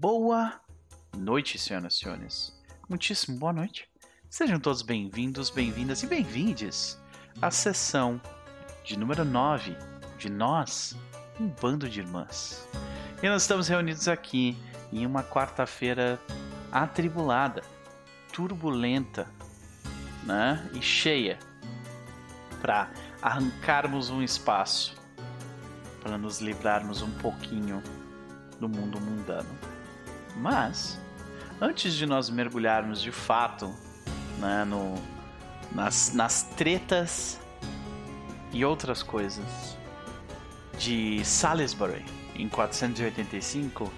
Boa noite, senhoras e senhores. Muitíssimo boa noite. Sejam todos bem-vindos, bem-vindas e bem-vindes à sessão de número 9 de Nós, um bando de irmãs. E nós estamos reunidos aqui em uma quarta-feira atribulada, turbulenta, né? E cheia para arrancarmos um espaço para nos livrarmos um pouquinho do mundo mundano. Mas antes de nós mergulharmos de fato né, no, nas, nas tretas e outras coisas de Salisbury em 485,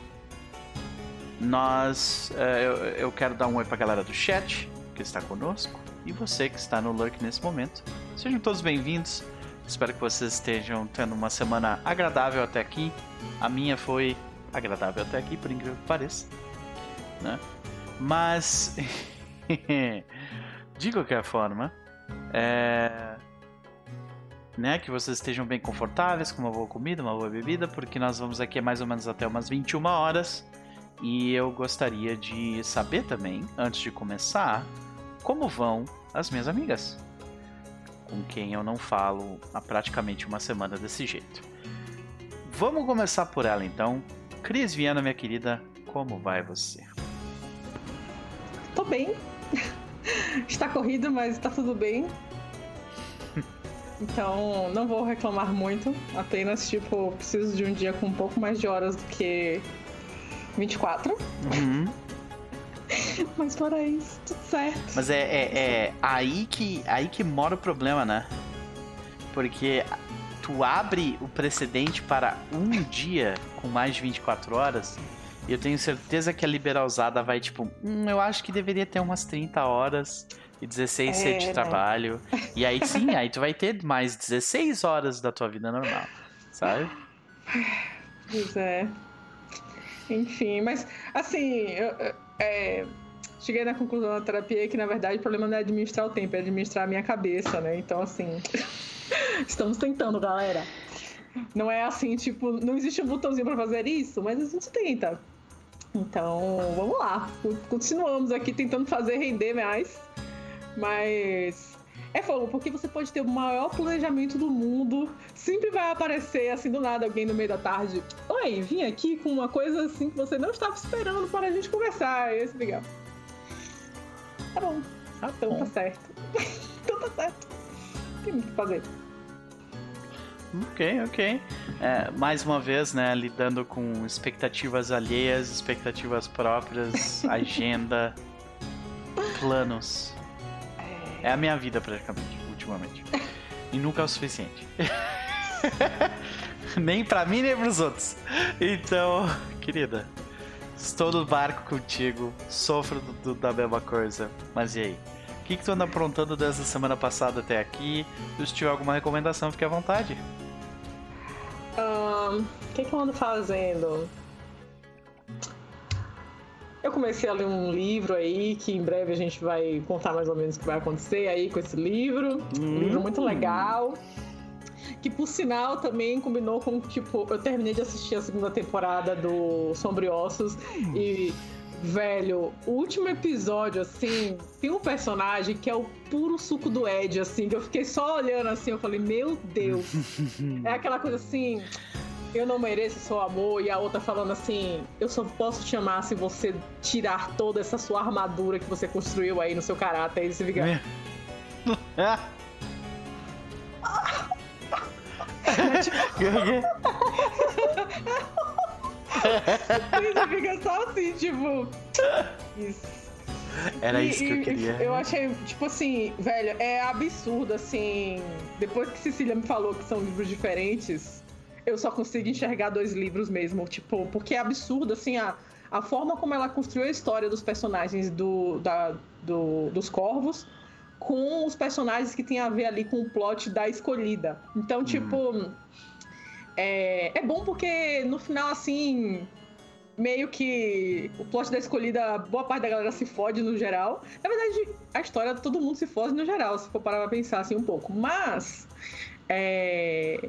nós eh, eu, eu quero dar um oi para a galera do chat que está conosco e você que está no Lurk nesse momento. Sejam todos bem-vindos. Espero que vocês estejam tendo uma semana agradável até aqui. A minha foi agradável até aqui, por incrível que pareça. Né? Mas, de qualquer forma, é... né, que vocês estejam bem confortáveis, com uma boa comida, uma boa bebida, porque nós vamos aqui mais ou menos até umas 21 horas. E eu gostaria de saber também, antes de começar, como vão as minhas amigas, com quem eu não falo há praticamente uma semana desse jeito. Vamos começar por ela então. Cris Viana, minha querida, como vai você? Tô bem. Está corrido, mas tá tudo bem. Então, não vou reclamar muito. Apenas, tipo, preciso de um dia com um pouco mais de horas do que 24. Uhum. Mas fora isso, tudo certo. Mas é, é, é, aí, que, aí que mora o problema, né? Porque tu abre o precedente para um dia com mais de 24 horas. Eu tenho certeza que a liberalzada vai tipo, hum, eu acho que deveria ter umas 30 horas e 16 é, de né? trabalho. E aí sim, aí tu vai ter mais 16 horas da tua vida normal, sabe? Pois é. Enfim, mas assim, eu, é, cheguei na conclusão da terapia que na verdade o problema não é administrar o tempo, é administrar a minha cabeça, né? Então assim. Estamos tentando, galera. Não é assim, tipo, não existe um botãozinho para fazer isso, mas a gente tenta. Então, vamos lá. Continuamos aqui tentando fazer render mais. Mas é fogo, porque você pode ter o maior planejamento do mundo, sempre vai aparecer assim do nada alguém no meio da tarde. Oi, vim aqui com uma coisa assim que você não estava esperando para a gente conversar. E esse legal. Tá bom. Tá então tá tá certo. então tá certo. Tem muito o que fazer. Ok, ok. É, mais uma vez, né, lidando com expectativas alheias, expectativas próprias, agenda, planos. É a minha vida praticamente, ultimamente. E nunca é o suficiente. nem para mim, nem pros outros. Então, querida, estou no barco contigo, sofro do, do, da mesma coisa. Mas e aí? O que, que tu anda aprontando desde a semana passada até aqui? Se tiver alguma recomendação, fique à vontade. O que, que eu ando fazendo? Eu comecei a ler um livro aí que em breve a gente vai contar mais ou menos o que vai acontecer aí com esse livro. Hum. Um livro muito legal. Que por sinal também combinou com, tipo, eu terminei de assistir a segunda temporada do Sombriossos hum. e Velho, o último episódio, assim, tem um personagem que é o puro suco do Ed, assim, que eu fiquei só olhando assim, eu falei, meu Deus. é aquela coisa assim, eu não mereço seu amor, e a outra falando assim, eu só posso te amar se você tirar toda essa sua armadura que você construiu aí no seu caráter. E você fica. É. Você fica só assim, tipo. Isso. Era e, isso que eu queria. Eu achei, tipo assim, velho, é absurdo, assim. Depois que Cecília me falou que são livros diferentes, eu só consigo enxergar dois livros mesmo. Tipo, porque é absurdo, assim, a, a forma como ela construiu a história dos personagens do, da, do, dos corvos com os personagens que tem a ver ali com o plot da escolhida. Então, hum. tipo. Hum é, é bom porque no final, assim, meio que o plot da escolhida, boa parte da galera se fode no geral. Na verdade, a história todo mundo se fode no geral, se for parar pra pensar assim um pouco. Mas. É.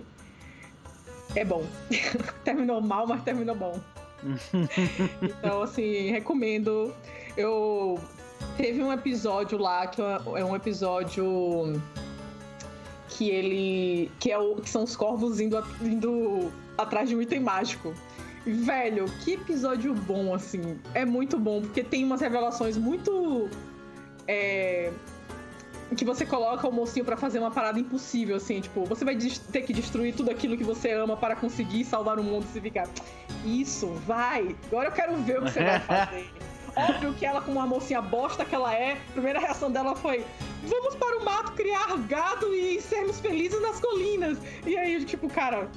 É bom. terminou mal, mas terminou bom. então, assim, recomendo. Eu. Teve um episódio lá que é um episódio que ele. que, é o, que são os corvos indo, indo atrás de um item mágico. Velho, que episódio bom, assim. É muito bom, porque tem umas revelações muito. É, que você coloca o mocinho para fazer uma parada impossível, assim, tipo, você vai ter que destruir tudo aquilo que você ama para conseguir salvar o mundo e ficar. Isso, vai! Agora eu quero ver o que você vai fazer. Óbvio que ela, como uma mocinha bosta que ela é, a primeira reação dela foi: vamos para o mato criar gado e sermos felizes nas colinas. E aí, tipo, cara,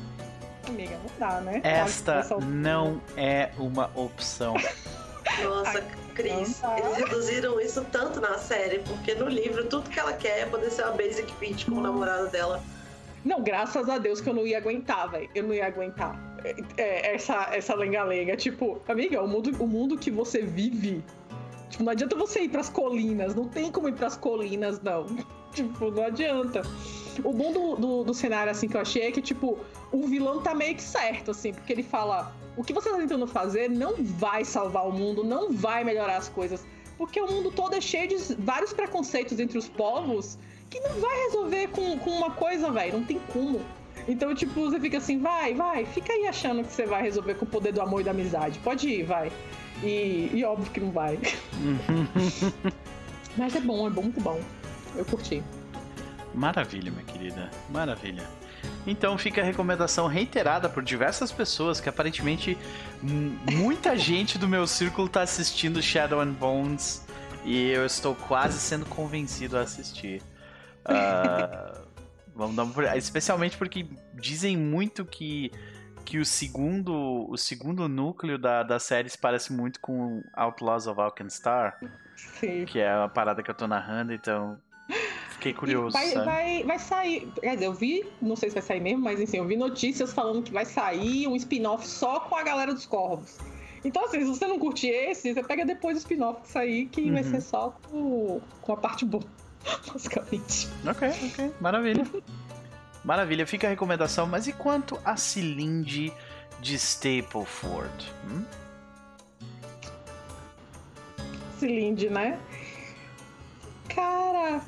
amiga, não dá, né? Esta não é uma opção. Nossa, Cris, eles reduziram isso tanto na série, porque no livro tudo que ela quer é poder ser uma basic bitch com o namorado dela. Não, graças a Deus que eu não ia aguentar, velho. Eu não ia aguentar. É, essa, essa lenga-lenga. Tipo, amiga, o mundo, o mundo que você vive. Tipo, não adianta você ir pras colinas. Não tem como ir pras colinas, não. tipo, não adianta. O bom do, do, do, cenário, assim, que eu achei é que, tipo, o vilão tá meio que certo, assim, porque ele fala: o que você tá tentando fazer não vai salvar o mundo, não vai melhorar as coisas. Porque o mundo todo é cheio de vários preconceitos entre os povos que não vai resolver com, com uma coisa, velho. Não tem como. Então, tipo, você fica assim, vai, vai, fica aí achando que você vai resolver com o poder do amor e da amizade. Pode ir, vai. E, e óbvio que não vai. Mas é bom, é bom, muito bom. Eu curti. Maravilha, minha querida. Maravilha. Então fica a recomendação reiterada por diversas pessoas que aparentemente muita gente do meu círculo está assistindo Shadow and Bones e eu estou quase sendo convencido a assistir. Uh, vamos dar uma... especialmente porque dizem muito que que o segundo o segundo núcleo da, da série se parece muito com Outlaws of Alkenstar, Sim. que é a parada que eu tô narrando, então Fiquei curioso. Vai, vai, vai, sair. Quer dizer, eu vi, não sei se vai sair mesmo, mas enfim, eu vi notícias falando que vai sair um spin-off só com a galera dos corvos. Então, assim, se você não curte esse, você pega depois o spin-off que sair, que uhum. vai ser só com, com a parte boa, basicamente. Ok, ok. Maravilha. Maravilha, fica a recomendação. Mas e quanto a Cilinde de Stapleford? Hum? Cilinde, né? Cara,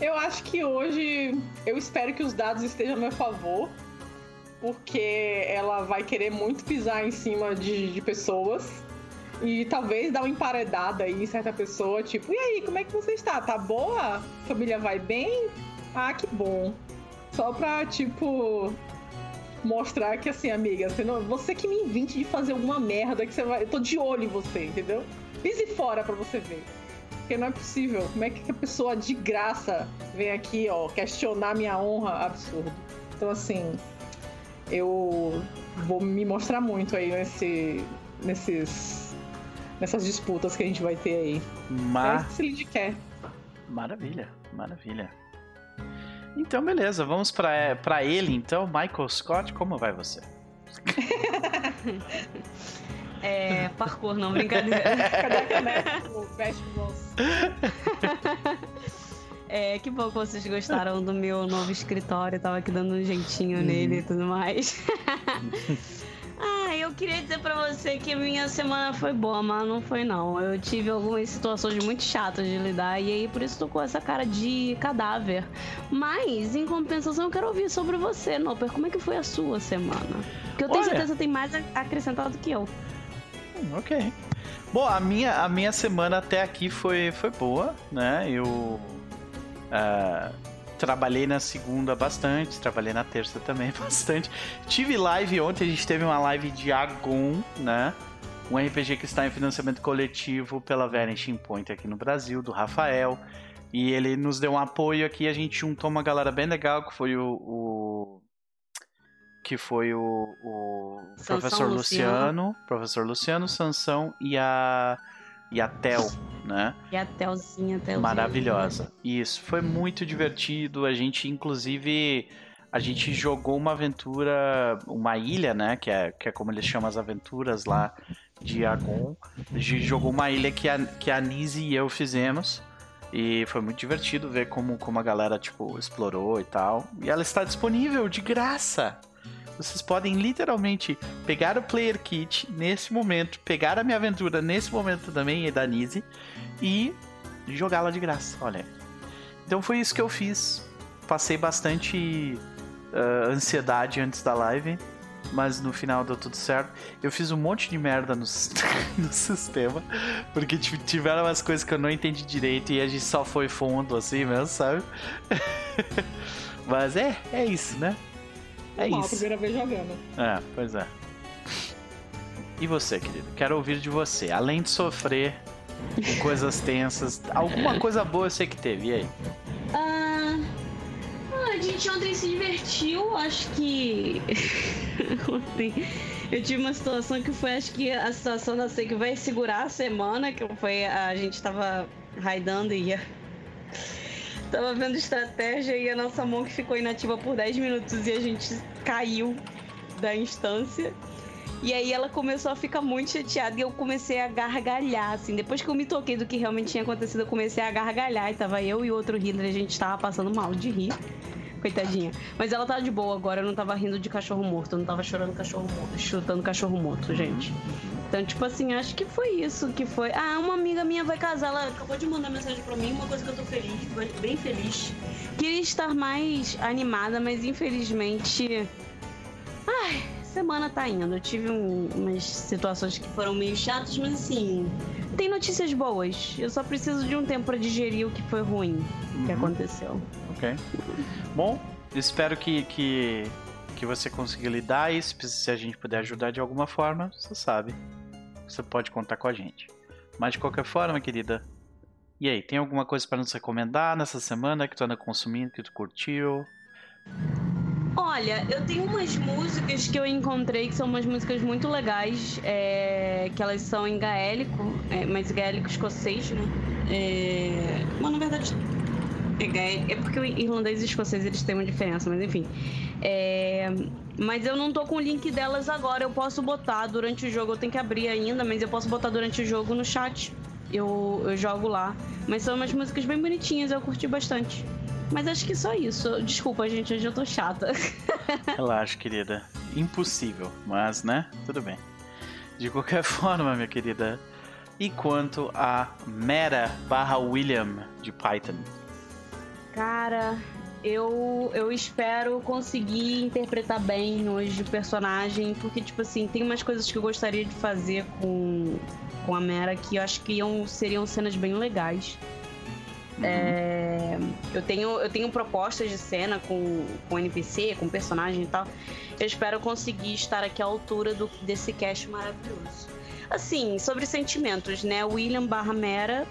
eu acho que hoje eu espero que os dados estejam a meu favor, porque ela vai querer muito pisar em cima de, de pessoas e talvez dar uma emparedada aí em certa pessoa, tipo, e aí, como é que você está? Tá boa? Família vai bem? Ah, que bom. Só pra, tipo, mostrar que assim, amiga, você, não, você que me invente de fazer alguma merda que você vai. Eu tô de olho em você, entendeu? Pise fora pra você ver. Porque não é possível. Como é que a pessoa de graça vem aqui, ó, questionar minha honra? Absurdo. Então, assim, eu vou me mostrar muito aí nesse, nesses, nessas disputas que a gente vai ter aí. Mar... É isso que quer. Maravilha, maravilha. Então, beleza, vamos para ele então. Michael Scott, como vai você? É, parkour, não, brincadeira. Cadê a caneca? É, que bom que vocês gostaram do meu novo escritório. tava aqui dando um jeitinho nele e tudo mais. Ah, eu queria dizer pra você que minha semana foi boa, mas não foi não. Eu tive algumas situações muito chatas de lidar e aí por isso tô com essa cara de cadáver. Mas, em compensação, eu quero ouvir sobre você, Noper. Como é que foi a sua semana? Porque eu tenho Olha... certeza que tem mais acrescentado que eu. Hum, ok. Bom, a minha, a minha semana até aqui foi, foi boa, né? Eu uh, trabalhei na segunda bastante, trabalhei na terça também bastante. Tive live ontem, a gente teve uma live de Agon, né? Um RPG que está em financiamento coletivo pela Vanishing Point aqui no Brasil, do Rafael. E ele nos deu um apoio aqui, a gente juntou uma galera bem legal, que foi o, o que foi o, o professor Luciano, Luciano, professor Luciano, Sansão e a e a Tel, né? E a Telzinha, Telzinha. Maravilhosa. Isso, foi muito divertido. A gente, inclusive, a gente jogou uma aventura, uma ilha, né? Que é, que é como eles chamam as aventuras lá de Agon. A gente jogou uma ilha que a, que a Nise e eu fizemos. E foi muito divertido ver como, como a galera, tipo, explorou e tal. E ela está disponível de graça vocês podem literalmente pegar o Player Kit nesse momento, pegar a minha aventura nesse momento também, e da Nise, e jogá-la de graça. Olha. Então foi isso que eu fiz. Passei bastante uh, ansiedade antes da live mas no final deu tudo certo. Eu fiz um monte de merda no, no sistema, porque tiveram umas coisas que eu não entendi direito e a gente só foi fundo assim mesmo, sabe? mas é, é isso, né? É Normal, isso. primeira vez jogando. É, pois é. E você, querido? Quero ouvir de você. Além de sofrer com coisas tensas, alguma coisa boa eu sei que teve. E aí? Ah, a gente ontem se divertiu, acho que. ontem eu tive uma situação que foi, acho que a situação da sei que vai segurar a semana, que foi a gente tava raidando e ia. Tava vendo estratégia e a nossa mão que ficou inativa por 10 minutos e a gente caiu da instância. E aí ela começou a ficar muito chateada e eu comecei a gargalhar, assim. Depois que eu me toquei do que realmente tinha acontecido, eu comecei a gargalhar. E tava eu e outro healer, a gente tava passando mal de rir. Coitadinha. Mas ela tá de boa agora, eu não tava rindo de cachorro morto, eu não tava chorando cachorro morto, chutando cachorro morto, gente. Então, tipo assim, acho que foi isso que foi. Ah, uma amiga minha vai casar, ela acabou de mandar mensagem pra mim, uma coisa que eu tô feliz, bem feliz. Queria estar mais animada, mas infelizmente. Ai, semana tá indo. Eu tive um, umas situações que foram meio chatas, mas assim. Tem notícias boas. Eu só preciso de um tempo pra digerir o que foi ruim que Uhum. aconteceu. Ok. Bom, espero que, que, que você consiga lidar e se, se a gente puder ajudar de alguma forma, você sabe. Você pode contar com a gente. Mas de qualquer forma, querida. E aí, tem alguma coisa para nos recomendar nessa semana que tu anda consumindo, que tu curtiu? Olha, eu tenho umas músicas que eu encontrei que são umas músicas muito legais, é, que elas são em gaélico, é, mas gaélico escocês, né? É, na verdade é gaélico, é porque o irlandês e o escocês eles têm uma diferença, mas enfim. É, mas eu não tô com o link delas agora, eu posso botar durante o jogo, eu tenho que abrir ainda, mas eu posso botar durante o jogo no chat. Eu, eu jogo lá. Mas são umas músicas bem bonitinhas, eu curti bastante. Mas acho que só isso. Desculpa, gente, hoje eu tô chata. Relaxa, querida. Impossível, mas né? Tudo bem. De qualquer forma, minha querida. E quanto a Mera barra William de Python? Cara, eu, eu espero conseguir interpretar bem hoje o personagem, porque, tipo assim, tem umas coisas que eu gostaria de fazer com, com a Mera que eu acho que iam, seriam cenas bem legais. É, eu, tenho, eu tenho propostas de cena com, com NPC, com personagem e tal. Eu espero conseguir estar aqui à altura do, desse cast maravilhoso. Assim, sobre sentimentos, né? William barra Mera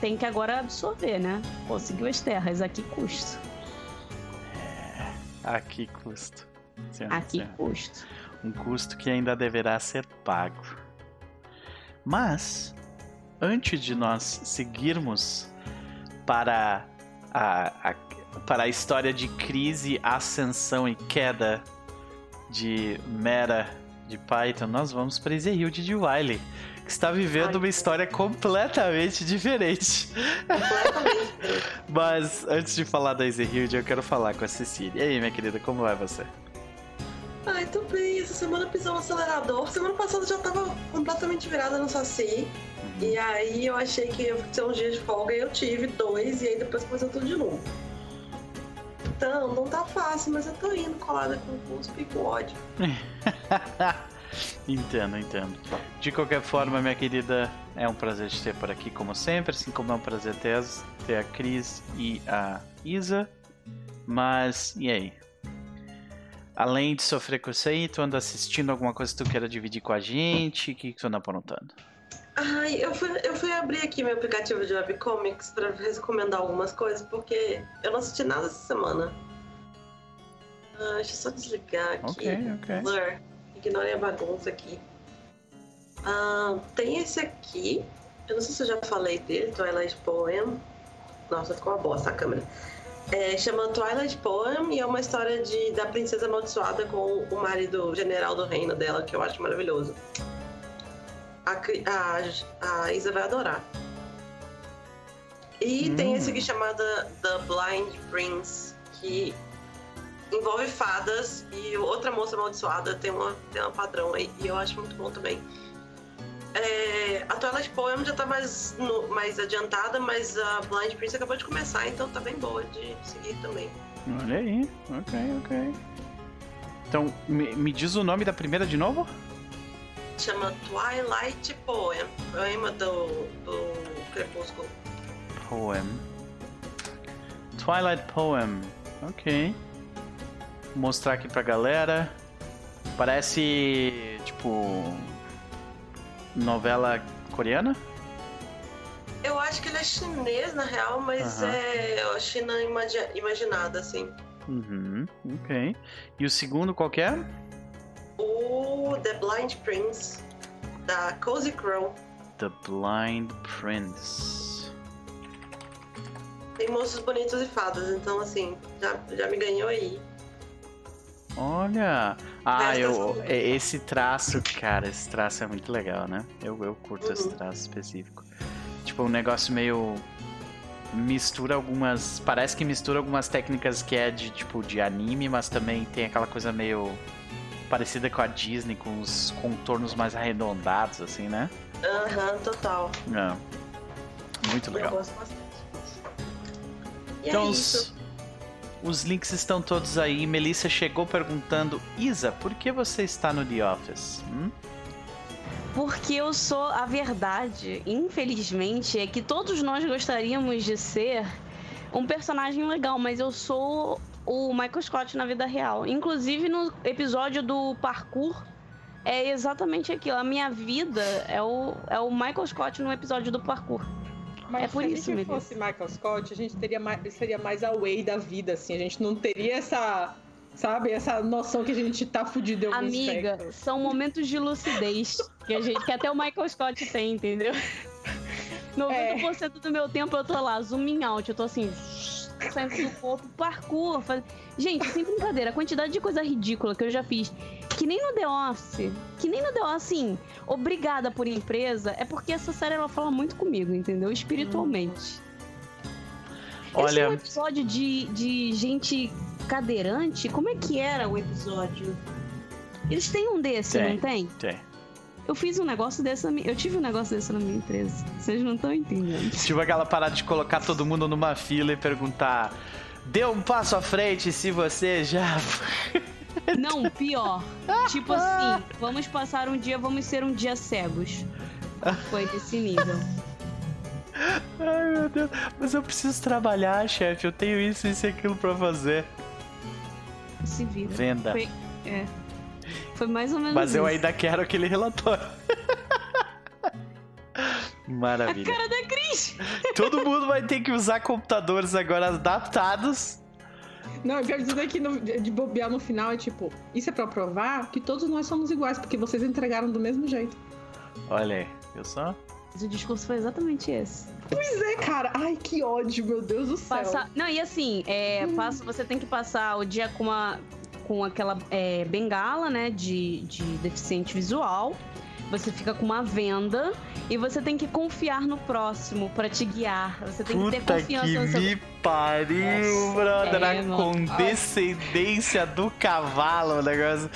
tem que agora absorver, né? Conseguiu as terras, a que custo? A que custo? Senhora, A que senhora. custo? Um custo que ainda deverá ser pago. Mas, antes de nós seguirmos para a, a- para a história de crise, ascensão e queda de Mera de Python, nós vamos para Ezehilde de Wiley, que está vivendo Ai. uma história completamente diferente. Completamente. Mas antes de falar da Ezehilde, eu quero falar com a Cecília. E aí, minha querida, como vai você? Ai, tô bem. Essa semana pisou no acelerador. Semana passada eu já tava completamente virada no Saci. E aí eu achei que ia ter uns dias de folga e eu tive dois. E aí depois começou tudo de novo. Então, não tá fácil, mas eu tô indo colada com os pico ódio. entendo, entendo. De qualquer forma, minha querida, é um prazer te ter por aqui, como sempre, assim como é um prazer ter, ter a Cris e a Isa. Mas, e aí? Além de sofrer com isso aí, tu anda assistindo alguma coisa que tu queira dividir com a gente? O que, que tu anda aprontando? Ai, eu fui, eu fui abrir aqui meu aplicativo de webcomics pra recomendar algumas coisas, porque eu não assisti nada essa semana. Ah, deixa eu só desligar aqui. Ok, ok. Blur. Ignorem a bagunça aqui. Ah, tem esse aqui. Eu não sei se eu já falei dele, Twilight Poem. Nossa, ficou uma bosta a câmera. É, chama Twilight Poem e é uma história de, da princesa amaldiçoada com o marido general do reino dela, que eu acho maravilhoso. A, a, a Isa vai adorar. E tem Hum. esse aqui chamado The Blind Prince, que envolve fadas e outra moça amaldiçoada tem uma, tem uma padrão aí. E eu acho muito bom também. É, a Twilight Poem já tá mais, no- mais adiantada, mas a Blind Prince acabou de começar, então tá bem boa de seguir também. Olha aí. Ok, ok. Então, me, me diz o nome da primeira de novo? Chama Twilight Poem, poema do, do Crepúsculo. Poem. Twilight Poem. Ok. Vou mostrar aqui pra galera. Parece tipo novela coreana? Eu acho que ele é chinês, na real, mas é a China imagi- imaginada, assim. Uhum, ok. E o segundo qual que é? O The Blind Prince, da Cozy Crow. The Blind Prince. Tem moços bonitos e fadas, então assim, já, já me ganhou aí. Olha! Ah, eu, é- esse traço, cara, esse traço é muito legal, né? Eu, eu curto esse Uhum. traço específico. Tipo, um negócio meio. Mistura algumas. Parece que mistura algumas técnicas que é de tipo de anime, mas também tem aquela coisa meio parecida com a Disney, com os contornos mais arredondados, assim, né? Aham, total. É. Muito Eu legal. gosto bastante. E Então, é isso. Os links estão todos aí. Melissa chegou perguntando: Isa, por que você está no The Office? Hum? Porque eu sou a verdade, infelizmente, é que todos nós gostaríamos de ser um personagem legal, mas eu sou o Michael Scott na vida real. Inclusive no episódio do parkour é exatamente aquilo. A minha vida é o, é o Michael Scott no episódio do parkour. Mas É por se isso, a gente fosse Michael Scott, a gente teria mais, seria mais away da vida, assim. A gente não teria essa, sabe, essa noção que a gente tá fudido em alguns Amiga, aspectos. são momentos de lucidez que a gente que até o Michael Scott tem, entendeu? 90% do meu tempo eu tô lá, zooming out, eu tô assim, saindo do corpo, parkour. Faz... Gente, sem brincadeira, a quantidade de coisa ridícula que eu já fiz, que nem no The Office, que nem no The Office, assim, obrigada por empresa, é porque essa série ela fala muito comigo, entendeu? Espiritualmente. Esse é um Olha, episódio de, de gente cadeirante, como é que era o episódio? Eles têm um desse, Tem. não tem? tem. Eu fiz um negócio desse na minha... Eu tive um negócio desse na minha empresa. Vocês não estão entendendo. Tipo aquela parada de colocar todo mundo numa fila e perguntar: Dê um passo à frente se você já. Não, pior. Tipo assim, vamos passar um dia, vamos ser um dia cegos. Foi desse nível. Ai meu Deus, mas eu preciso trabalhar, chefe. Eu tenho isso, isso e aquilo pra fazer. Se vira. Venda. Foi, é. Foi mais ou menos Mas eu isso. ainda quero aquele relatório. A Maravilha. cara da Cris! Todo mundo vai ter que usar computadores agora adaptados. Não, eu quero dizer que no- de bobear no final é tipo, isso é pra provar que todos nós somos iguais, porque vocês entregaram do mesmo jeito. Olha aí, viu só? Mas o discurso foi exatamente esse. Pois é, cara. Ai, que ódio, meu Deus do céu. Passar... Não, e assim, é, passa- você tem que passar o dia com uma com aquela é, bengala, né, de, de deficiente visual. Você fica com uma venda e você tem que confiar no próximo pra te guiar. Você tem que ter Puta confiança que no seu. me pariu, brother. é, a mano. condescendência do cavalo, o negócio.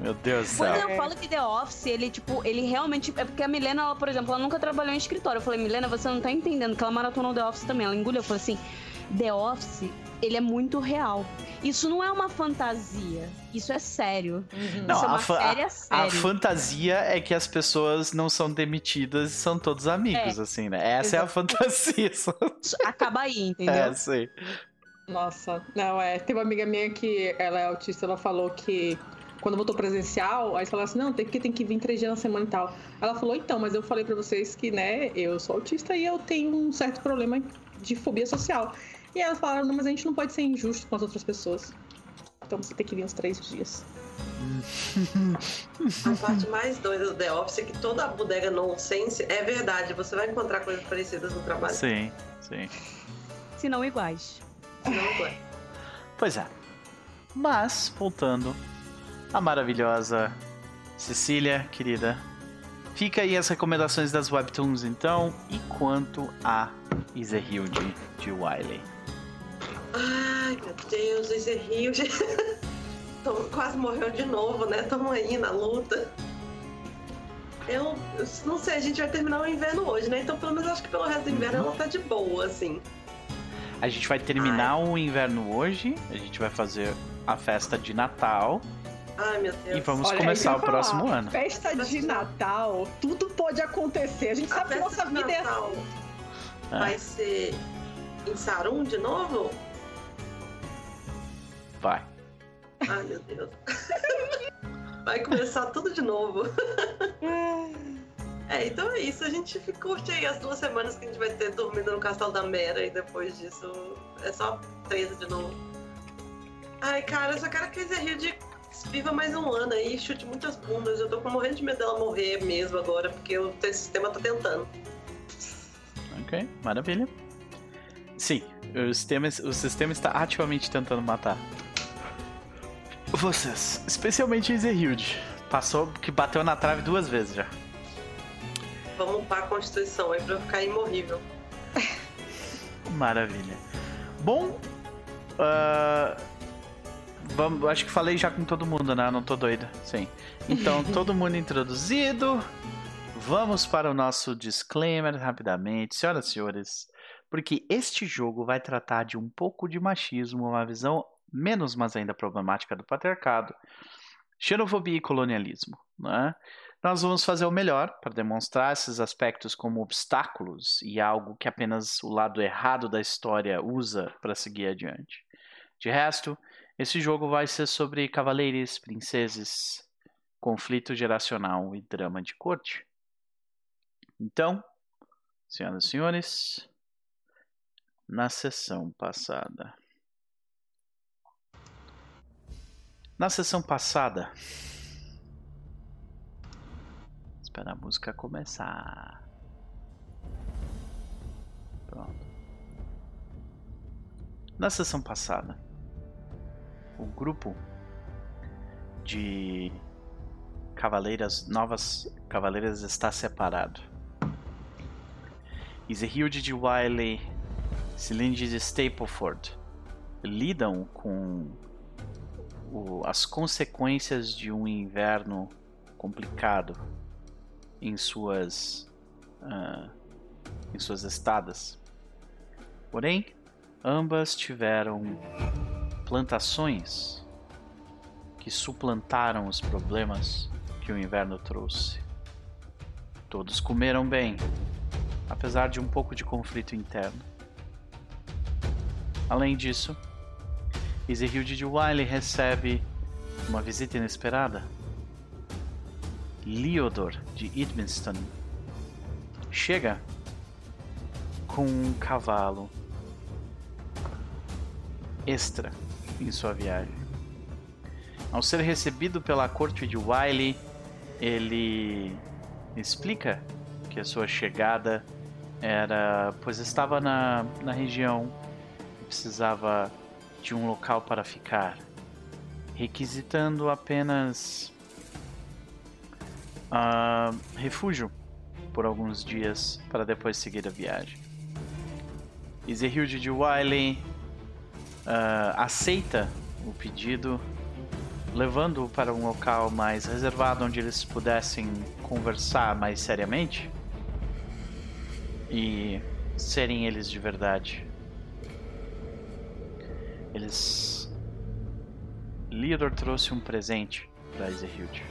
Meu Deus do Quando céu. eu falo que The Office, ele, tipo, ele realmente. É porque a Milena, ela, por exemplo, ela nunca trabalhou em escritório. Eu falei, Milena, você não tá entendendo que ela maratonou The Office também. Ela engoliu. Eu falei assim: The Office, ele é muito real. Isso não é uma fantasia. Isso é sério. Não, isso é a uma fa- série a A sério. fantasia é que as pessoas não são demitidas e são todos amigos, É. assim, né? Essa é a fantasia. Acaba aí, entendeu? É, sei. Nossa, não, é. Tem uma amiga minha que ela é autista, ela falou que quando voltou presencial, aí falou assim, não, tem que, tem que vir três dias na semana e tal. Ela falou, então, mas eu falei pra vocês que, né, eu sou autista e eu tenho um certo problema de fobia social. E elas falaram, não, mas a gente não pode ser injusto com as outras pessoas. Então você tem que vir uns três dias. A parte mais doida do The Office é que toda a bodega nonsense é verdade. Você vai encontrar coisas parecidas no trabalho. Sim, sim. Se não iguais. Senão não é. Pois é. Mas, voltando, a maravilhosa Cecília, querida. Fica aí as recomendações das webtoons, então. E quanto a Iserhilde de Wiley? Ai, meu Deus, esse rio. quase morreu de novo, né? Estamos aí na luta. Eu, eu, não sei, a gente vai terminar o inverno hoje, né? Então, pelo menos acho que pelo resto do inverno ela tá de boa, assim. A gente vai terminar Ai. o inverno hoje, a gente vai fazer a festa de Natal. Ai, meu Deus. E vamos Olha, começar o próximo ano. Festa de Natal, tudo pode acontecer. A gente a sabe que nossa vida é Natal é Vai ser em Sarum de novo? Vai. Ai, meu Deus. Vai começar tudo de novo. É, então é isso. A gente curte aí as duas semanas que a gente vai ter dormindo no Castelo da Mera e depois disso é só 13 de novo. Ai, cara, eu só quero que a Hilde viva mais um ano aí, chute muitas bundas. Eu tô com morrendo de medo dela morrer mesmo agora, porque o sistema tá tentando. Ok, maravilha. Sim, o sistema, o sistema está ativamente tentando matar. Vocês, especialmente Ezerhild. Passou que bateu na trave duas vezes já. Vamos upar a Constituição aí pra ficar imorrível. Maravilha. Bom, uh, vamos, acho que falei já com todo mundo, né? Não tô doida. Sim. Então, todo mundo introduzido. Vamos para o nosso disclaimer rapidamente, senhoras e senhores, porque este jogo vai tratar de um pouco de machismo, uma visão menos, mas ainda problemática do patriarcado, xenofobia e colonialismo. Né? Nós vamos fazer o melhor para demonstrar esses aspectos como obstáculos e algo que apenas o lado errado da história usa para seguir adiante. De resto, esse jogo vai ser sobre cavaleiros, princeses, conflito geracional e drama de corte. Então, senhoras e senhores, na sessão passada. Na sessão passada. Espera a música começar. Pronto. Na sessão passada, o grupo de cavaleiras novas cavaleiras está separado. Isehild de Wiley, Cilinde de Stapleford lidam com o, as consequências de um inverno complicado em suas uh, em suas estadas. Porém, ambas tiveram plantações que suplantaram os problemas que o inverno trouxe. Todos comeram bem, apesar de um pouco de conflito interno. Além disso, Ezehild de Wiley recebe uma visita inesperada. Leodor de Edmiston chega com um cavalo extra em sua viagem. Ao ser recebido pela corte de Wiley, ele explica que a sua chegada era pois estava na, na região e precisava de um local para ficar, requisitando apenas uh, refúgio por alguns dias para depois seguir a viagem. Isehild de Wiley uh, aceita o pedido, levando-o para um local mais reservado onde eles pudessem conversar mais seriamente e serem eles de verdade. Eles. Leodor trouxe um presente para Isehild.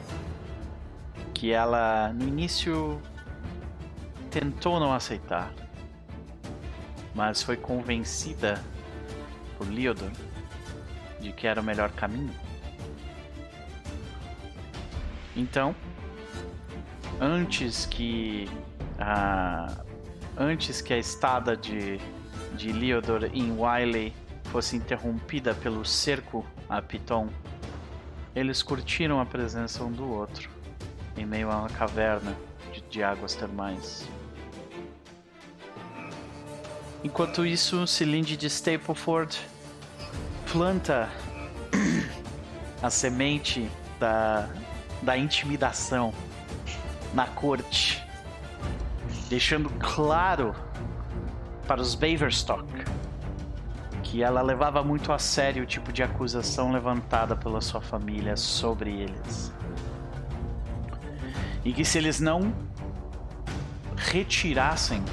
Que ela, no início, tentou não aceitar. Mas foi convencida por Leodor de que era o melhor caminho. Então, antes que a antes que a estada de de Leodor em Wiley fosse interrompida pelo cerco a Piton, eles curtiram a presença um do outro, em meio a uma caverna de, de águas termais. Enquanto isso, Cilinde de Stapleford planta a semente da, da intimidação na corte, deixando claro para os Baverstock que ela levava muito a sério o tipo de acusação levantada pela sua família sobre eles. E que se eles não retirassem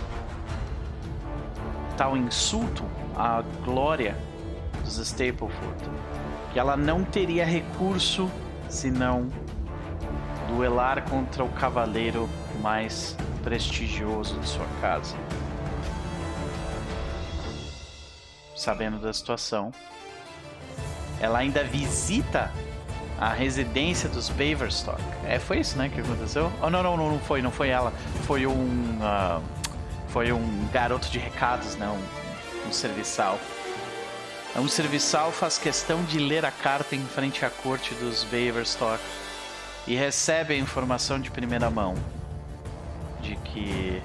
tal insulto à glória dos Stapleford, que ela não teria recurso senão duelar contra o cavaleiro mais prestigioso de sua casa. Sabendo da situação, ela ainda visita a residência dos Baverstock. É, foi isso, né, que aconteceu? Oh, não, não, não, não foi, não foi ela. Foi um, uh, foi um garoto de recados, né, um, um serviçal. Um serviçal faz questão de ler a carta em frente à corte dos Baverstock e recebe a informação de primeira mão de que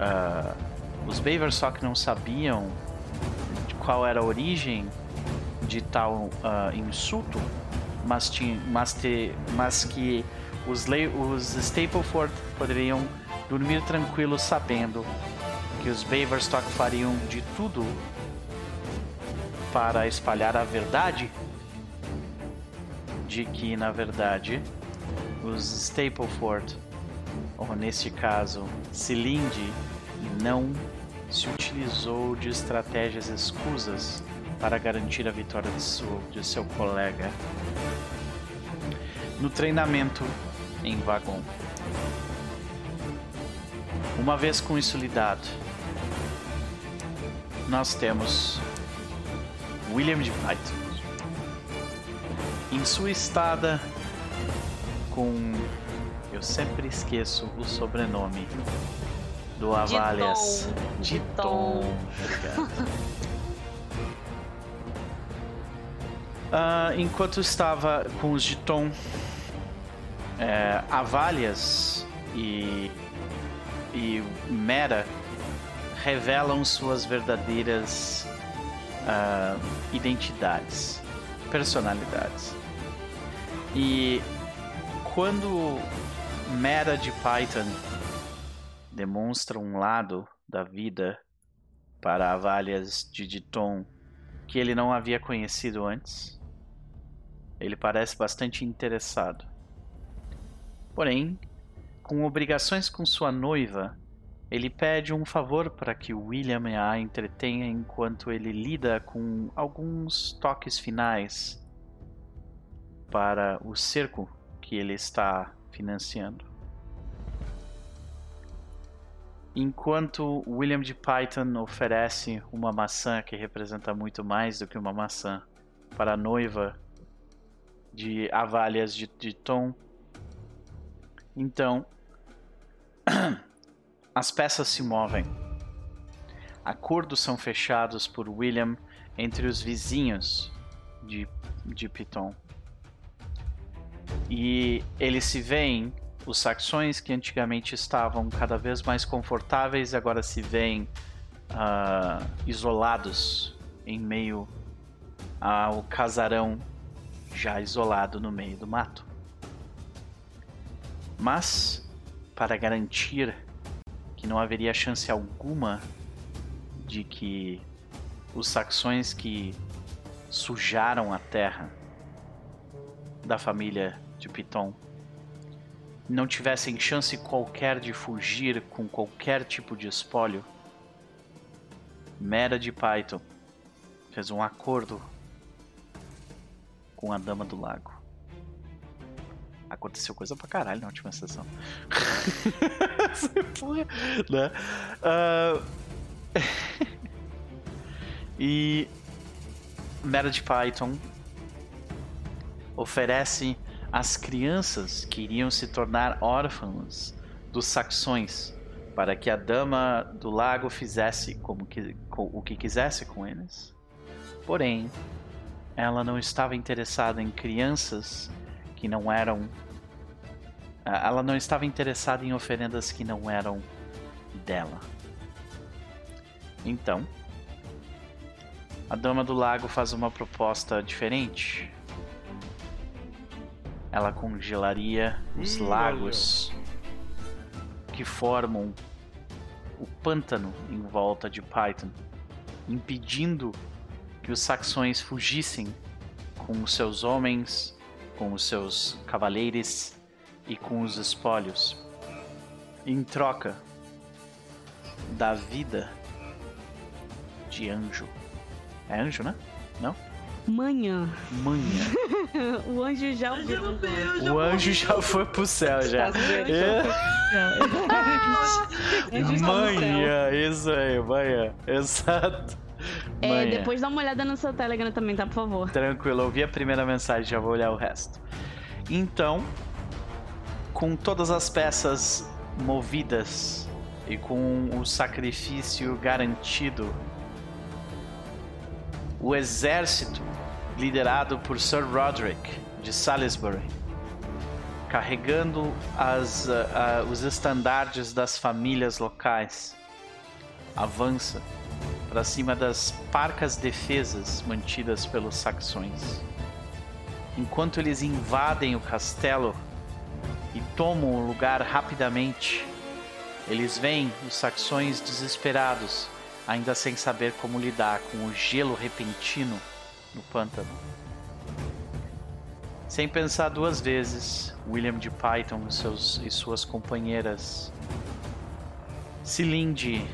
uh, os Baverstock não sabiam qual era a origem de tal uh, insulto, mas, mas, te, mas que os, os Stapleford poderiam dormir tranquilos sabendo que os Baverstock fariam de tudo para espalhar a verdade de que, na verdade, os Stapleford, ou neste caso, Cilinde, não se utilizou de estratégias escusas para garantir a vitória de seu, de seu colega no treinamento em vagão. Uma vez com isso lidado, nós temos William de Python. Em sua estada com. Eu sempre esqueço o sobrenome do Avalias. De Tom. Obrigado. Ah, enquanto estava com os de Tom, é, Avalias e, e Mera revelam suas verdadeiras uh, identidades, personalidades. E quando Mera de Python demonstra um lado da vida para Avalias de Diton que ele não havia conhecido antes, ele parece bastante interessado. Porém, com obrigações com sua noiva, ele pede um favor para que William a entretenha enquanto ele lida com alguns toques finais para o cerco que ele está financiando. Enquanto William de Python oferece uma maçã que representa muito mais do que uma maçã para a noiva de Avalias de, de Tom. Então, as peças se movem. Acordos são fechados por William entre os vizinhos de, de Piton. E eles se veem, os saxões que antigamente estavam cada vez mais confortáveis, agora se veem uh, isolados em meio ao casarão já isolado no meio do mato. Mas, para garantir que não haveria chance alguma de que os saxões que sujaram a terra da família de Piton não tivessem chance qualquer de fugir com qualquer tipo de espólio, Mera de Python fez um acordo com a Dama do Lago. Aconteceu coisa pra caralho na última sessão. Né? Uh... e Meredith Python oferece às crianças que iriam se tornar órfãos dos saxões para que a dama do lago fizesse como que, o que quisesse com eles. Porém, ela não estava interessada em crianças que não eram. Ela não estava interessada em oferendas que não eram dela. Então, a Dama do Lago faz uma proposta diferente. Ela congelaria os hum, lagos que formam o pântano em volta de Python, impedindo que os saxões fugissem com os seus homens, com os seus cavaleiros e com os espólios. Em troca da vida de anjo. É anjo, né? Não? Manhã. Manhã. o anjo já já O anjo já foi pro céu já. Vezes, É. Manhã, isso aí, manhã. Exato. É, Manhã. depois dá uma olhada no seu Telegram também, tá? Por favor. Tranquilo, eu vi a primeira mensagem, já vou olhar o resto. Então, com todas as peças movidas e com o sacrifício garantido, o exército liderado por Sir Roderick de Salisbury, carregando as, ah, ah, os estandartes das famílias locais, avança para cima das parcas defesas mantidas pelos saxões. Enquanto eles invadem o castelo e tomam o lugar rapidamente, eles veem os saxões desesperados, ainda sem saber como lidar com o gelo repentino no pântano. Sem pensar duas vezes, William de Python e, seus, e suas companheiras Cilinde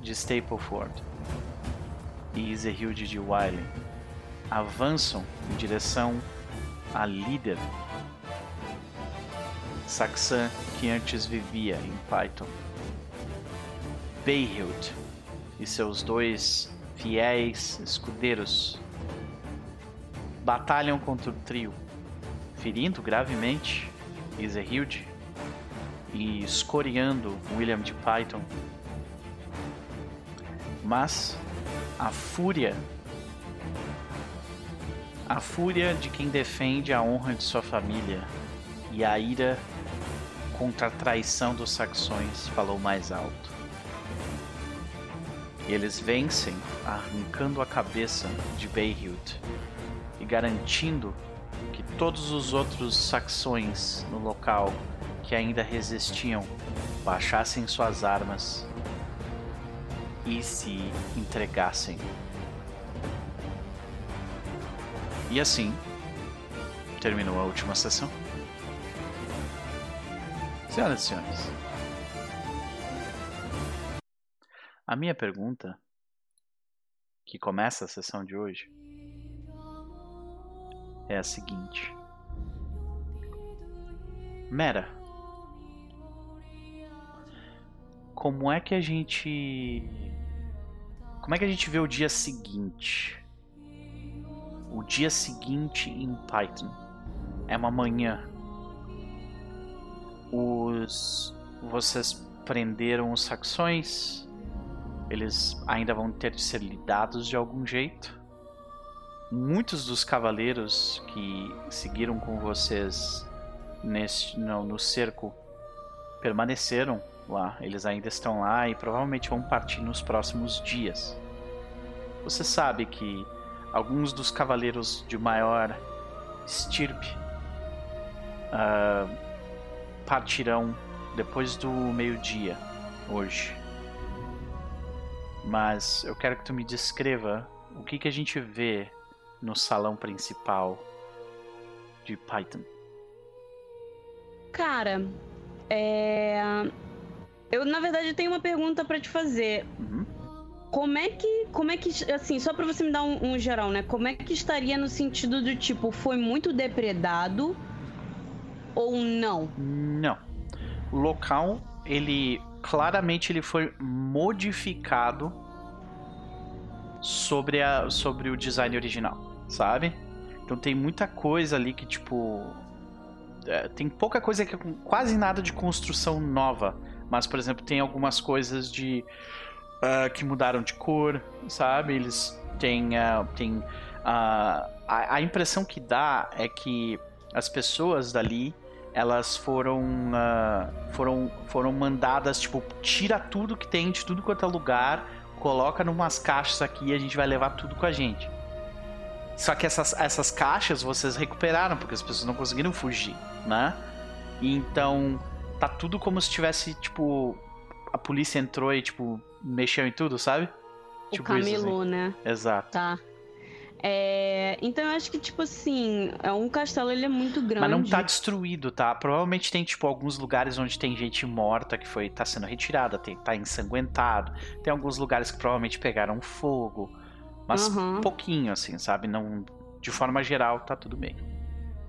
de Stapleford e Iserhilde de Wiley avançam em direção à líder saxã que antes vivia em Python. Behild e seus dois fiéis escudeiros batalham contra o trio, ferindo gravemente Iserhilde e escoriando William de Python. Mas a fúria a fúria de quem defende a honra de sua família e a ira contra a traição dos saxões falou mais alto. E eles vencem arrancando a cabeça de Behild e garantindo que todos os outros saxões no local que ainda resistiam baixassem suas armas e se entregassem. E assim terminou a última sessão. Senhoras e senhores, a minha pergunta, que começa a sessão de hoje, é a seguinte: Mera, como é que a gente. Como é que a gente vê o dia seguinte? O dia seguinte em Python é uma manhã. Os. Vocês prenderam os saxões. Eles ainda vão ter de ser lidados de algum jeito. Muitos dos cavaleiros que seguiram com vocês neste, no, no cerco permaneceram lá. Eles ainda estão lá e provavelmente vão partir nos próximos dias. Você sabe que alguns dos cavaleiros de maior estirpe ah, partirão depois do meio-dia hoje. Mas eu quero que tu me descreva o que, que a gente vê no salão principal de Python. Cara, é. Eu, na verdade, tenho uma pergunta pra te fazer. Uhum. Como é que. Como é que. Assim, só pra você me dar um, um geral, né? Como é que estaria no sentido do tipo, foi muito depredado ou não? Não. O local, ele claramente ele foi modificado sobre, a, sobre o design original, sabe? Então tem muita coisa ali que, tipo. é, tem pouca coisa que é quase nada de construção nova. Mas, por exemplo, tem algumas coisas de. ah, que mudaram de cor, sabe? Eles têm. ah, têm ah, a, a impressão que dá é que as pessoas dali elas foram ah, foram foram mandadas tipo tira tudo que tem de tudo quanto é lugar coloca numas caixas aqui e a gente vai levar tudo com a gente. Só que essas, essas caixas vocês recuperaram porque as pessoas não conseguiram fugir né? E então tá tudo como se tivesse tipo a polícia entrou e tipo mexeu em tudo sabe? O Tipo camelô, né? exato. Tá. É, então eu acho que, tipo assim, é um castelo ele é muito grande. Mas não tá destruído, tá? Provavelmente tem, tipo, alguns lugares onde tem gente morta que foi tá sendo retirada, tem, tá ensanguentado. Tem alguns lugares que provavelmente pegaram fogo. Mas Uhum. pouquinho, assim, sabe? Não. De forma geral, tá tudo bem.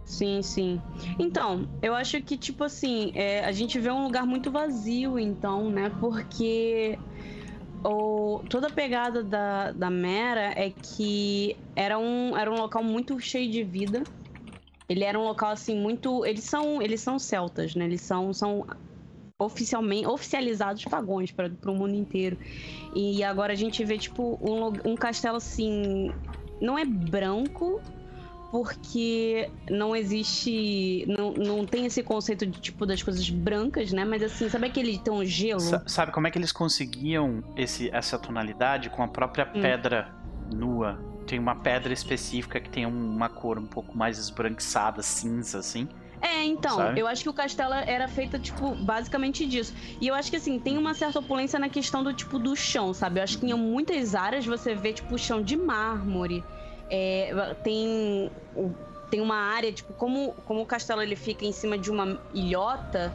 Sim, sim. Então, eu acho que, tipo assim, é, a gente vê um lugar muito vazio, então, né? Porque o, toda a pegada da, da Mera é que era um, era um local muito cheio de vida. Ele era um local, assim, muito. Eles são, eles são celtas, né? Eles são, são oficialmente oficializados pagões para o mundo inteiro. E agora a gente vê, tipo, um, um castelo assim. Não é branco, porque não existe. Não, não tem esse conceito de tipo das coisas brancas, né? Mas assim, sabe aquele tom gelo? Sa- sabe como é que eles conseguiam esse, essa tonalidade com a própria Hum. pedra nua? Tem uma pedra específica que tem uma cor um pouco mais esbranquiçada, cinza, assim. É, então, Sabe? eu acho que o castelo era feito, tipo, basicamente disso. E eu acho que, assim, tem uma certa opulência na questão do, tipo, do chão, sabe? Eu acho que em muitas áreas você vê, tipo, chão de mármore. É, tem, tem uma área, tipo, como, como o castelo ele fica em cima de uma ilhota,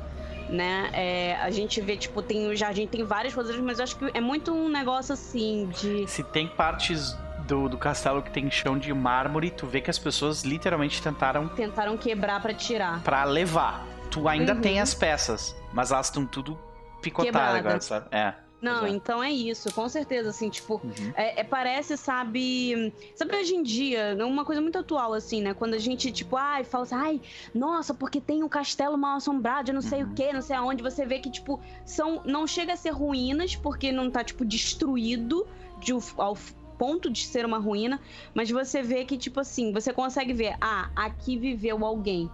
né? É, a gente vê, tipo, tem o jardim, tem várias coisas, mas eu acho que é muito um negócio, assim, de... Se tem partes do, do castelo que tem chão de mármore, tu vê que as pessoas literalmente tentaram Tentaram quebrar pra tirar. pra levar. Tu ainda Uhum. tem as peças, mas elas estão tudo picotadas agora, sabe? É. Não, Exato. então é isso, com certeza, assim, tipo... Uhum. É, é, parece, sabe. Sabe hoje em dia, uma coisa muito atual, assim, né? Quando a gente, tipo, ai, fala assim, ai, nossa, porque tem um castelo mal assombrado, eu não sei Uhum. o que, não sei aonde. Você vê que, tipo, são. Não chega a ser ruínas, porque não tá, tipo, destruído de, ao ponto de ser uma ruína. Mas você vê que, tipo assim, você consegue ver, ah, aqui viveu alguém.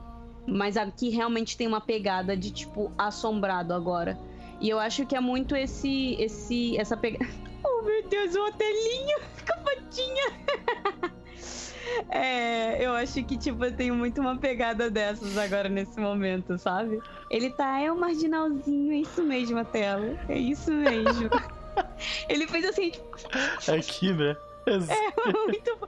Mas aqui realmente tem uma pegada de, tipo, assombrado agora. E eu acho que é muito esse. esse essa pegada. Oh, meu Deus, o hotelinho com a patinha. É, eu acho que, tipo, eu tenho muito uma pegada dessas agora nesse momento, sabe? Ele tá, é o marginalzinho, é isso mesmo, a tela. É isso mesmo. Ele fez assim, tipo, Aqui, né? muito bom.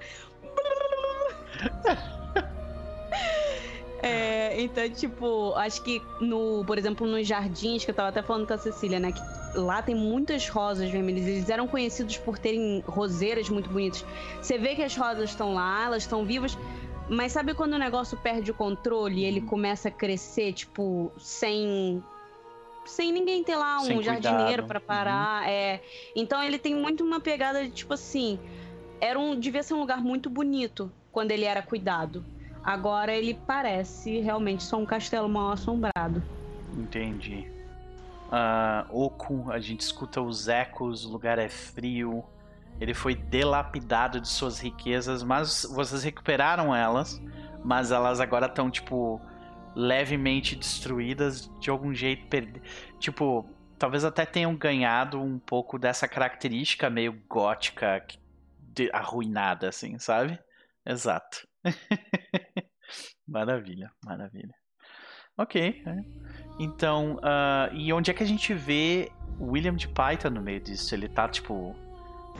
É, então, tipo, acho que no, por exemplo, nos jardins, que eu tava até falando com a Cecília, né? Que lá tem muitas rosas vermelhas. Eles eram conhecidos por terem roseiras muito bonitas. Você vê que as rosas estão lá, elas estão vivas. Mas sabe quando o negócio perde o controle e ele começa a crescer, tipo, sem. Sem ninguém ter lá um Sem jardineiro pra parar. É. Então ele tem muito uma pegada de tipo assim. Era um. Devia ser um lugar muito bonito quando ele era cuidado. Agora ele parece realmente só um castelo mal assombrado. Entendi. Ah, Oco, a gente escuta os ecos, o lugar é frio. Ele foi delapidado de suas riquezas, mas vocês recuperaram elas. Mas elas agora estão, tipo, levemente destruídas de algum jeito. perde- Tipo, talvez até tenham ganhado um pouco dessa característica meio gótica, de- arruinada, assim, sabe? Exato. maravilha, maravilha. Ok. é. Então, ah, e onde é que a gente vê o William de Python no meio disso? Ele tá, tipo,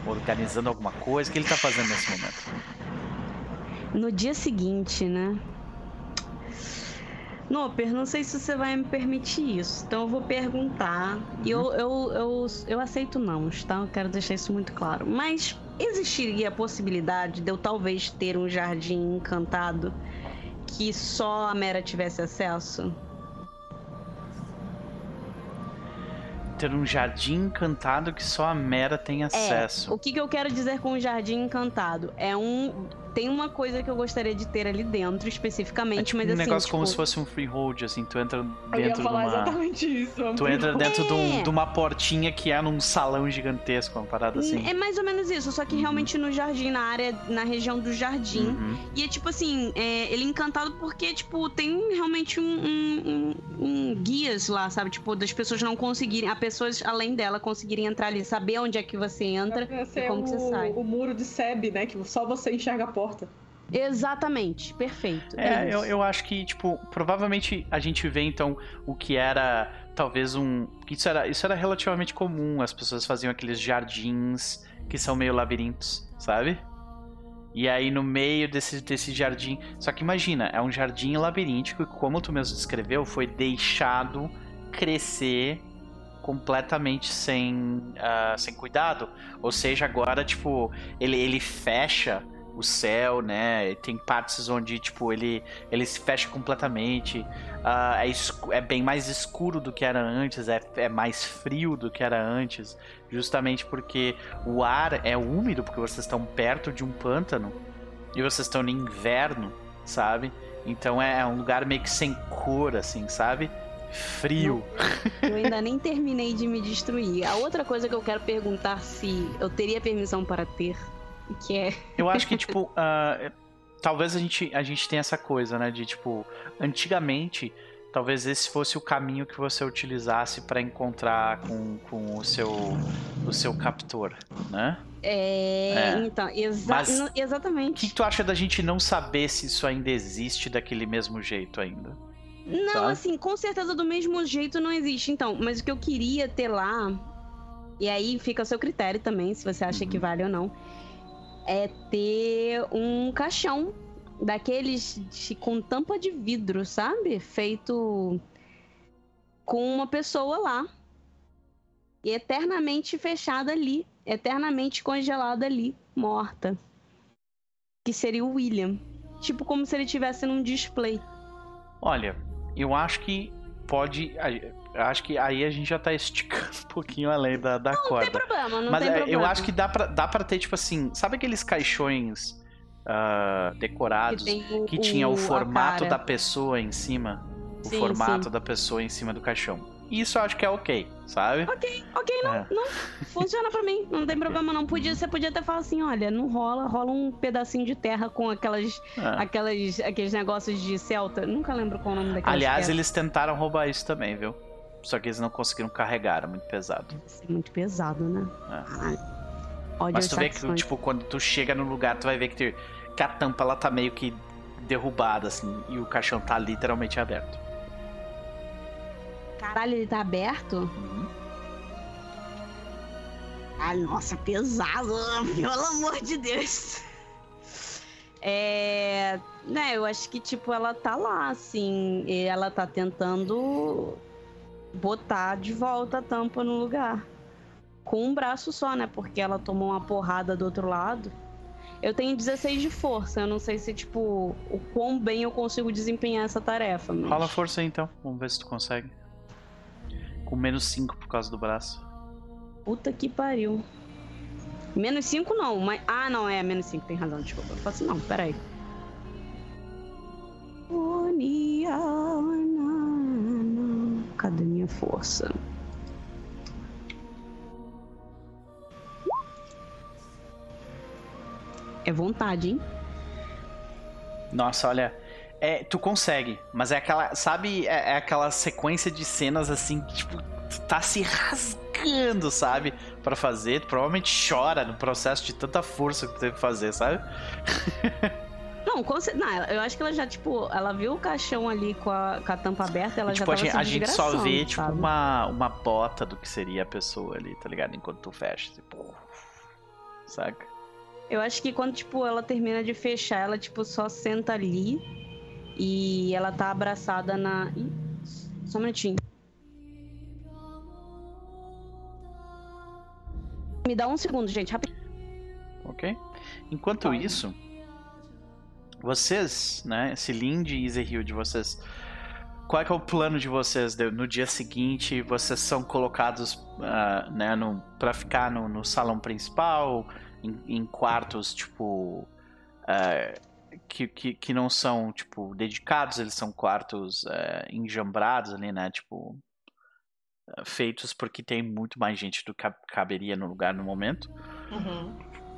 organizando alguma coisa? O que ele tá fazendo nesse momento? No dia seguinte, né? Noper, não sei se você vai me permitir isso, então eu vou perguntar. E eu, eu, eu, eu aceito não, tá? Eu quero deixar isso muito claro. Mas existiria a possibilidade de eu talvez ter um jardim encantado que só a Mera tivesse acesso? Ter um jardim encantado que só a Mera tem acesso. É, o que, que eu quero dizer com o jardim encantado? É um. Tem uma coisa que eu gostaria de ter ali dentro, É especificamente, tipo mas um assim. negócio tipo, como se fosse um freehold, assim, tu entra Eu ia dentro de falar uma. exatamente isso. Tu entra dentro de, um- É. de uma portinha que é num salão gigantesco, uma parada assim. É mais ou menos isso, só que Uhum. realmente no jardim, na área, na região do jardim. Uhum. E é tipo assim, é, ele é encantado porque, tipo, tem realmente um, um- um- um guias lá, sabe? Tipo, das pessoas não conseguirem, as pessoas além dela conseguirem entrar ali, saber onde é que você entra. Ser como o, que você sai. o muro de Seb, né? Que só você enxerga a porta. Exatamente, perfeito. É, isso. eu, eu acho que, tipo, provavelmente a gente vê então o que era talvez um. Isso era, isso era relativamente comum, as pessoas faziam aqueles jardins que são meio labirintos, sabe? E aí no meio desse, desse jardim. Só que imagina, é um jardim labiríntico que, como tu mesmo descreveu, foi deixado crescer completamente sem, uh, sem cuidado. Ou seja, agora, tipo, ele, ele fecha o céu, né? Tem partes onde, tipo, ele, ele se fecha completamente. Uh, é, é, bem mais escuro do que era antes, é, é mais frio do que era antes. Justamente porque o ar é úmido, porque vocês estão perto de um pântano. E vocês estão no inverno, sabe? Então é, é um lugar meio que sem cor, assim, sabe? Frio. Eu ainda nem terminei de me destruir. A outra coisa que eu quero perguntar se eu teria permissão para ter, que é. Eu acho que, tipo, uh, talvez a gente, a gente tenha essa coisa, né? De, tipo, antigamente, talvez esse fosse o caminho que você utilizasse para encontrar com, com o, seu, o seu captor, né? É, é. então, exa Mas, exatamente. O que tu acha da gente não saber se isso ainda existe daquele mesmo jeito ainda? Não, tá? assim, com certeza do mesmo jeito não existe. Então, mas o que eu queria ter lá, e aí fica a seu critério também, se você acha uhum. que vale ou não, é ter um caixão daqueles de, com tampa de vidro, sabe? Feito com uma pessoa lá. E eternamente fechada ali, eternamente congelada ali, morta. Que seria o William. Tipo como se ele estivesse num display. Olha, eu acho que pode. Acho que aí a gente já tá esticando um pouquinho além da, da não, corda. Não tem problema, não Mas tem é, problema. eu acho que dá pra, dá pra ter, tipo assim, sabe aqueles caixões uh, decorados que, o, que tinha o, o formato da pessoa em cima? O sim, formato sim. da pessoa em cima do caixão. Isso eu acho que é ok, sabe? Ok, ok, não, é. não. Funciona pra mim, não tem problema não. Podia, você podia até falar assim, olha, não rola, rola um pedacinho de terra com aquelas, é. aquelas aqueles negócios de Celta. Nunca lembro qual é o nome daquelas Aliás, eles tentaram roubar isso também, viu? Só que eles não conseguiram carregar, era muito pesado. É muito pesado, né? É. Mas tu vê que, tipo, quando tu chega no lugar, tu vai ver que, que a tampa ela tá meio que derrubada, assim, e o caixão tá literalmente aberto. Caralho, ele tá aberto? Uhum. Ah, nossa, pesado, pelo amor de Deus. É. Né, eu acho que, tipo, ela tá lá, assim. E ela tá tentando botar de volta a tampa no lugar. Com um braço só, né? Porque ela tomou uma porrada do outro lado. Eu tenho 16 de força. Eu não sei se, tipo, o quão bem eu consigo desempenhar essa tarefa. Mas... Rola força aí, então. Vamos ver se tu consegue. Com menos 5 por causa do braço. Puta que pariu. Menos 5 não, mas. Ah, não, é menos 5, tem razão, desculpa. Eu faço não, peraí. Cadê minha força? É vontade, hein? Nossa, olha, é, tu consegue, mas é aquela, sabe, é, é aquela sequência de cenas assim, que, tipo, tu tá se rasgando, sabe, para fazer, tu provavelmente chora no processo de tanta força que tu teve que fazer, sabe? Não, não, eu acho que ela já, tipo, ela viu o caixão ali com a, com a tampa aberta, ela e, tipo, já tava a gente, a gente só vê, tipo, uma, uma bota do que seria a pessoa ali, tá ligado? Enquanto tu fecha, tipo, saca? Eu acho que quando, tipo, ela termina de fechar, ela, tipo, só senta ali e ela tá abraçada na. Ih, só um minutinho. Me dá um segundo, gente, rapidinho. Ok. Enquanto isso, vocês, né, Cilinde e Zerhild, vocês. Qual é, é o plano de vocês? No dia seguinte, vocês são colocados uh, né, no, pra ficar no, no salão principal, em, em quartos, tipo. Uh, que, que, que não são, tipo, dedicados, eles são quartos é, enjambrados ali, né? Tipo, feitos porque tem muito mais gente do que caberia no lugar no momento. Uhum.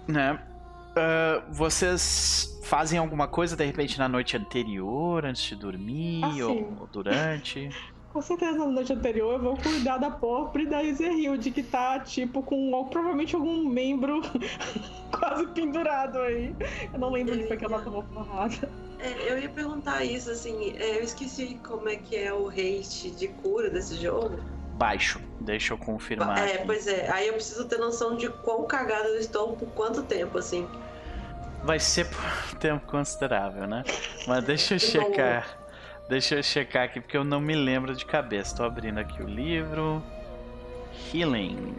Né? Uh, vocês fazem alguma coisa de repente na noite anterior, antes de dormir, assim. ou durante? Com certeza na noite anterior eu vou cuidar da pobre da Ezerhilde, que tá, tipo, com ou, provavelmente algum membro quase pendurado aí. Eu não lembro onde foi que ela tomou porrada. É, eu ia perguntar isso, assim, é, eu esqueci como é que é o rate de cura desse jogo. Baixo, deixa eu confirmar. É, aqui. pois é, aí eu preciso ter noção de quão cagada eu estou por quanto tempo, assim. Vai ser por um tempo considerável, né? Mas deixa eu checar. Deixa eu checar aqui porque eu não me lembro de cabeça. Tô abrindo aqui o livro. Healing.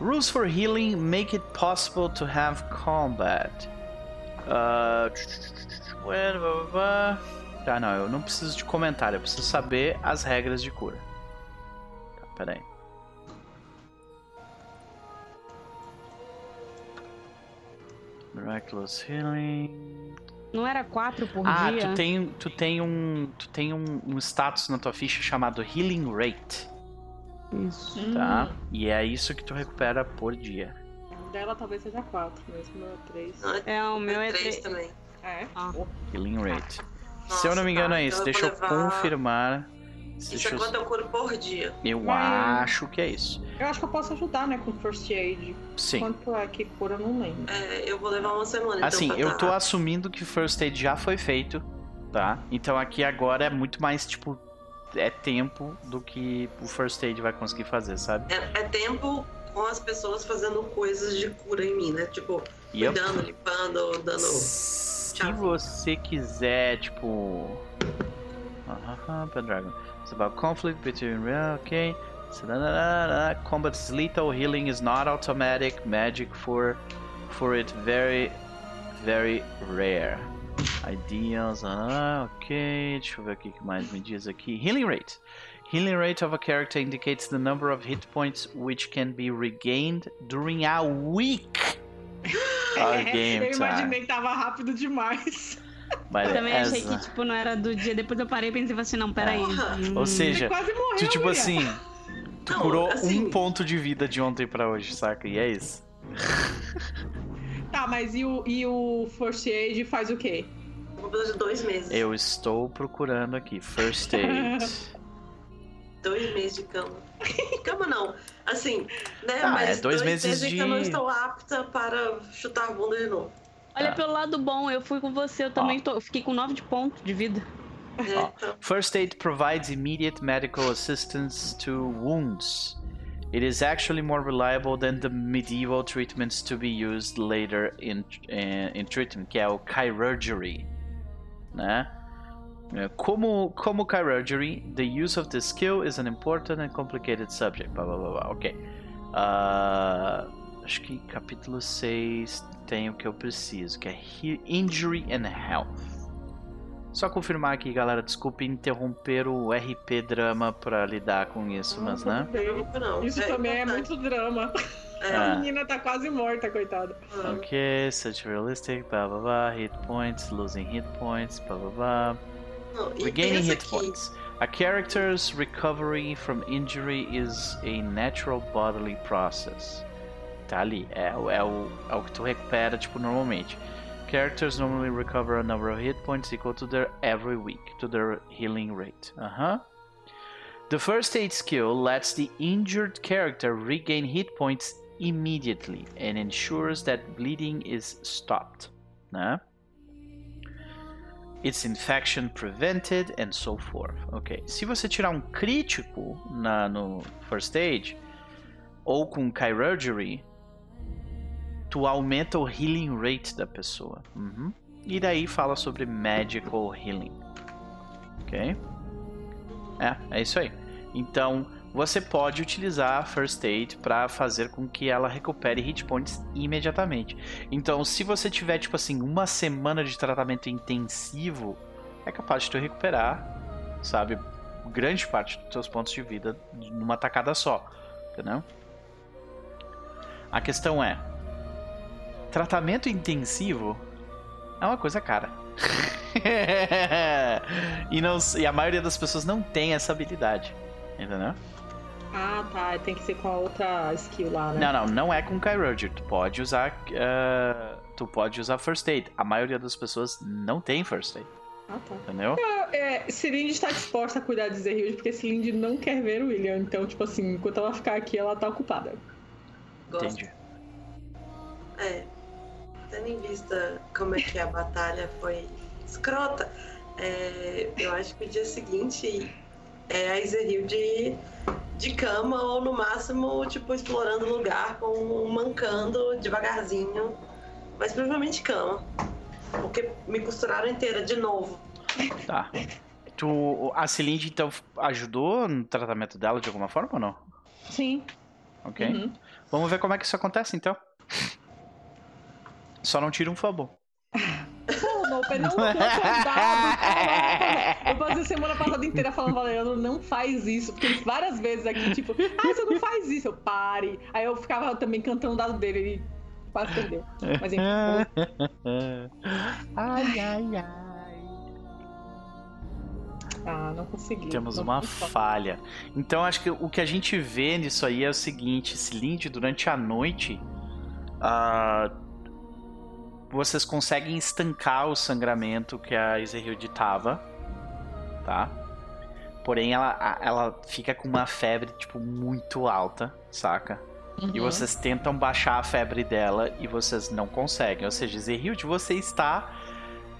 Rules for healing make it possible to have combat. Uh, tá, não, eu não preciso de comentário, eu preciso saber as regras de cura. Tá, pera aí. Miraculous Healing. Não era quatro por ah, dia? tu tem, tu tem um, tu tem um, um status na tua ficha chamado Healing Rate, Isso. tá? E é isso que tu recupera por dia. Dela talvez seja 4, mas o meu é 3. Não, É, o meu é três três. também. É? Ah. Healing Rate. Nossa, Se eu não me engano tá. é isso, Então deixa eu levar- confirmar. Isso Deixa é eu... quanto eu curo por dia. eu Mas- acho que é isso. Eu acho que eu posso ajudar, né, com First Aid. Sim. Quanto é que cura, eu não lembro. É, eu vou levar uma semana. Assim, então, eu tá- tô assumindo que First Aid já foi feito, tá? Então aqui agora é muito mais, tipo, é tempo do que o First Aid vai conseguir fazer, sabe? É, é tempo com as pessoas fazendo coisas de cura em mim, né? Tipo, eu cuidando, limpando, dando. Se você quiser, tipo. Pendragon. It's about conflict between real, okay. Combat is lethal, healing is not automatic, magic for for it very very rare. Ideas, ah, ok. Deixa eu ver o que mais me diz aqui. Healing rate. Healing rate of a character indicates the number of hit points which can be regained during a week. Game eu imaginei que tava rápido demais. But Eu também achei as- que, tipo, não era do dia. Depois eu parei e pensei assim, não, peraí. Hum, Ou seja, morreu, tu tipo mulher. assim, tu Não, curou assim- um ponto de vida de ontem pra hoje, saca? E é isso. Tá, mas e o, e o First Aid faz o quê? De dois meses. Eu estou procurando aqui, first aid. Dois meses de cama. cama não. Assim, né? Ah, mas é dois meses que eu não de- estou apta para chutar a bunda de novo. Olha Ah. pelo lado bom, eu fui com você, eu também tô, eu fiquei com 9 de ponto de vida. É, então, First aid provides immediate medical assistance to wounds. It is actually more reliable than the medieval treatments to be used later in, in, in treatment, que é o chirurgery, né? É, Como, como chirurgery, the use of the skill is an important and complicated subject. Blá, blá, blá, blá. Ok. Ah, acho que capítulo 6 tem o que eu preciso, que é Injury and Health. Só confirmar aqui, galera. Desculpe interromper o RP drama pra lidar com isso, mas né? não, não. Isso também é muito drama. É, A menina tá quase morta, coitada. ah, Ok, such realistic, blá blá blá, hit points, losing hit points, blá blá blá. Não, e Regaining hit points. A character's recovery from injury is a natural bodily process. Tá ali, é, o- é, o, é o que tu recupera, tipo, normalmente. Characters normally recover a number of hit points equal to their every week, to their healing rate. Uh-huh. The first aid skill lets the injured character regain hit points immediately and ensures that bleeding is stopped. Né? Its infection prevented and so forth. Ok. Se você tirar um crítico na, no First Aid ou com Chirurgery, tu aumenta o healing rate da pessoa. Uhum. E daí fala sobre Magical Healing. Ok? É, é isso aí. Então, você pode utilizar a First Aid para fazer com que ela recupere hit points imediatamente. Então, se você tiver, tipo assim, uma semana de tratamento intensivo, é capaz de tu recuperar, sabe, grande parte dos teus pontos de vida numa tacada só, entendeu? A questão é, tratamento intensivo é uma coisa cara. e, não, e a maioria das pessoas não tem essa habilidade, entendeu? Ah, tá. Tem que ser com a outra skill lá, né? Não, não, não é com Chirurgery. Tu pode usar. eh, tu pode usar First Aid. A maioria das pessoas não tem First Aid, Ah, tá. entendeu? É, Cilindy está disposta a cuidar de Zerhild porque Cilindy não quer ver o William. Então, tipo assim, enquanto ela ficar aqui, ela tá ocupada. gosto. Entendi. É. Tendo em vista como é que a batalha foi escrota, é, eu acho que o dia seguinte é a Izeril de, de cama ou no máximo, tipo, explorando o lugar com um mancando devagarzinho Mas provavelmente cama. Porque me costuraram inteira de novo. Tá. Tu, a Celinde, então, ajudou no tratamento dela de alguma forma ou não? Sim. Ok. Uhum. Vamos ver como é que isso acontece, então. Só não tira um fumble. Não dado, caraca. Eu passei a semana passada inteira falando, Valeriano, não faz isso. Porque várias vezes aqui, tipo, ah, você não faz isso, eu pare. Aí eu ficava também cantando o dado dele, ele quase perdeu. Mas enfim, ai, ai, ai. ah, não consegui. Temos Não uma consegui. falha. Então acho que o que a gente vê nisso aí é o seguinte: Cilinde, durante a noite, ah, vocês conseguem estancar o sangramento que a Ezerhilde tava, tá? Porém, ela, ela fica com uma febre, tipo, muito alta, saca? E Uhum. vocês tentam baixar a febre dela e vocês não conseguem. Ou seja, Zerhild, você está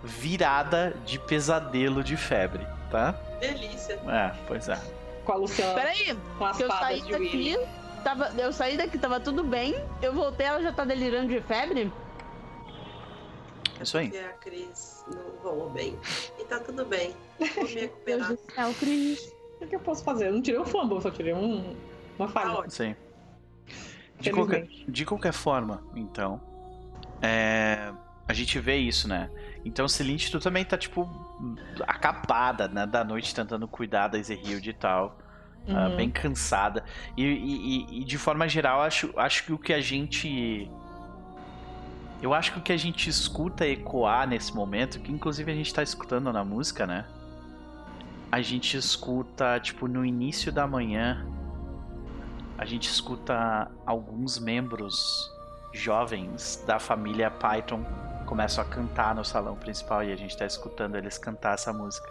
virada de pesadelo de febre, tá? Delícia. É, pois é. Com a Luciana, Peraí, com as que eu saí daqui. Tava, eu saí daqui, tava tudo bem. Eu voltei, ela já tá delirando de febre. É isso aí. Porque a Cris não rolou bem. E tá tudo bem. Vou me recuperar. do céu, Cris. O que eu posso fazer? Eu não tirei um fumble, só tirei um, uma Tá falha. ótimo. Sim. De qualquer, de qualquer forma, então, é, a gente vê isso, né? Então, Celinte, tu também tá, tipo, acapada, né? Da noite tentando cuidar da Ezerhild e tal. ah, Uhum. bem cansada. E, e- e- e, de forma geral, acho, acho que o que a gente. Eu acho que o que a gente escuta ecoar nesse momento, que inclusive a gente tá escutando na música, né? A gente escuta, tipo, no início da manhã, a gente escuta alguns membros jovens da família Python começam a cantar no salão principal e a gente tá escutando eles cantar essa música.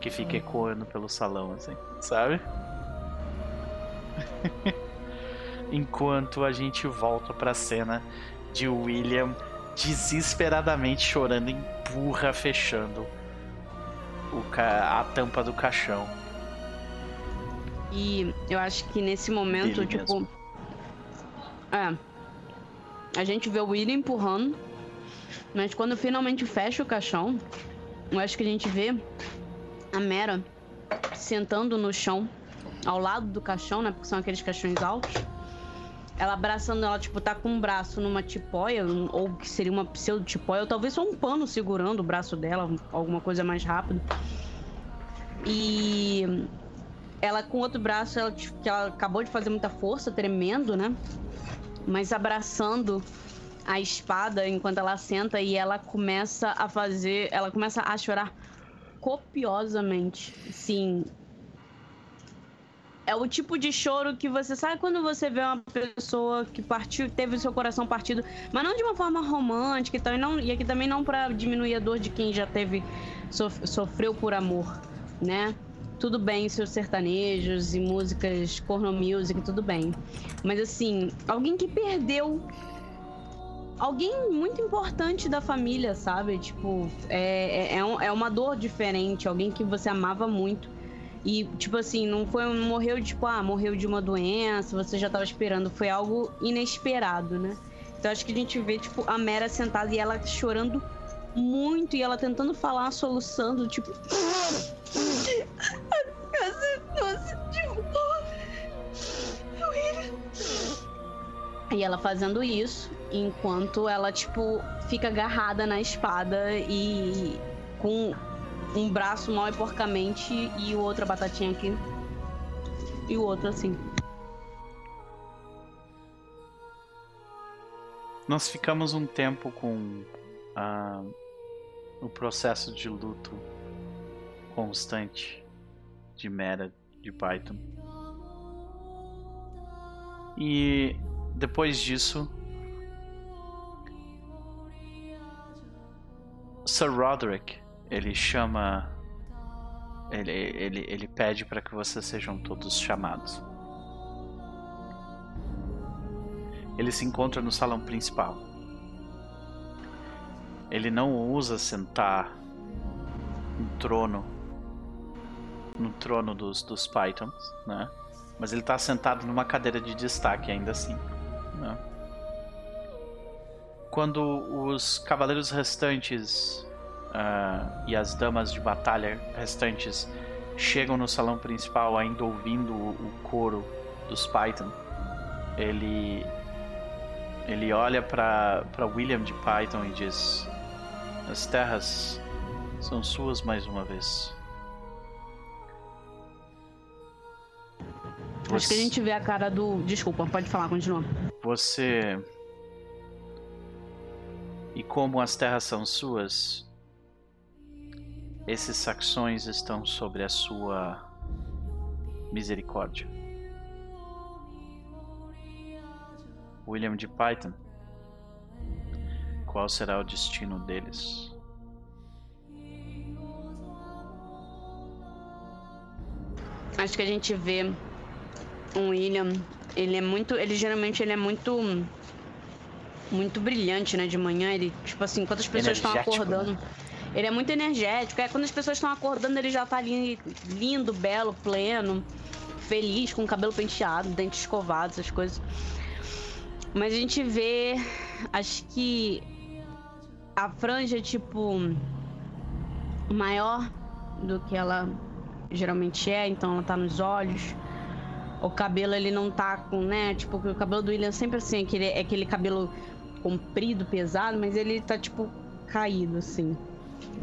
Que fica Uhum. ecoando pelo salão, assim, sabe? Enquanto a gente volta pra cena de William desesperadamente chorando, empurra fechando o ca- a tampa do caixão. E eu acho que nesse momento, Dele tipo. mesmo. É. A gente vê o William empurrando. Mas quando finalmente fecha o caixão, eu acho que a gente vê a Mera sentando no chão, ao lado do caixão, né? Porque são aqueles caixões altos. Ela abraçando ela, tipo, tá com um braço numa tipóia, ou que seria uma pseudo-tipóia, ou talvez só um pano segurando o braço dela, alguma coisa mais rápida. E ela com outro braço, ela, tipo, que ela acabou de fazer muita força, tremendo, né? Mas abraçando a espada enquanto ela senta e ela começa a fazer. Ela começa a chorar copiosamente. Sim. É o tipo de choro que você sabe quando você vê uma pessoa que partiu, teve o seu coração partido, mas não de uma forma romântica e e, não, e aqui também não pra diminuir a dor de quem já teve, sof- sofreu por amor, né? Tudo bem, seus sertanejos e músicas corno music, tudo bem. Mas assim, alguém que perdeu alguém muito importante da família, sabe? Tipo, é, é, é, é uma dor diferente, alguém que você amava muito. E, tipo assim, não foi morreu, tipo, ah, morreu de uma doença, você já tava esperando. Foi algo inesperado, né? Então acho que a gente vê, tipo, a Mera sentada e ela chorando muito e ela tentando falar, soluçando, tipo. Nossa, tipo. E ela fazendo isso, enquanto ela, tipo, fica agarrada na espada e com um braço mal e porcamente e o outro a batatinha aqui. E o outro assim. Nós ficamos um tempo com ah, o processo de luto constante de Mera de Python. E depois disso, Sir Roderick ele chama, ele, ele, ele pede para que vocês sejam todos chamados. Ele se encontra no salão principal. Ele não ousa sentar no trono no trono dos, dos Pythons, né? Mas ele tá sentado numa cadeira de destaque ainda assim, né? quando os cavaleiros restantes uh, e as damas de batalha restantes chegam no salão principal, ainda ouvindo o, o coro dos Python, ele ele olha para William de Python e diz: As terras são suas mais uma vez. Você... Acho que a gente vê a cara do. Desculpa, pode falar, continua. Você. E como as terras são suas, esses saxões estão sobre a sua misericórdia. William de Python, qual será o destino deles? Acho que a gente vê um William, ele é muito, ele geralmente ele é muito muito brilhante, né, de manhã, ele tipo assim, quando as pessoas estão acordando, né? Ele é muito energético. É quando as pessoas estão acordando, ele já tá ali lindo, belo, pleno, feliz, com o cabelo penteado, dentes escovados, essas coisas. Mas a gente vê, acho que a franja tipo maior do que ela geralmente é, então ela tá nos olhos. O cabelo ele não tá com, né? Tipo, o cabelo do William é sempre assim, aquele, é aquele cabelo comprido, pesado, mas ele tá tipo caído assim.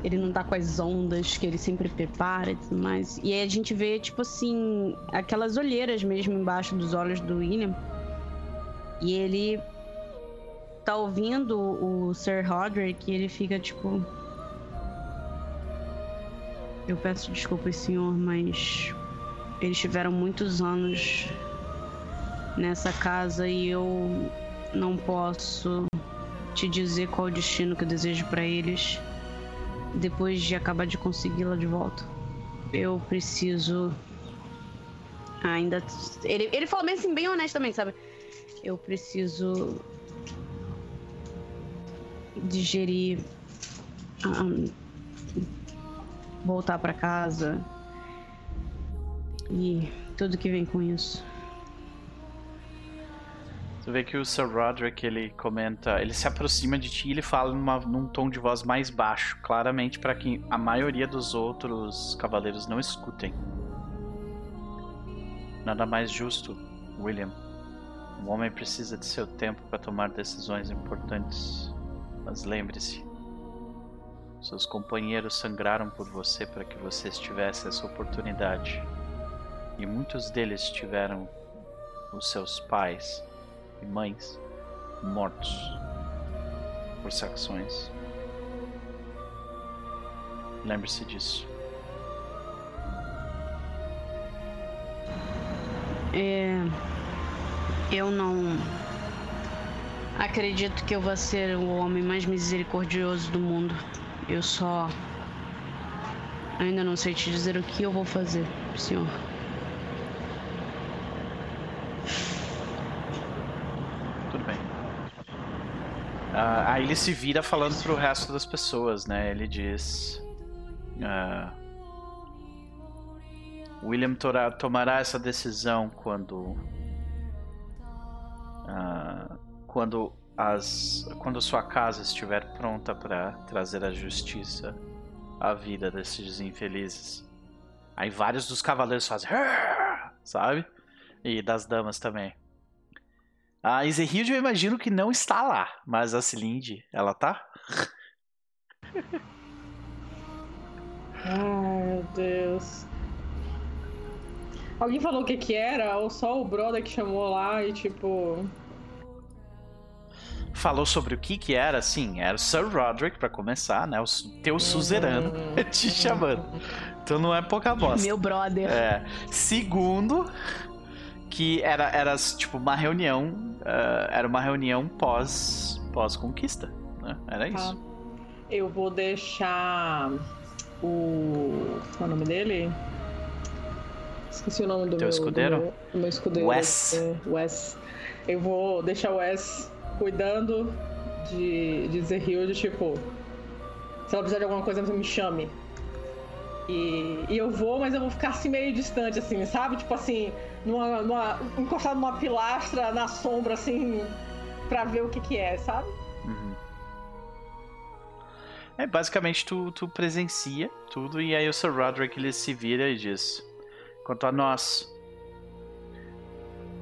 Ele não tá com as ondas que ele sempre prepara e tudo mais. E aí a gente vê, tipo assim, aquelas olheiras mesmo embaixo dos olhos do William. E ele tá ouvindo o Sir Roderick e ele fica tipo. Eu peço desculpas, senhor, mas eles tiveram muitos anos nessa casa e eu não posso te dizer qual o destino que eu desejo para eles depois de acabar de consegui-la de volta. Eu preciso ainda ele ele falou bem assim bem honestamente, sabe? Eu preciso digerir um, voltar para casa e tudo que vem com isso. Você vê que o Sir Roderick ele comenta, ele se aproxima de ti e ele fala numa, num tom de voz mais baixo, claramente para que a maioria dos outros cavaleiros não escutem. Nada mais justo, William. Um homem precisa de seu tempo para tomar decisões importantes. Mas lembre-se, seus companheiros sangraram por você para que você tivesse essa oportunidade e muitos deles tiveram os seus pais e mães mortos por saxões. Lembre-se disso. É, eu não acredito que eu vou ser o homem mais misericordioso do mundo. Eu só ainda não sei te dizer o que eu vou fazer, senhor. Uh, aí ele se vira falando pro resto das pessoas, né? Ele diz. Uh, William tora, tomará essa decisão quando. Uh, quando as quando sua casa estiver pronta para trazer a justiça à vida desses infelizes. Aí vários dos cavaleiros fazem, sabe? E das damas também. A Ezerhilde eu imagino que não está lá, mas a Cilinde, ela tá? Ai, meu Deus. Alguém falou o que que era? Ou só o brother que chamou lá e tipo... Falou sobre o que que era, sim, era o Sir Roderick para começar, né? O teu suzerano te chamando. Então não é pouca bosta. Meu brother. É. Segundo, que era, era tipo uma reunião, uh, era uma reunião pós pós conquista, né? Era isso. Tá. Eu vou deixar o qual é o nome dele? Esqueci o nome do Teu meu escudeiro. Do meu, meu escudeiro. Wes. É, Wes. Eu vou deixar o Wes cuidando de de Zerhild, tipo, se ela precisar de alguma coisa, me chame. E, e eu vou, mas eu vou ficar assim meio distante, assim, sabe? Tipo assim, numa, numa, encostado numa pilastra na sombra, assim, pra ver o que que é, sabe? Uhum. É, basicamente tu, tu presencia tudo e aí o Sir Roderick ele se vira e diz: Quanto a nós,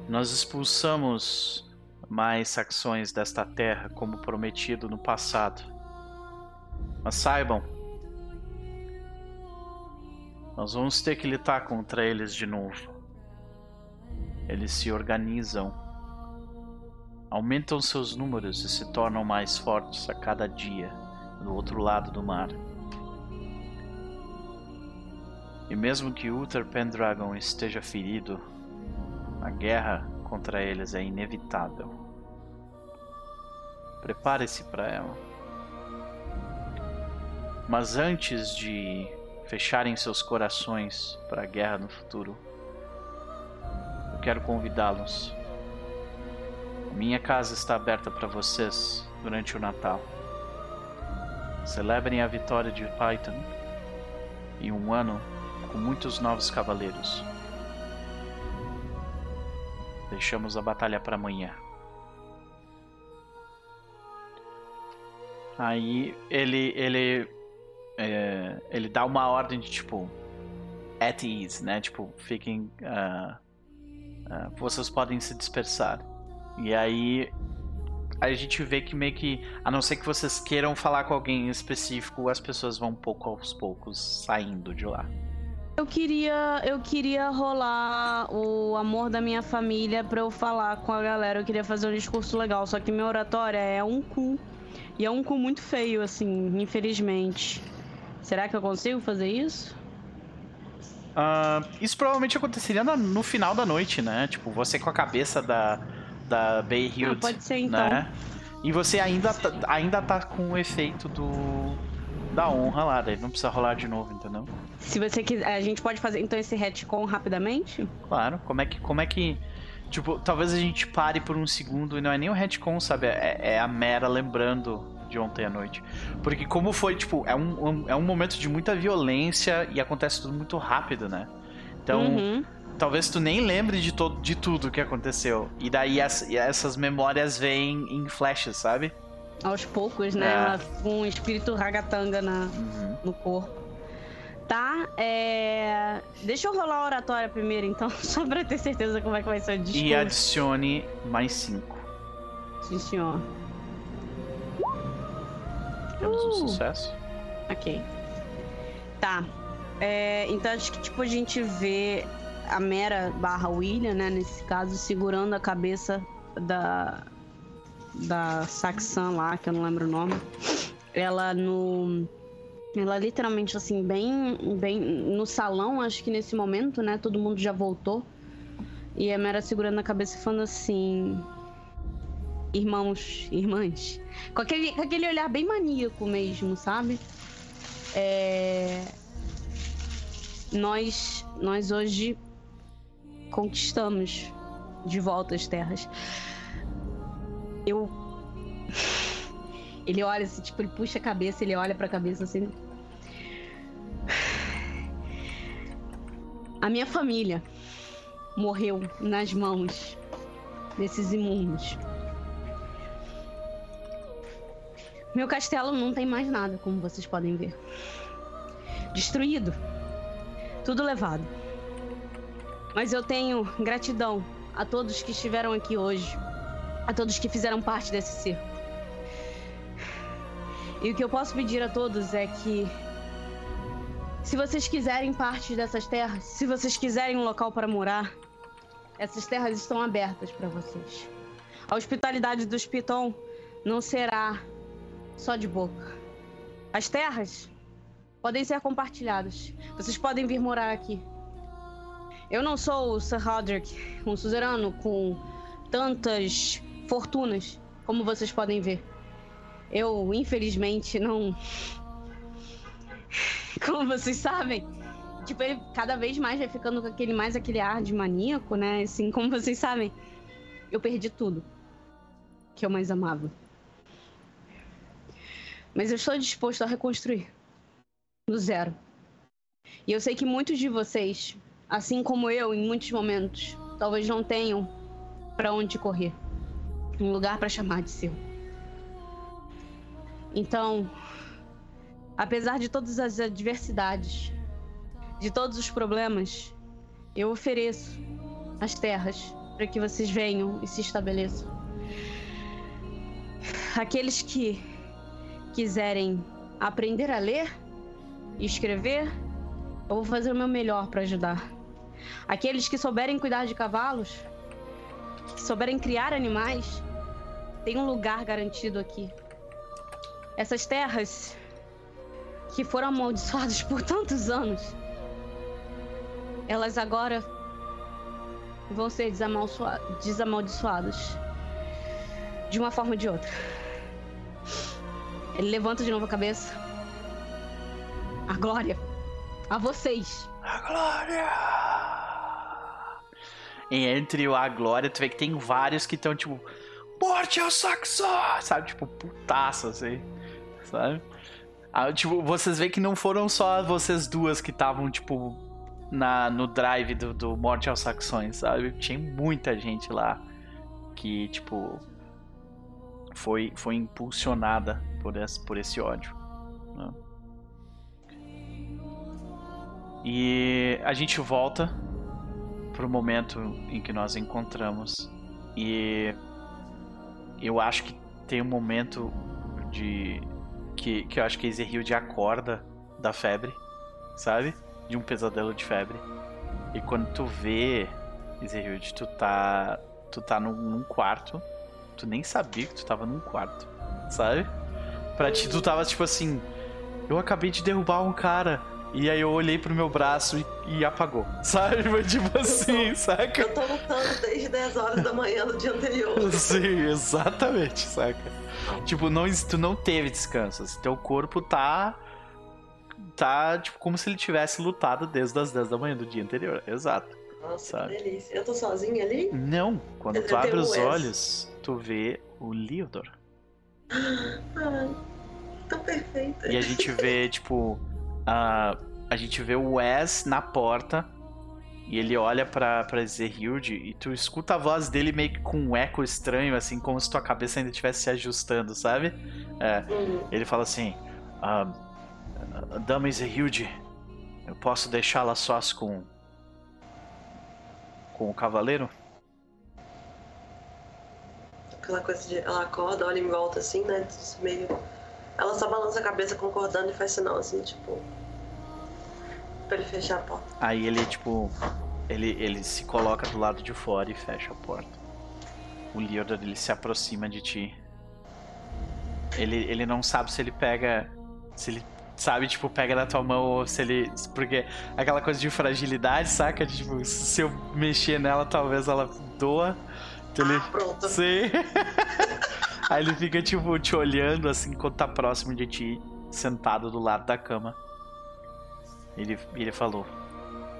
nós expulsamos mais saxões desta terra como prometido no passado. Mas saibam, nós vamos ter que lutar contra eles de novo. Eles se organizam, aumentam seus números e se tornam mais fortes a cada dia do outro lado do mar. E mesmo que Uther Pendragon esteja ferido, a guerra contra eles é inevitável. Prepare-se para ela. Mas antes de fecharem seus corações para a guerra no futuro, quero convidá-los. Minha casa está aberta para vocês durante o Natal. Celebrem a vitória de Python e um ano com muitos novos cavaleiros. Deixamos a batalha para amanhã. Aí ele ele é, ele dá uma ordem de tipo at ease, né? Tipo, fiquem uh, uh, vocês podem se dispersar. E aí a gente vê que meio que, a não ser que vocês queiram falar com alguém específico, as pessoas vão pouco aos poucos saindo de lá. Eu queria, eu queria rolar o amor da minha família para eu falar com a galera. Eu queria fazer um discurso legal, só que minha oratória é um cu. E é um cu muito feio, assim, infelizmente. Será que eu consigo fazer isso? Uh, isso provavelmente aconteceria no final da noite, né? Tipo, você com a cabeça da, da Bay Hill. Ah, pode ser então. Né? E você ainda tá, ainda tá com o efeito do da honra lá, daí não precisa rolar de novo, entendeu? Se você quiser, a gente pode fazer então esse retcon rapidamente? Claro, como é que como é que tipo, talvez a gente pare por um segundo e não é nem o retcon, sabe? É, é a mera lembrando de ontem à noite. Porque como foi, tipo, é um, um, é um momento de muita violência e acontece tudo muito rápido, né? Então, uhum talvez tu nem lembre de, todo, de tudo que aconteceu. E daí as, essas memórias vêm em flashes, sabe? Aos poucos, né? É. Um espírito ragatanga na, uhum. no corpo. Tá, é... Deixa eu rolar a oratória primeiro, então, só pra ter certeza como é que vai ser o discurso. E adicione mais cinco. Sim, senhor. Temos um sucesso. Ok. Tá. É, então acho que tipo a gente vê a Mera barra William, né, nesse caso, segurando a cabeça da, da Saxan lá, que eu não lembro o nome. Ela no. Ela literalmente, assim, bem, bem no salão, acho que nesse momento, né? Todo mundo já voltou. E a Mera segurando a cabeça e falando assim. Irmãos, irmãs. Com aquele, com aquele olhar bem maníaco mesmo, sabe? É... Nós, nós hoje conquistamos de volta as terras. Eu. Ele olha assim, tipo, ele puxa a cabeça, ele olha pra cabeça assim. A minha família morreu nas mãos desses imundos. Meu castelo não tem mais nada, como vocês podem ver. Destruído. Tudo levado. Mas eu tenho gratidão a todos que estiveram aqui hoje, a todos que fizeram parte desse circo. E o que eu posso pedir a todos é que, se vocês quiserem parte dessas terras, se vocês quiserem um local para morar, essas terras estão abertas para vocês. A hospitalidade dos Piton não será só de boca. As terras podem ser compartilhadas. Vocês podem vir morar aqui. Eu não sou o Sir Roderick, um suzerano com tantas fortunas como vocês podem ver. Eu, infelizmente, não. Como vocês sabem, tipo, ele cada vez mais vai ficando com aquele mais aquele ar de maníaco, né? Assim, como vocês sabem, eu perdi tudo que eu mais amava. Mas eu estou disposto a reconstruir do zero. E eu sei que muitos de vocês assim como eu em muitos momentos, talvez não tenham para onde correr, um lugar para chamar de seu. Então, apesar de todas as adversidades, de todos os problemas, eu ofereço as terras para que vocês venham e se estabeleçam. Aqueles que quiserem aprender a ler e escrever, eu vou fazer o meu melhor para ajudar. Aqueles que souberem cuidar de cavalos, que souberem criar animais, têm um lugar garantido aqui. Essas terras que foram amaldiçoadas por tantos anos, elas agora vão ser desamaldiçoadas de uma forma ou de outra. Ele levanta de novo a cabeça. A glória a vocês. A glória! E entre o A Glória, tu vê que tem vários que estão tipo. Morte ao Saxo! Sabe? Tipo, putaça, assim. Sabe? Ah, tipo, vocês veem que não foram só vocês duas que estavam, tipo, na, no drive do, do Morte aos Saxões, sabe? Tinha muita gente lá que, tipo, foi, foi impulsionada por esse, por esse ódio. Né? E a gente volta pro momento em que nós encontramos. E eu acho que tem um momento de. que, que eu acho que Ezerhilde acorda da febre, sabe? De um pesadelo de febre. E quando tu vê, Ezerhilde, tu tá. Tu tá num, num quarto. Tu nem sabia que tu tava num quarto, sabe? Pra ti, tu tava tipo assim. Eu acabei de derrubar um cara. E aí eu olhei pro meu braço e, e apagou. Sabe? Foi tipo assim, eu tô, saca? Eu tô lutando desde 10 horas da manhã do dia anterior. Sim, exatamente, saca? Tipo, não, tu não teve descanso. Assim, teu corpo tá. Tá, tipo, como se ele tivesse lutado desde as 10 da manhã do dia anterior. Exato. Nossa, Sabe? que delícia. Eu tô sozinha ali? Não, quando Eu tu abre os olhos, tu vê o Leodor. Ai, tão perfeita. E a gente vê, tipo, a, a gente vê o Wes na porta. E ele olha pra, pra Zerhilde e tu escuta a voz dele meio que com um eco estranho, assim, como se tua cabeça ainda estivesse se ajustando, sabe? É, Hum, ele fala assim: ah, Dama Zerhilde, eu posso deixá-la sós com. com o cavaleiro? Aquela coisa de. Ela acorda, olha em volta assim, né? Meio. Ela só balança a cabeça concordando e faz sinal assim, tipo. Pra ele fechar a porta. Aí ele, tipo, ele, ele se coloca do lado de fora e fecha a porta. O Leodor, ele se aproxima de ti. Ele, ele não sabe se ele pega. Se ele, sabe, tipo, pega na tua mão ou se ele. Porque aquela coisa de fragilidade, saca? De, tipo, se eu mexer nela, talvez ela doa. Ele. Ah, pronto. Sim. Aí ele fica, tipo, te olhando assim quando tá próximo de ti, sentado do lado da cama. Ele, ele falou: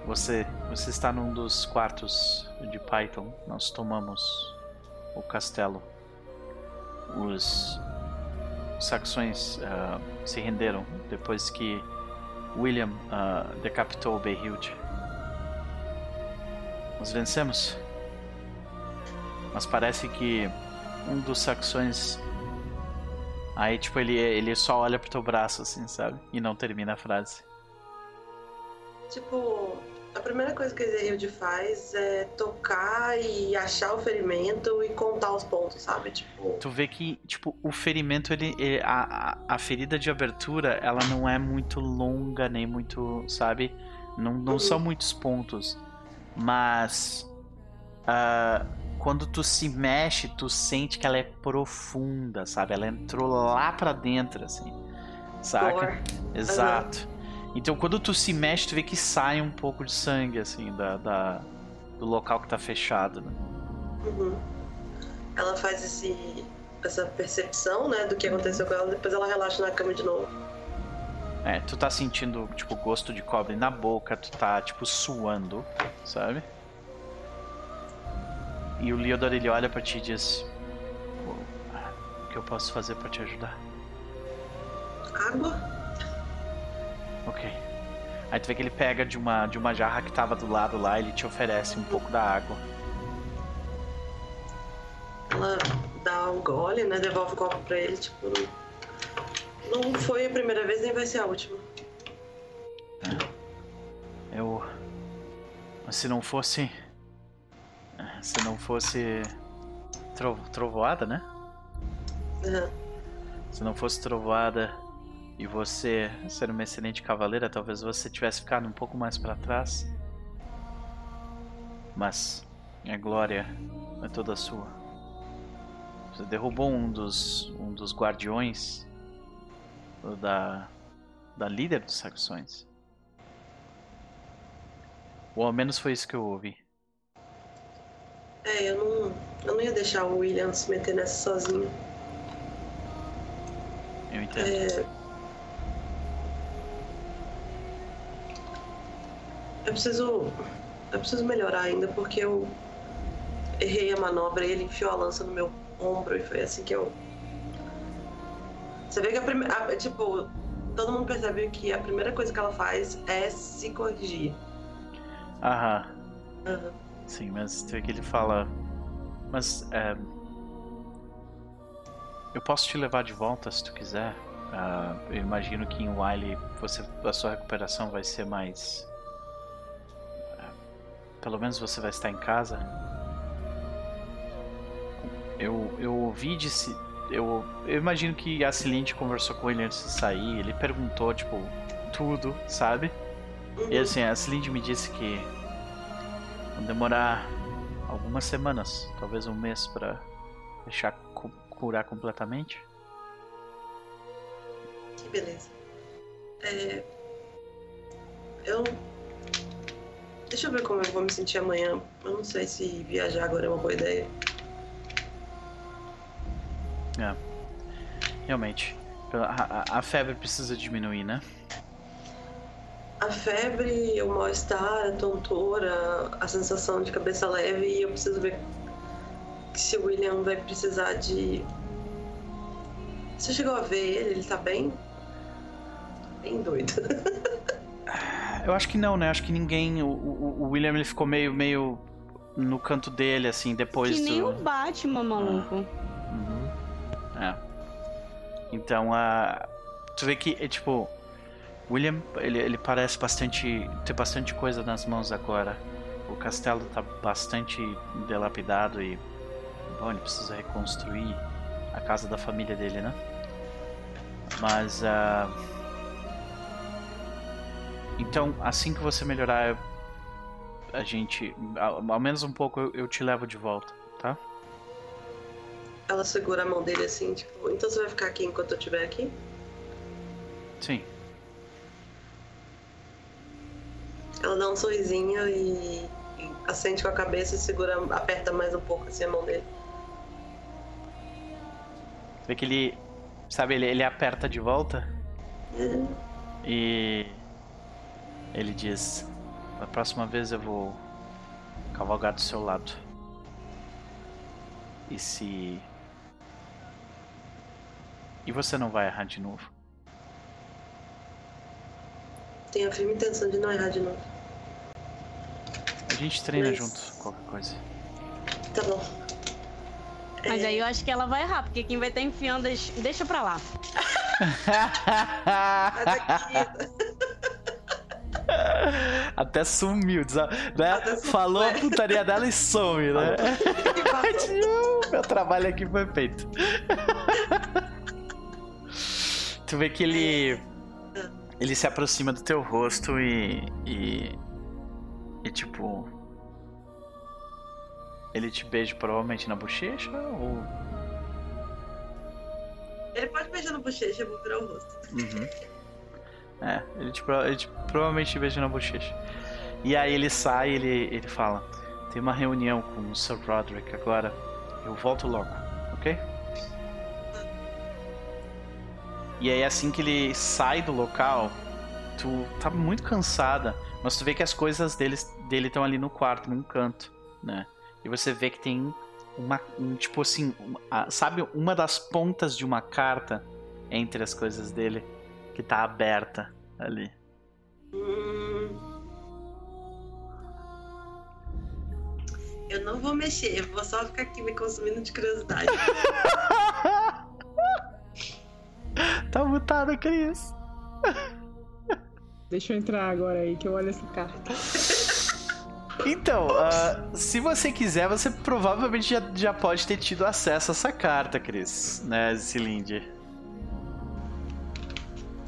você, você está num dos quartos de Python. Nós tomamos o castelo. Os saxões ah, se renderam depois que William ah, decapitou Behild. Nós vencemos. Mas parece que um dos saxões. Aí, tipo, ele, ele só olha pro teu braço, assim, sabe? E não termina a frase. Tipo, a primeira coisa que a Zerhilde faz é tocar e achar o ferimento e contar os pontos, sabe? Tipo. Tu vê que, tipo, o ferimento, ele. ele- a, a, a ferida de abertura, ela não é muito longa, nem muito. Sabe? Não, não Uhum. são muitos pontos. Mas. ah, quando tu se mexe, tu sente que ela é profunda, sabe? Ela entrou lá pra dentro, assim. Saca? Gore. Exato. Então quando tu se mexe, tu vê que sai um pouco de sangue, assim, da, da- do local que tá fechado, né? Uhum. Ela faz esse, essa percepção, né, do que aconteceu com ela, depois ela relaxa na cama de novo. É, tu tá sentindo, tipo, gosto de cobre na boca, tu tá, tipo, suando, sabe? E o Leodor, ele olha pra ti e diz... "O que eu posso fazer pra te ajudar? Água? Ok. Aí tu vê que ele pega de uma, de uma jarra que tava do lado lá, ele te oferece um pouco da água. Ela dá um gole, né, devolve o copo pra ele, tipo, não, Não foi a primeira vez, nem vai ser a última. Eu. Mas se não fosse. Se não fosse. Tro... Trovoada, né? Aham. Se não fosse trovoada e você ser uma excelente cavaleira, talvez você tivesse ficado um pouco mais pra trás. Mas a glória é toda sua. Você derrubou um dos um dos guardiões da da líder dos saxões. Ou ao menos foi isso que eu ouvi. É, eu não, eu não ia deixar o William se meter nessa sozinho. Eu entendo. É... Eu preciso. Eu preciso melhorar ainda porque eu errei a manobra e ele enfiou a lança no meu ombro e foi assim que eu. Você vê que a primeira. Tipo, todo mundo percebe que a primeira coisa que ela faz é se corrigir. Aham. Aham. Sim, mas você vê que ele fala. Mas é, eu posso te levar de volta se tu quiser. Ah, eu imagino que em Wiley você, a sua recuperação vai ser mais. ah, pelo menos você vai estar em casa. Eu, eu ouvi de se- eu, eu imagino que a Celinte conversou com ele antes de sair. Ele perguntou, tipo, tudo, sabe? E Uhum. assim, a Celinde me disse que vão demorar algumas semanas, talvez um mês pra deixar cu- curar completamente. Que beleza. É... Eu. Deixa eu ver como eu vou me sentir amanhã. Eu não sei se viajar agora é uma boa ideia. É. Realmente. A, a- a febre precisa diminuir, né? A febre, o mal-estar, a tontura, a sensação de cabeça leve e eu preciso ver se o William vai precisar de. Você chegou a ver ele? Ele tá bem? Bem doido. Eu acho que não, né? Acho que ninguém. O, o- o William ele ficou meio, meio no canto dele, assim, depois Que nem do. o Batman, maluco. Uhum. É. Então, a. Tu vê que, é, tipo. William, ele, ele parece bastante. ter bastante coisa nas mãos agora. O castelo tá bastante dilapidado e. Bom, ele precisa reconstruir a casa da família dele, né? Mas. ah, Então, assim que você melhorar, a gente. Ao, ao menos um pouco eu, eu te levo de volta, tá? Ela segura a mão dele assim, tipo, então você vai ficar aqui enquanto eu estiver aqui? Sim. Ela dá um sorrisinho e, e acende com a cabeça e segura, aperta mais um pouco assim a mão dele. Vê que ele. Sabe, ele, ele aperta de volta É, e. Ele diz: Da próxima vez eu vou cavalgar do seu lado. E se. E você não vai errar de novo. Tenho a firme intenção de não errar de novo. A gente treina Mas- junto, qualquer coisa. Tá bom. Mas É, aí eu acho que ela vai errar, porque quem vai estar enfiando. Deixa, deixa pra lá. Daqui. Até sumiu, né? Até Falou a é. putaria dela e some, né? Meu trabalho aqui foi feito. tu vê que ele. Ele se aproxima do teu rosto e. e. e tipo. Ele te beija provavelmente na bochecha ou. Ele pode beijar na bochecha, eu vou virar o rosto. Uhum. É, ele te, ele te- provavelmente te beija na bochecha. E aí ele sai e ele, ele fala: Tem uma reunião com o Sir Roderick agora. Eu volto logo, ok? E aí assim que ele sai do local, tu tá muito cansada, mas tu vê que as coisas dele dele estão ali no quarto, num canto, né? E você vê que tem uma, um, tipo assim, uma- sabe uma das pontas de uma carta entre as coisas dele que tá aberta ali. Eu não vou mexer, eu vou só ficar aqui me consumindo de curiosidade. Tá mutado, Cris. Deixa eu entrar agora aí que eu olho essa carta. Então, uh, se você quiser, você provavelmente já, já pode ter tido acesso a essa carta, Cris, né, Cilinde?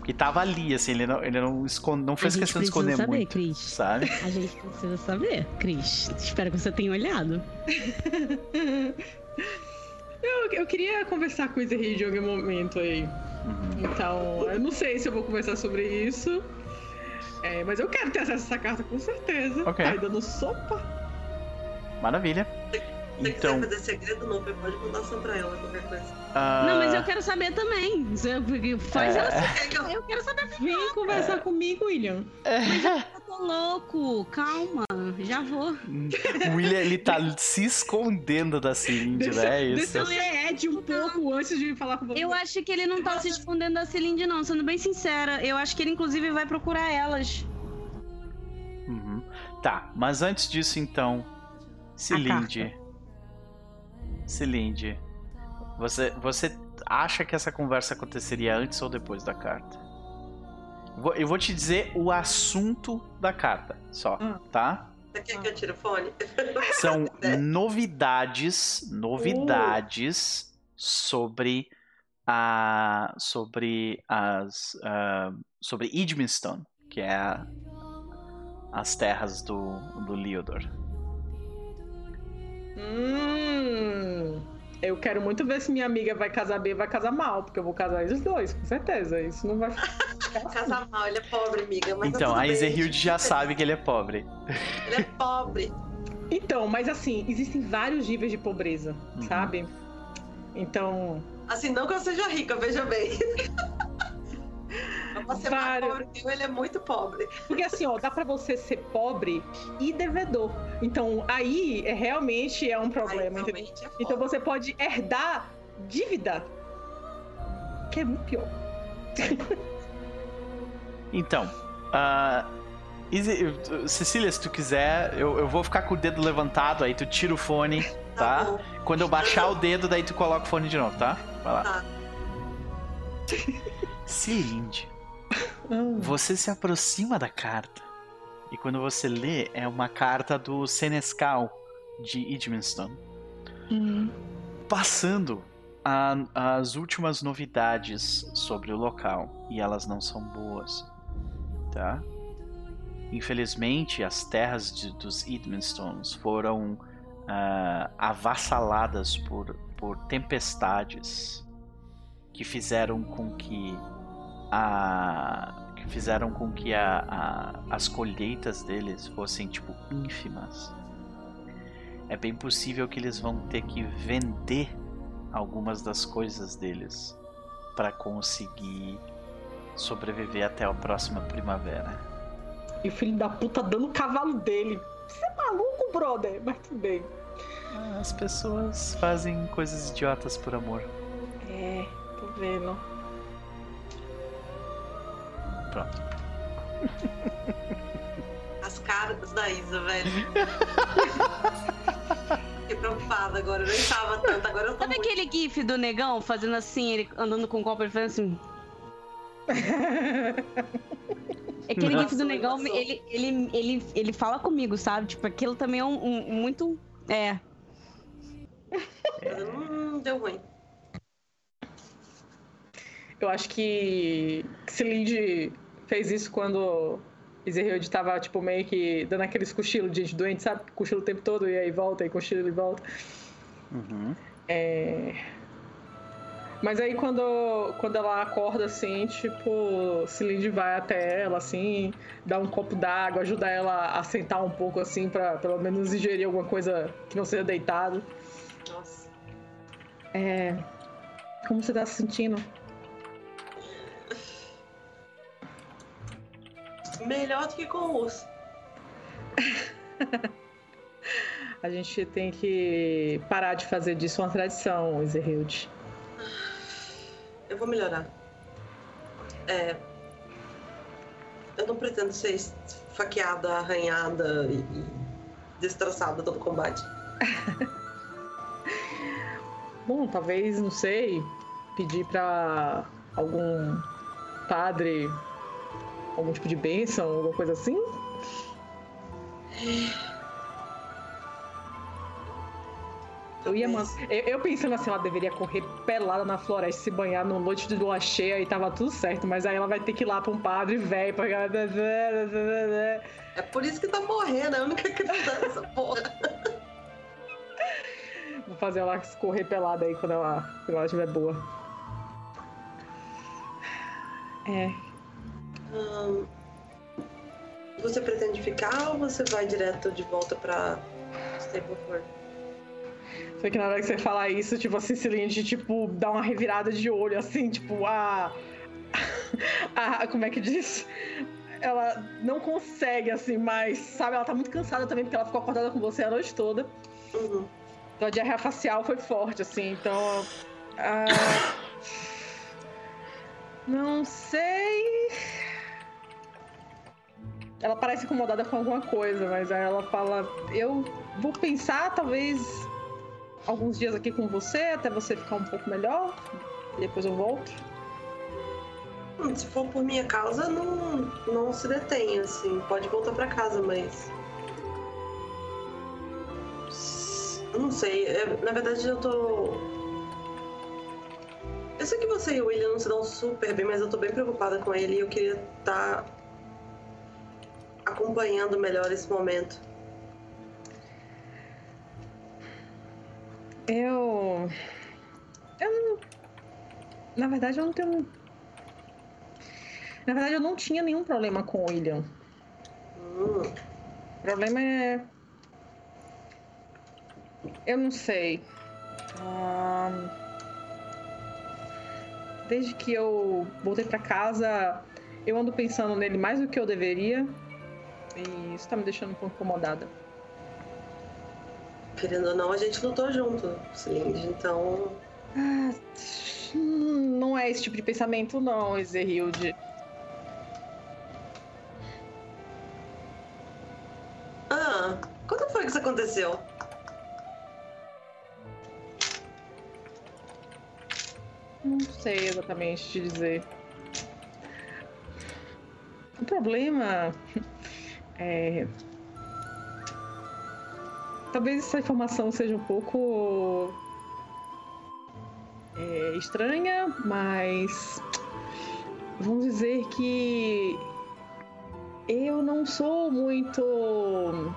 Que tava ali, assim, ele não, ele não, esconde, não fez questão de esconder saber, muito. Chris. Sabe? A gente precisa saber, Cris. Espero que você tenha olhado. eu, eu queria conversar com o Zerri de algum momento aí. Uhum. Então, eu não sei se eu vou conversar sobre isso. É, mas eu quero ter acesso a essa carta com certeza. Ok. Tá dando sopa. Maravilha. Se Então, quiser fazer segredo, não, pode mandar só pra ela, qualquer coisa. ah, Não, mas eu quero saber também. Você- Faz É. ela saber. É que eu- quero saber. Vem conversar comigo, William. Eu tô louco. Calma. Já vou. o William, ele tá se escondendo da Cilinde, né? É isso. Deixa eu ler Ed um pouco antes de falar com você. Eu acho que ele não tá se escondendo da Celinde, não. Sendo bem sincera. Eu acho que ele, inclusive, vai procurar elas. Uhum. Tá, mas antes disso, então, Cilinde. Cilinde, você, você acha que essa conversa aconteceria antes ou depois da carta? Eu vou te dizer o assunto da carta, só, Hum. tá? Você quer que eu tire o fone? São novidades, novidades sobre a sobre as ah, sobre Idmiston, que é a- as terras do do Liodor. Hum. Eu quero muito ver se minha amiga vai casar bem ou vai casar mal, porque eu vou casar eles dois, com certeza. Isso não vai ficar assim. Casar mal, ele é pobre, amiga. Mas Então, a bem, Izerhild já sabe que ele é pobre. Ele é pobre. Então, mas assim, existem vários níveis de pobreza, Uhum. sabe? Então, Assim, não que eu seja rica, veja bem. Que eu, ele é muito pobre. porque assim, ó, dá pra você ser pobre e devedor. Então, aí é, realmente é um Aí, problema, realmente é. Então você pode herdar dívida, que é muito pior. Então, Izzy- Cecília, se tu quiser, eu, eu vou ficar com o dedo levantado, aí tu tira o fone, tá? bom. Quando eu baixar o dedo, daí tu coloca o fone de novo, tá? Vai lá. Tá. Cilinde, você se aproxima da carta. E quando você lê, é uma carta do Senescal de Idmiston. Hum. Passando a- as últimas novidades sobre o local. E elas não são boas. Tá? Infelizmente, as terras de- dos Idminstones foram ah, avassaladas por, por tempestades que fizeram com que a que fizeram com que a, a- as colheitas deles fossem tipo ínfimas. É bem possível que eles vão ter que vender algumas das coisas deles para conseguir sobreviver até a próxima primavera. E o filho da puta dando o cavalo dele. Você é maluco, brother? Mas tudo bem. As pessoas fazem coisas idiotas por amor. É, tô vendo. Pronto. As caras da Isa, velho. Fiquei preocupada agora. Eu nem tava tanto. Agora eu tô Sabe muito. aquele gif do negão fazendo assim, ele andando com o copo, ele fazendo assim. Aquele Nossa, gif do negão, passou. ele, ele, ele, ele fala comigo, sabe? Tipo, aquilo também é um, um- muito. É. Hum, deu ruim. Eu acho que Celinde fez isso quando Ezerhild tava, tipo, meio que dando aqueles cochilos de gente doente, sabe? Cochila o tempo todo e aí volta, e cochila e volta. Uhum. É... Mas aí quando, quando ela acorda, assim, tipo, Celinde vai até ela, assim, dá um copo d'água, ajuda ela a sentar um pouco, assim, pra pelo menos ingerir alguma coisa que não seja deitado. Nossa. É... Como você tá se sentindo? Melhor do que com o urso. A gente tem que parar de fazer disso uma tradição, Ezerhild. Eu vou melhorar. É. Eu não pretendo ser esfaqueada, arranhada e destroçada todo combate. Bom, talvez, não sei, pedir pra algum padre, algum tipo de bênção, alguma coisa assim? Eu ia, mano. Eu, eu, pensando assim, ela deveria correr pelada na floresta, se banhar no noite de lua cheia e tava tudo certo. Mas aí ela vai ter que ir lá pra um padre velho pra. É por isso que tá morrendo, é a única questão dessa porra. Vou fazer ela correr pelada aí quando ela, quando ela estiver boa. É. Hum, você pretende ficar ou você vai direto de volta pra Stableford? Foi que na hora que você falar isso, tipo, assim, Cilinde, tipo, dá uma revirada de olho, assim, tipo, a. a como é que diz? Ela não consegue, assim, mas, sabe, ela tá muito cansada também, porque ela ficou acordada com você a noite toda. Uhum. Então a diarreia facial foi forte, assim, então. Não sei. Ela parece incomodada com alguma coisa, mas aí ela fala: Eu vou pensar, talvez alguns dias aqui com você até você ficar um pouco melhor. Depois eu volto. Hum, se for por minha causa, não, não se detém, assim. Pode voltar para casa, mas. Não sei. É, na verdade, eu tô. Eu sei que você e o William não se dão super bem, mas eu tô bem preocupada com ele e eu queria estar tá acompanhando melhor esse momento. Eu. Eu não. Na verdade, eu não tenho. Na verdade, eu não tinha nenhum problema com o William. Hum. O problema é. Eu não sei. Desde que eu voltei para casa, eu ando pensando nele mais do que eu deveria. E isso tá me deixando um pouco incomodada querendo ou não, a gente lutou junto, Cindy, então. Ah, não é esse tipo de pensamento, não, Ezerhilde. Ah, quando foi que isso aconteceu? Não sei exatamente te dizer. O problema é talvez essa informação seja um pouco é, estranha, mas vamos dizer que eu não sou muito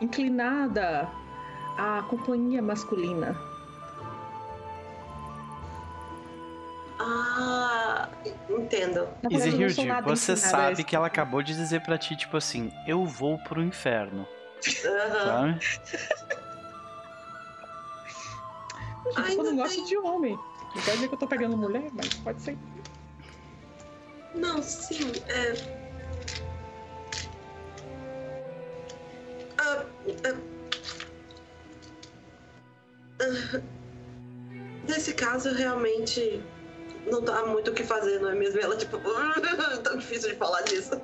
inclinada à companhia masculina. Ah, entendo. Easy você sabe que ela acabou de dizer para ti, tipo assim, eu vou pro inferno. Uhum. Gente, eu não gosto de homem. Não quer dizer que eu tô pegando mulher, mas pode ser. Não, sim, é. Ah, ah, nesse caso, realmente não dá muito o que fazer, não é mesmo? Ela, tipo, tão difícil de falar disso.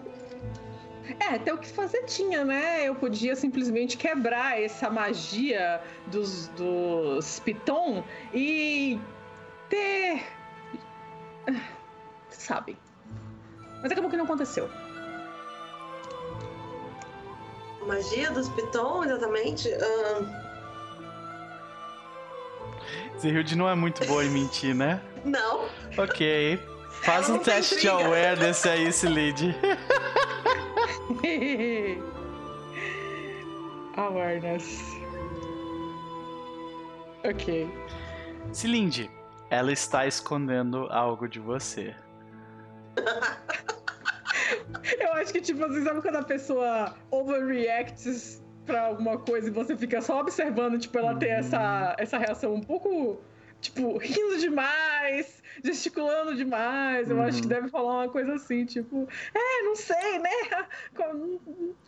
É, até o que fazer tinha, né? Eu podia simplesmente quebrar essa magia dos, dos Piton e ter. Sabe? Mas acabou que não aconteceu. Magia dos Piton, exatamente? Uh... Zerhilde não é muito boa em mentir, né? Não. Ok. Faz um teste de awareness aí, Slid. Awareness. Ok. Cilinde, ela está escondendo algo de você. Eu acho que, tipo, assim, sabe quando a pessoa overreacts pra alguma coisa e você fica só observando, tipo, ela ter essa, essa reação um pouco, tipo, rindo demais, gesticulando demais. Eu uhum. acho que uhum. deve falar uma coisa assim, tipo, é, não sei, né? Como,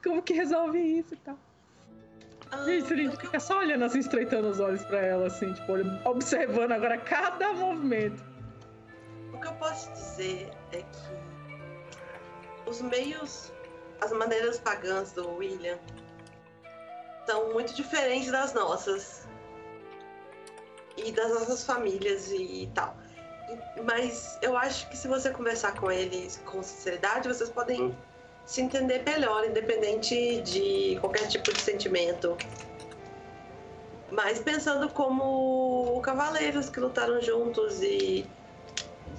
como que resolve isso e tal. Ah, Gente, ele fica só olhando assim, estreitando os olhos pra ela, assim, tipo, observando agora cada movimento. O que eu posso dizer é que os meios, as maneiras pagãs do William são muito diferentes das nossas. E das nossas famílias e tal. Mas eu acho que se você conversar com eles com sinceridade, vocês podem se entender melhor, independente de qualquer tipo de sentimento. Mas pensando como cavaleiros que lutaram juntos e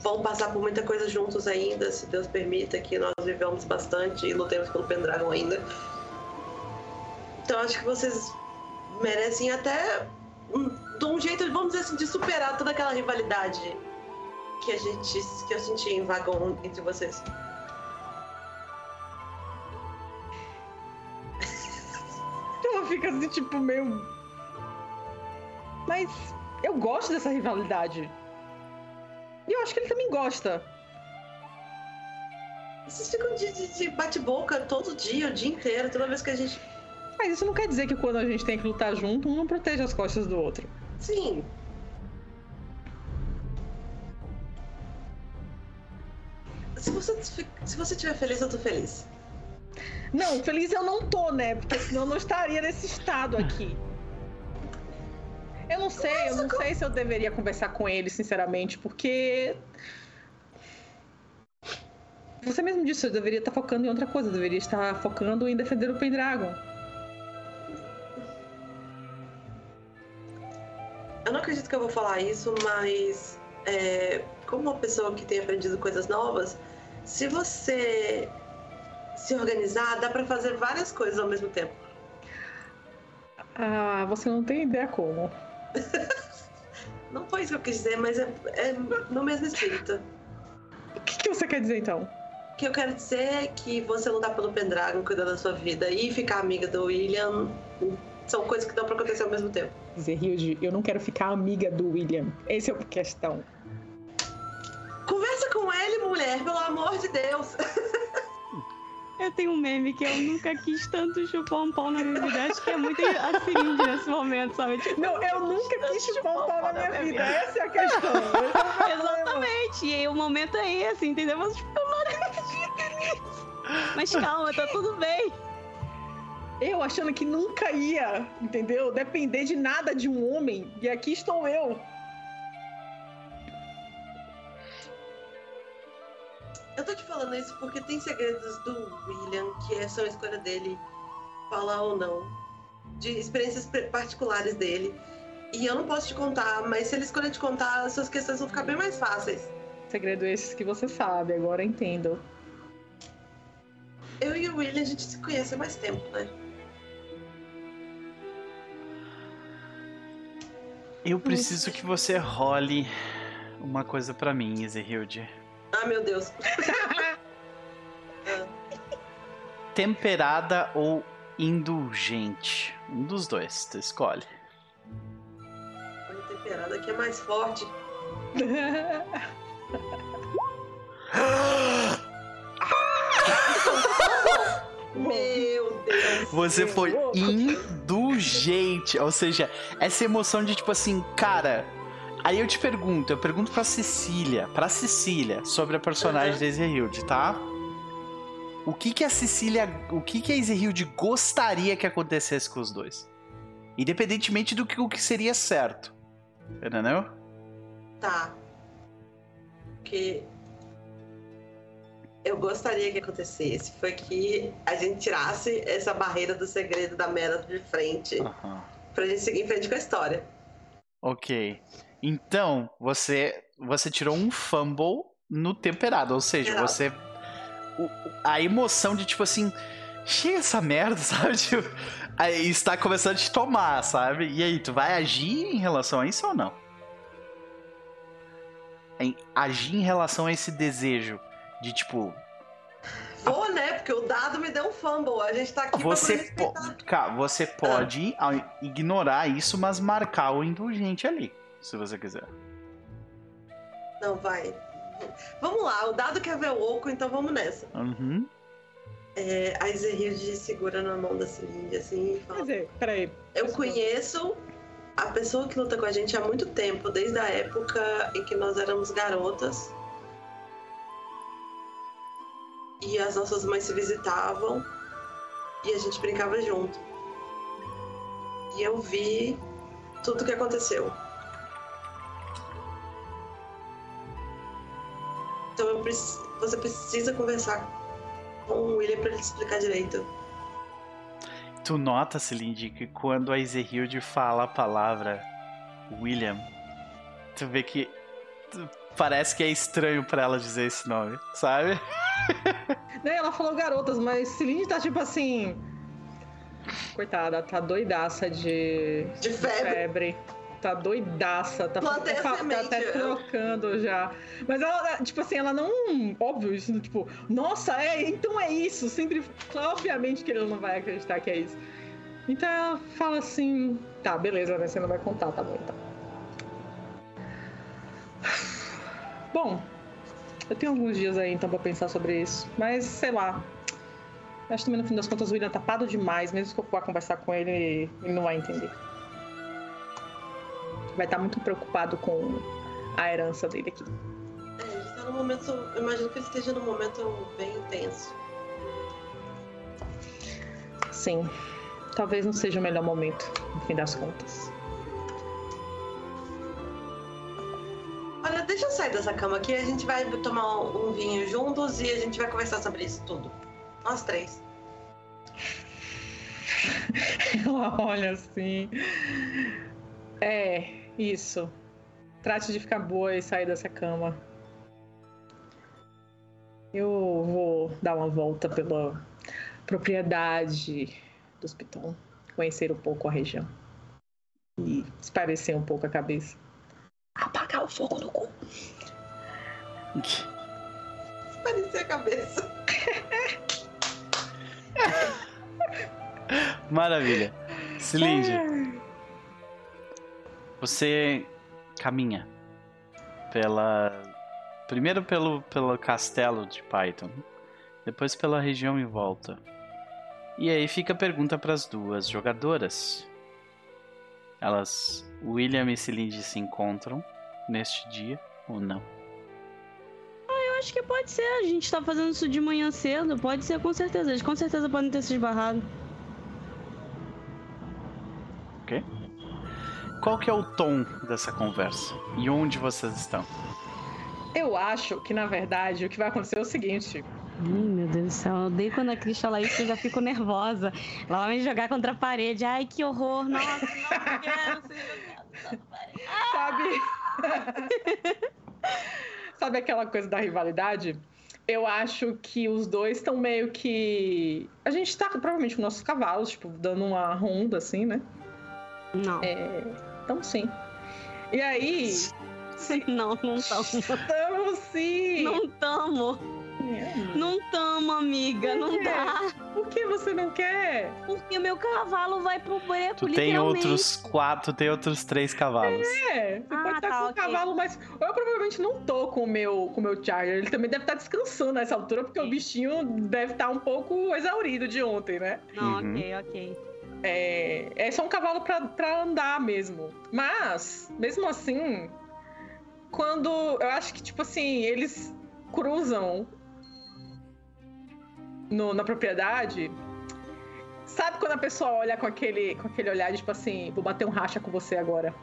vão passar por muita coisa juntos ainda, se Deus permita que nós vivamos bastante e lutemos pelo Pendragon ainda. Então acho que vocês merecem até um, de um jeito, vamos dizer assim, de superar toda aquela rivalidade que a gente que eu senti em vagão entre vocês. Ela fica assim, tipo, meio. Mas eu gosto dessa rivalidade. E eu acho que ele também gosta. Vocês ficam de, de, de bate-boca todo dia, o dia inteiro, toda vez que a gente. Mas isso não quer dizer que quando a gente tem que lutar junto, um não protege as costas do outro. Sim. Se você, se você estiver feliz, eu tô feliz. Não, feliz eu não tô, né? Porque senão eu não estaria nesse estado aqui. Eu não sei, eu não sei se eu deveria conversar com ele, sinceramente, porque. Você mesmo disse, eu deveria estar focando em outra coisa, eu deveria estar focando em defender o Pendragon. Eu não acredito que eu vou falar isso, mas é, como uma pessoa que tem aprendido coisas novas, se você se organizar, dá para fazer várias coisas ao mesmo tempo. Ah, você não tem ideia como. não foi isso que eu quis dizer, mas é, é no mesmo espírito. O que, que, você quer dizer então? O que eu quero dizer é que você lutar pelo Pendragon, cuidar da sua vida e ficar amiga do William são coisas que dão pra acontecer ao mesmo tempo. Zerhilde, eu não quero ficar amiga do William. Essa é a questão. Conversa com ele, mulher, pelo amor de Deus. Eu tenho um meme que eu nunca quis tanto chupar um pau na minha vida. Acho que é muito assim nesse momento, sabe? Tipo, não, eu nunca quis chupar um pau na minha, minha vida. vida. Essa é a questão. Exatamente. E aí o momento é esse, entendeu? Mas, tipo, eu não acredito Mas calma, tá tudo bem. Eu achando que nunca ia, entendeu? Depender de nada de um homem. E aqui estou eu. Eu tô te falando isso porque tem segredos do William que é só a escolha dele falar ou não. De experiências particulares dele. E eu não posso te contar, mas se ele escolher te contar, as suas questões vão ficar bem mais fáceis. Segredo esses que você sabe, agora entendo. Eu e o William, a gente se conhece há mais tempo, né? Eu preciso que você role uma coisa para mim, Ezehilde. Ah, meu Deus. Temperada ou indulgente? Um dos dois, tu escolhe. Olha, temperada que é mais forte. Meu Deus. Você foi indulgente. Ou seja, essa emoção de tipo assim, cara, Aí eu te pergunto, eu pergunto pra Cecília, pra Cecília, sobre a personagem uhum. da Ezehilde, tá? O que que a Cecília, o que que a Ezehilde gostaria que acontecesse com os dois? Independentemente do que o que seria certo. Entendeu? Tá. Que eu gostaria que acontecesse foi que a gente tirasse essa barreira do segredo da Mera de frente. Uhum. Pra gente seguir em frente com a história. Ok. Então, você você tirou um fumble no temperado, ou seja, você a emoção de tipo assim, chega essa merda, sabe? Tipo, aí está começando a te tomar, sabe? E aí, tu vai agir em relação a isso ou não? Em, agir em relação a esse desejo de tipo, Vou, né? Porque o dado me deu um fumble. A gente tá aqui você po Cara, você pode ah. ignorar isso, mas marcar o indulgente ali se você quiser. Não, vai. Vamos lá, o dado quer ver o oco, então vamos nessa. Uhum. É, a Izerhilde segura na mão da Celinde assim e fala. Quer dizer, peraí. Eu conheço a pessoa que luta com a gente há muito tempo, desde a época em que nós éramos garotas. E as nossas mães se visitavam e a gente brincava junto. E eu vi tudo o que aconteceu. você precisa conversar com o William pra ele te explicar direito. Tu nota, Celine, que quando a Ezehilde fala a palavra William, tu vê que parece que é estranho pra ela dizer esse nome, sabe? Né, ela falou garotas, mas Celine tá tipo assim. Coitada, tá doidaça de, De febre. febre. Tá doidaça, tá, Plantei a tá, tá até eu- trocando já. Mas ela, tipo assim, ela não. Óbvio, isso, tipo, nossa, é, então é isso. Sempre. Obviamente que ele não vai acreditar que é isso. Então ela fala assim. Tá, beleza, né? Você não vai contar, tá bom então. Bom, eu tenho alguns dias aí então pra pensar sobre isso. Mas sei lá. Acho que também no fim das contas o William tá tapado demais, mesmo que eu vá conversar com ele, ele não vai entender. Vai estar muito preocupado com a herança dele aqui. É, ele tá num momento. Eu imagino que ele esteja num momento bem intenso. Sim. Talvez não seja o melhor momento, no fim das contas. Olha, deixa eu sair dessa cama aqui, a gente vai tomar um vinho juntos e a gente vai conversar sobre isso tudo. Nós três. Ela olha assim. É, isso. Trate de ficar boa e sair dessa cama. Eu vou dar uma volta pela propriedade dos Piton, conhecer um pouco a região e esparecer um pouco a cabeça. Apagar o fogo no cu. Parecia a cabeça. Maravilha. Celine, você caminha pela. Primeiro pelo, pelo castelo de Python, depois pela região em volta. E aí fica a pergunta para as duas jogadoras. Elas, William e Celine se encontram neste dia ou não? Eu acho que pode ser. A gente tá fazendo isso de manhã cedo. Pode ser, com certeza. Eles com certeza podem ter se esbarrado. Qual que é o tom dessa conversa? E onde vocês estão? Eu acho que, na verdade, o que vai acontecer é o seguinte. Ai, meu Deus do céu. Eu odeio quando a Cris fala isso, eu já fico nervosa. Ela vai me jogar contra a parede. Ai, que horror. Nossa, não quero ser jogada contra a parede. Sabe? Sabe aquela coisa da rivalidade? Eu acho que os dois estão meio que. A gente tá provavelmente com nossos cavalos, tipo, dando uma ronda assim, né? Não. É. Então sim. E aí. Não, não tamo. Estamos sim! Não tamo. Não tamo, amiga. Não É. dá. Por que você não quer? Porque meu cavalo vai pro beco, Tu tem outros quatro, tem outros três cavalos. É, você Ah, pode estar tá, com o ok. cavalo, mas eu provavelmente não tô com o meu, com o meu Charger. Ele também deve estar descansando nessa altura, porque o bichinho deve estar um pouco exaurido de ontem, né? Não, Uhum. ok, ok. É, é só um cavalo pra andar mesmo. Mas, mesmo assim, quando. Eu acho que, tipo assim, eles cruzam no- na propriedade. Sabe quando a pessoa olha com aquele, com aquele olhar de tipo assim, vou bater um racha com você agora?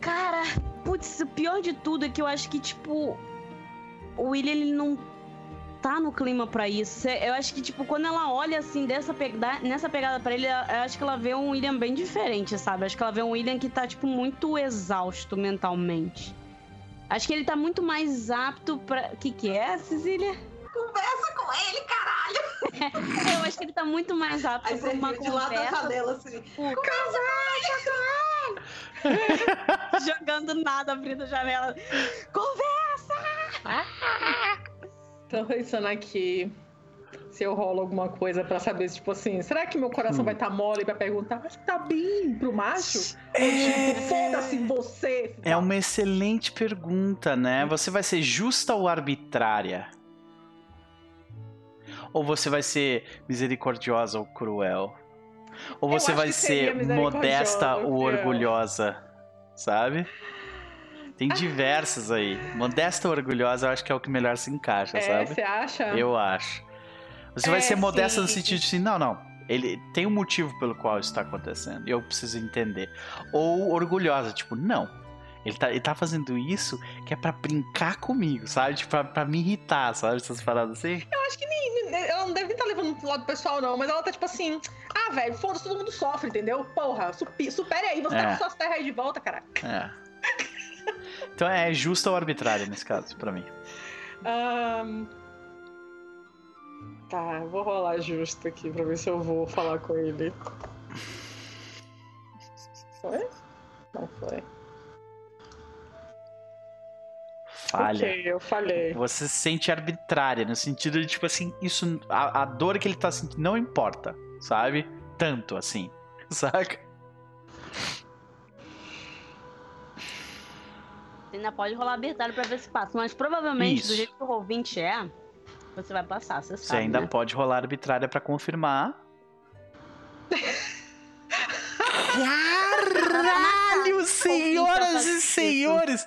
Cara, putz, o pior de tudo é que eu acho que, tipo, o William, ele não tá no clima pra isso. Eu acho que, tipo, quando ela olha assim, dessa pegada, nessa pegada pra ele, eu acho que ela vê um William bem diferente, sabe? Acho que ela vê um William que tá, tipo, muito exausto mentalmente. Acho que ele tá muito mais apto pra. O que, que é, Cecília? Conversa com ele, caralho! Eu acho que ele tá muito mais apto Aí pra você uma de lado da conversa. janela assim. Tipo, jogando nada, abrindo a janela. Conversa! Tô pensando aqui se eu rolo alguma coisa pra saber, tipo assim, será que meu coração Hum. vai estar mole e vai perguntar, mas tá bem pro macho? Ou É. tipo, foda-se você. É uma excelente pergunta, né? Você vai ser justa ou arbitrária? Ou você vai ser misericordiosa ou cruel? Ou você vai ser modesta ou orgulhosa? Sabe? Tem Ah. diversas aí. Modesta ou orgulhosa, eu acho que é o que melhor se encaixa, É, sabe? você acha? Eu acho. Você vai É, ser modesta no sim. sentido de assim, não, não. Ele tem um motivo pelo qual isso está acontecendo. E eu preciso entender. Ou orgulhosa, tipo, não. Ele tá, ele tá fazendo isso que é pra brincar comigo, sabe? Tipo, pra, pra me irritar, sabe? Essas paradas assim. Eu acho que nem, ela não deve estar levando pro lado pessoal, não, mas ela tá tipo assim, ah, velho, foda-se, todo mundo sofre, entendeu? Porra, supere aí, você É. tá com suas terras aí de volta, cara. É. Então é justo ou arbitrário nesse caso, pra mim. Ahn, Tá, eu vou rolar justo aqui pra ver se eu vou falar com ele. Foi? Não foi. Falha. Ok, eu falhei. Você se sente arbitrária, no sentido de, tipo assim, isso. A, a dor que ele tá sentindo não importa, sabe? Tanto assim. Saca? Você ainda pode rolar arbitrário pra ver se passa. Mas provavelmente, Isso. do jeito que o ouvinte é, você vai passar, você Você sabe. ainda né? pode rolar arbitrária pra confirmar. Caralho, senhoras e senhores!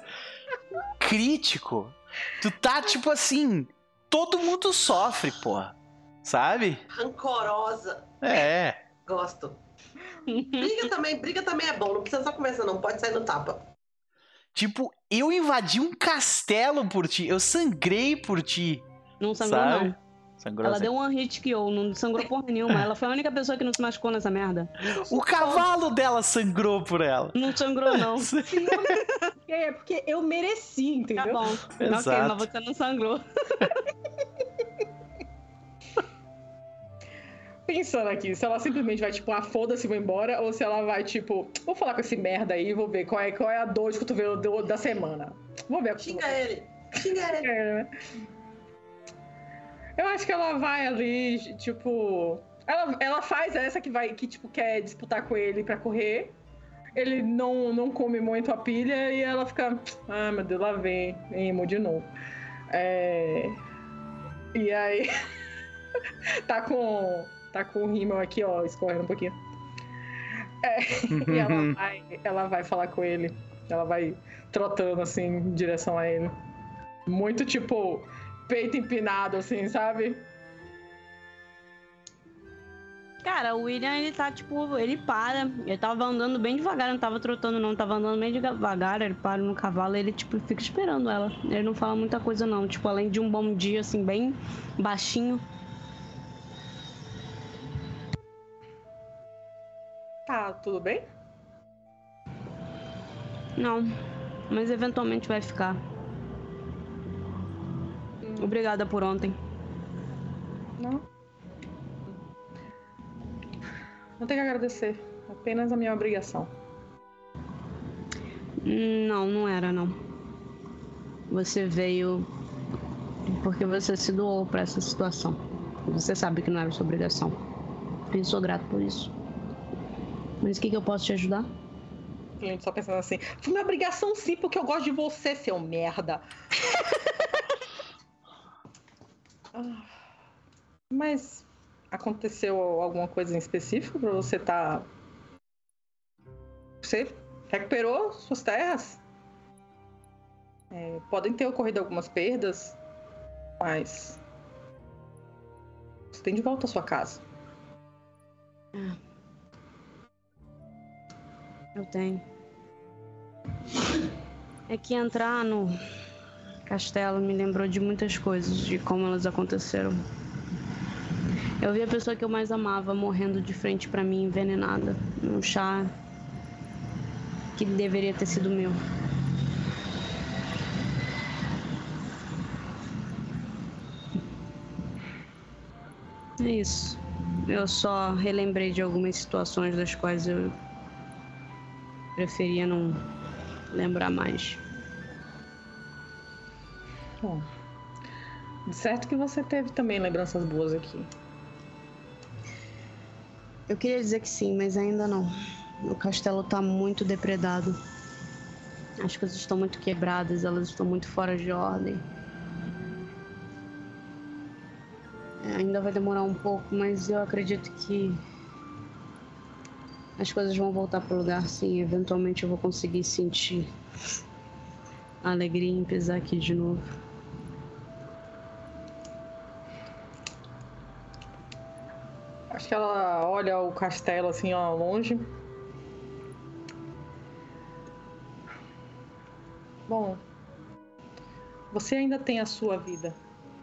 Crítico. Tu tá tipo assim. Todo mundo sofre, porra. Sabe? Rancorosa. É. Gosto. Briga também, briga também é bom. Não precisa só conversar, não. Pode sair no tapa. Tipo, eu invadi um castelo por ti. Eu sangrei por ti. Não sangrou, Sabe? não. Sangrou Ela deu um hit KO, não sangrou porra nenhuma. Ela foi a única pessoa que não se machucou nessa merda. O cavalo dela sangrou por ela. Não sangrou, não. É, porque eu mereci, entendeu? Tá bom. Ok, Exato. mas você não sangrou. Pensando aqui, se ela simplesmente vai, tipo, ah, foda-se, vou embora, ou se ela vai, tipo, vou falar com esse merda aí, vou ver qual é, qual é a dor de cotovelo do- da semana. Vou ver. Xinga ele. Xinga ele. É, né? Eu acho que ela vai ali, tipo. Ela, ela faz essa que vai, que, tipo, quer disputar com ele pra correr. Ele não, não come muito a pilha e ela fica. Ah, meu Deus, lá vem, emo de novo. É... E aí. tá com. Tá com o rímel aqui, ó, escorrendo um pouquinho. É, e ela vai, ela vai falar com ele. Ela vai trotando assim em direção a ele. Muito tipo peito empinado, assim, sabe? Cara, o William, ele tá, tipo, ele para. Ele tava andando bem devagar, não tava trotando, não. Tava andando bem devagar, ele para no cavalo ele, tipo, fica esperando ela. Ele não fala muita coisa, não. Tipo, além de um bom dia, assim, bem baixinho. Tá, tudo bem? Não. Mas eventualmente vai ficar. Obrigada por ontem. Não. Não tem que agradecer. Apenas a minha obrigação. Não, não era, não. Você veio porque você se doou pra essa situação. Você sabe que não era sua obrigação. Eu sou grato por isso. Mas o que, que eu posso te ajudar? O cliente só pensando assim. Foi minha obrigação sim, porque eu gosto de você, seu merda. Ah, Mas aconteceu alguma coisa em específico pra você tá. Você recuperou suas terras? É, podem ter ocorrido algumas perdas, mas. Você tem de volta a sua casa. Eu tenho. É que entrar no castelo me lembrou de muitas coisas, de como elas aconteceram. Eu vi a pessoa que eu mais amava morrendo de frente pra mim, envenenada, num chá que deveria ter sido meu. É isso. Eu só relembrei de algumas situações das quais eu preferia não lembrar mais. Bom, de certo que você teve também lembranças boas aqui. Eu queria dizer que sim, mas ainda não. O castelo tá muito depredado. As coisas estão muito quebradas, elas estão muito fora de ordem. É, ainda vai demorar um pouco, mas eu acredito que as coisas vão voltar pro lugar, sim. Eventualmente eu vou conseguir sentir a alegria em pisar aqui de novo. Acho que ela olha o castelo assim, ó, longe. Bom, você ainda tem a sua vida.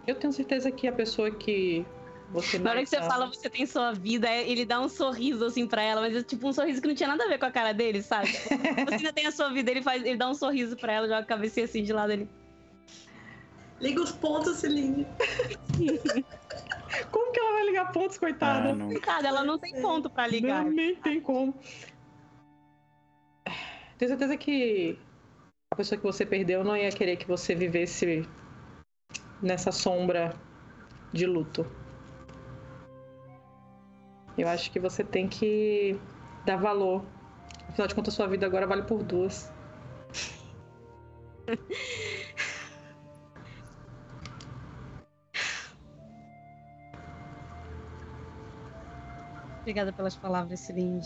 Eu tenho certeza que a pessoa que você Na hora que você fala você tem sua vida, é- ele dá um sorriso assim pra ela, mas é tipo um sorriso que não tinha nada a ver com a cara dele, sabe? Você ainda tem a sua vida, ele faz, ele dá um sorriso pra ela, joga a cabecinha assim de lado ele. Liga os pontos, Celine. Como que ela vai ligar pontos, coitada? Ah, não. Coitada, ela não tem ponto pra ligar. Não, nem tem como. Tenho certeza que a pessoa que você perdeu não ia querer que você vivesse nessa sombra de luto. Eu acho que você tem que dar valor. Afinal de contas, sua vida agora vale por duas. Obrigada pelas palavras, Celine.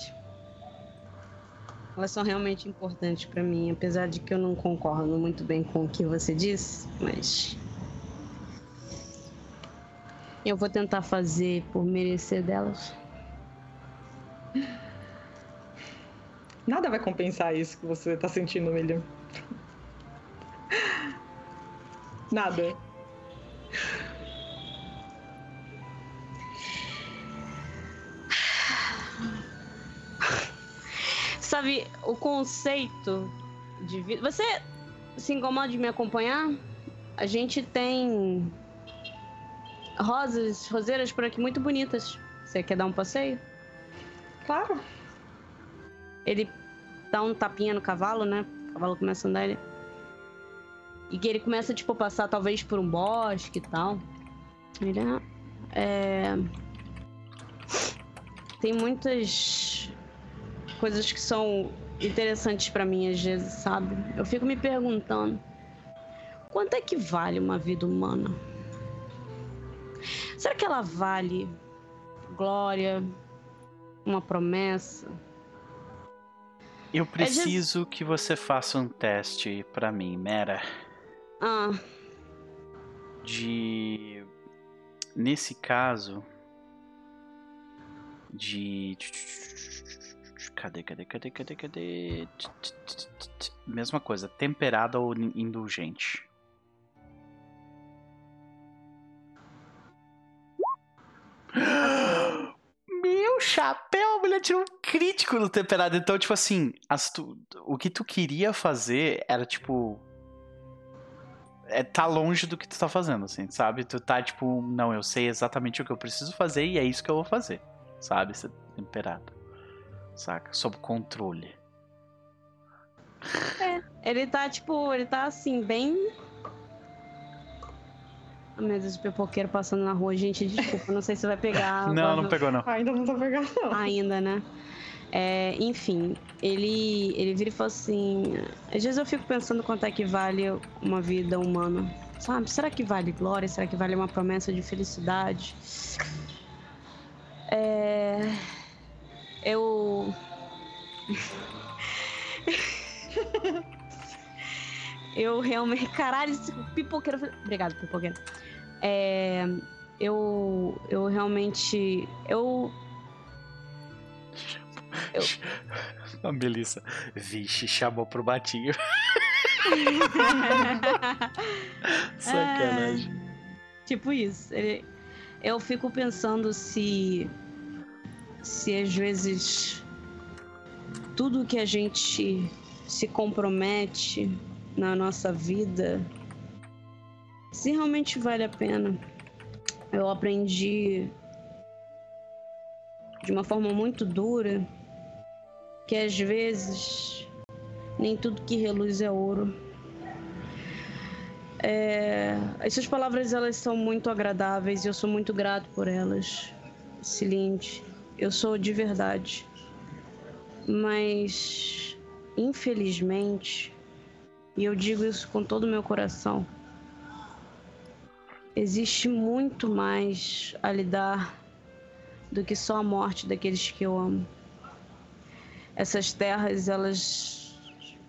Elas são realmente importantes pra mim, apesar de que eu não concordo muito bem com o que você disse, mas eu vou tentar fazer por merecer delas. Nada vai compensar isso que você tá sentindo, William. Nada. Sabe, o conceito de vida. Você se incomoda de me acompanhar? A gente tem rosas, roseiras por aqui muito bonitas. Você quer dar um passeio? Claro. Ele dá um tapinha no cavalo, né? O cavalo começa a andar. Ele... E que ele começa, tipo, a passar talvez por um bosque e tal. Ele "Ah, é. Tem muitas coisas que são interessantes pra mim às vezes, sabe? Eu fico me perguntando: quanto é que vale uma vida humana? Será que ela vale glória, uma promessa? Eu preciso que você faça um teste pra mim, Mera. Ah, De. Nesse caso. De. Cadê, cadê, cadê, cadê, cadê? Mesma coisa, temperada ou indulgente. Meu chapéu, a mulher tirou um crítico no temperado. Então, tipo assim, as tu- o que tu queria fazer era tipo. É, tá longe do que tu tá fazendo, assim, sabe? Tu tá tipo, não, eu sei exatamente o que eu preciso fazer e é isso que eu vou fazer, sabe? Ser temperado. Saca? Sob controle. ele tá tipo, ele tá assim, bem. Oh, meu Deus, o pipoqueiro passando na rua. Gente, desculpa, não sei se vai pegar. não, não pegou, não. Ainda não tá pegando, não. Ainda, né? É, enfim, ele, ele vira e fala assim: às vezes eu fico pensando quanto é que vale uma vida humana. Sabe? Será que vale glória? Será que vale uma promessa de felicidade? É. Eu. eu realmente. Caralho, esse pipoqueiro. Obrigado, pipoqueiro. É. Eu. Eu realmente. Eu. A Melissa. Vixe, chamou pro batinho. Sacanagem. Tipo isso. Ele- eu fico pensando se. Se às vezes. Tudo que a gente se compromete na nossa vida. Se realmente vale a pena. Eu aprendi. De uma forma muito dura. Que às vezes. Nem tudo que reluz é ouro. É, essas palavras elas são muito agradáveis e eu sou muito grato por elas, Cilinde. Eu sou de verdade. Mas, infelizmente, e eu digo isso com todo o meu coração, existe muito mais a lidar do que só a morte daqueles que eu amo. Essas terras, elas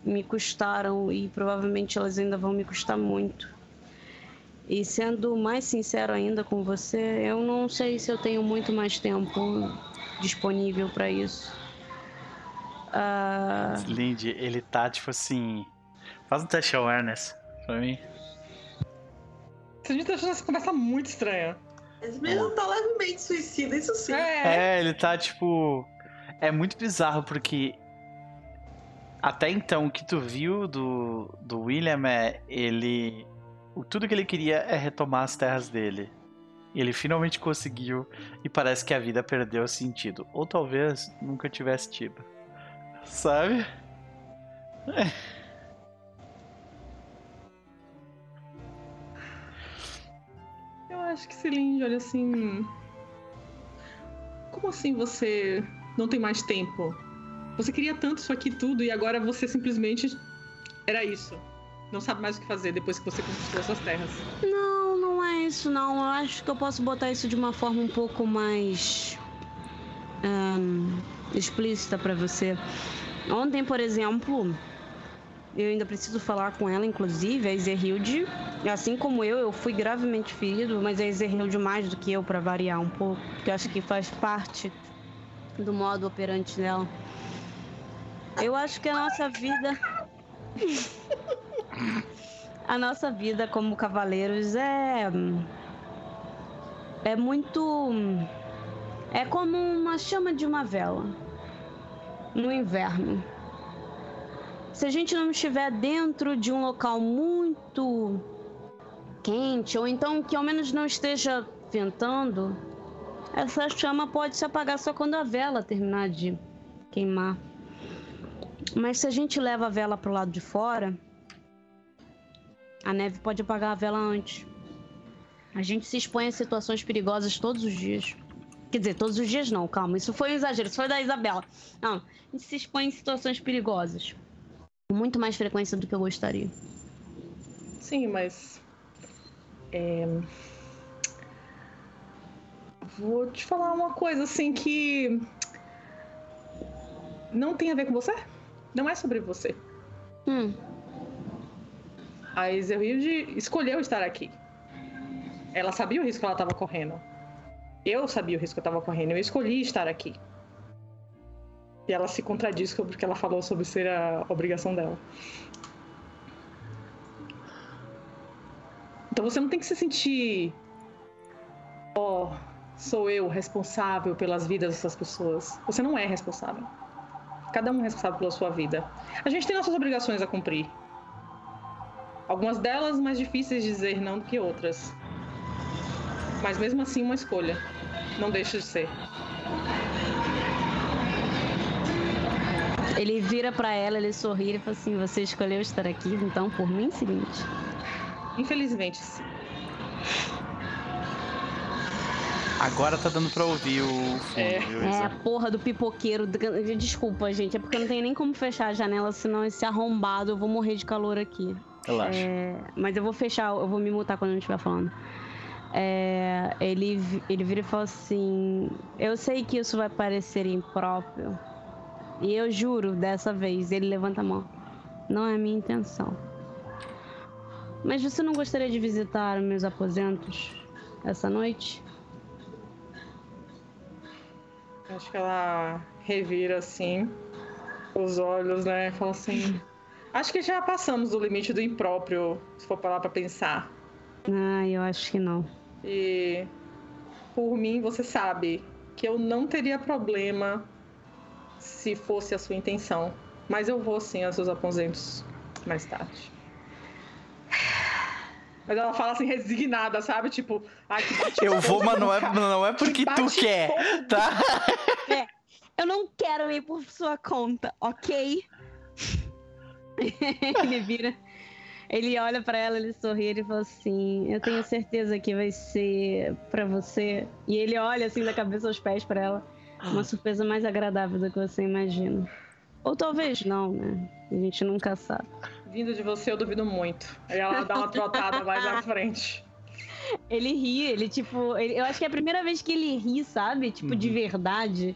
me custaram e provavelmente elas ainda vão me custar muito. E sendo mais sincero ainda com você, eu não sei se eu tenho muito mais tempo disponível para isso. Ah, Lindy, ele tá tipo assim. Faz um teste awareness pra mim. A gente tá achando essa conversa muito estranha. Esse menino tá levemente suicida, isso sim. É. É, ele tá tipo. É muito bizarro porque. Até então, o que tu viu do, do William é ele. O, tudo que ele queria é retomar as terras dele. E ele finalmente conseguiu e parece que a vida perdeu sentido. Ou talvez nunca tivesse tido. Sabe? Eu acho que Celine olha assim. Como assim você não tem mais tempo? Você queria tanto isso aqui tudo e agora você simplesmente era isso. Não sabe mais o que fazer depois que você conquistou essas terras. Não, é isso não. Eu acho que eu posso botar isso de uma forma um pouco mais ahn, explícita pra você. Ontem, por exemplo, eu ainda preciso falar com ela, inclusive, a Ezerhilde. Assim como eu, eu fui gravemente ferido, mas a Ezerhilde mais do que eu, pra variar um pouco, eu acho que faz parte do modo operante dela. Eu acho que a nossa vida. a nossa vida como cavaleiros é. É muito. É como uma chama de uma vela no inverno. Se a gente não estiver dentro de um local muito quente, ou então que ao menos não esteja ventando, essa chama pode se apagar só quando a vela terminar de queimar. Mas se a gente leva a vela para o lado de fora, a neve pode apagar a vela antes. A gente se expõe a situações perigosas todos os dias. Quer dizer, todos os dias não, calma. Isso foi um exagero, isso foi da Isabela. Não, a gente se expõe em situações perigosas. Com muito mais frequência do que eu gostaria. Sim, mas. é, Vou te falar uma coisa assim que. Não tem a ver com você? Não é sobre você. Hum, A Ezerhilde escolheu estar aqui. Ela sabia o risco que ela estava correndo. Eu sabia o risco que eu estava correndo. Eu escolhi estar aqui. E ela se contradiz sobre o que ela falou sobre ser a obrigação dela. Então você não tem que se sentir. Ó, sou eu responsável pelas vidas dessas pessoas. Você não é responsável. Cada um é responsável pela sua vida. A gente tem nossas obrigações a cumprir. Algumas delas mais difíceis de dizer não do que outras. Mas mesmo assim, uma escolha. Não deixa de ser. Ele vira pra ela, ele sorri e fala assim: Você escolheu estar aqui, então por mim, seguinte. Infelizmente, sim. Agora tá dando pra ouvir o fundo, É. viu, É a porra do pipoqueiro. Desculpa, gente. É porque eu não tenho nem como fechar a janela, senão esse arrombado eu vou morrer de calor aqui. Relaxa. É, mas eu vou fechar, eu vou me mutar quando eu não estiver falando. É, ele, ele vira e fala assim: Eu sei que isso vai parecer impróprio. E eu juro, dessa vez, ele levanta a mão. Não é a minha intenção. Mas você não gostaria de visitar meus aposentos essa noite? Acho que ela revira assim os olhos, né? e Fala assim. Acho que já passamos do limite do impróprio, se for parar pra pensar. Ah, eu acho que não. E por mim, você sabe que eu não teria problema se fosse a sua intenção. Mas eu vou sim aos seus aposentos mais tarde. Mas ela fala assim, resignada, sabe? Tipo, ai, que bate Eu vou, mas não é, não é que porque tu bate quer, tá? Eu não quero ir por sua conta, ok? ele vira. Ele olha pra ela, ele sorri, ele fala assim: Eu tenho certeza que vai ser pra você. E ele olha assim da cabeça aos pés pra ela. Uma surpresa mais agradável do que você imagina. Ou talvez não, né? A gente nunca sabe. Vindo de você, eu duvido muito. Aí ela dá uma trotada mais à frente. Ele ri, ele tipo. ele- eu acho que é a primeira vez que ele ri, sabe? Tipo, de verdade.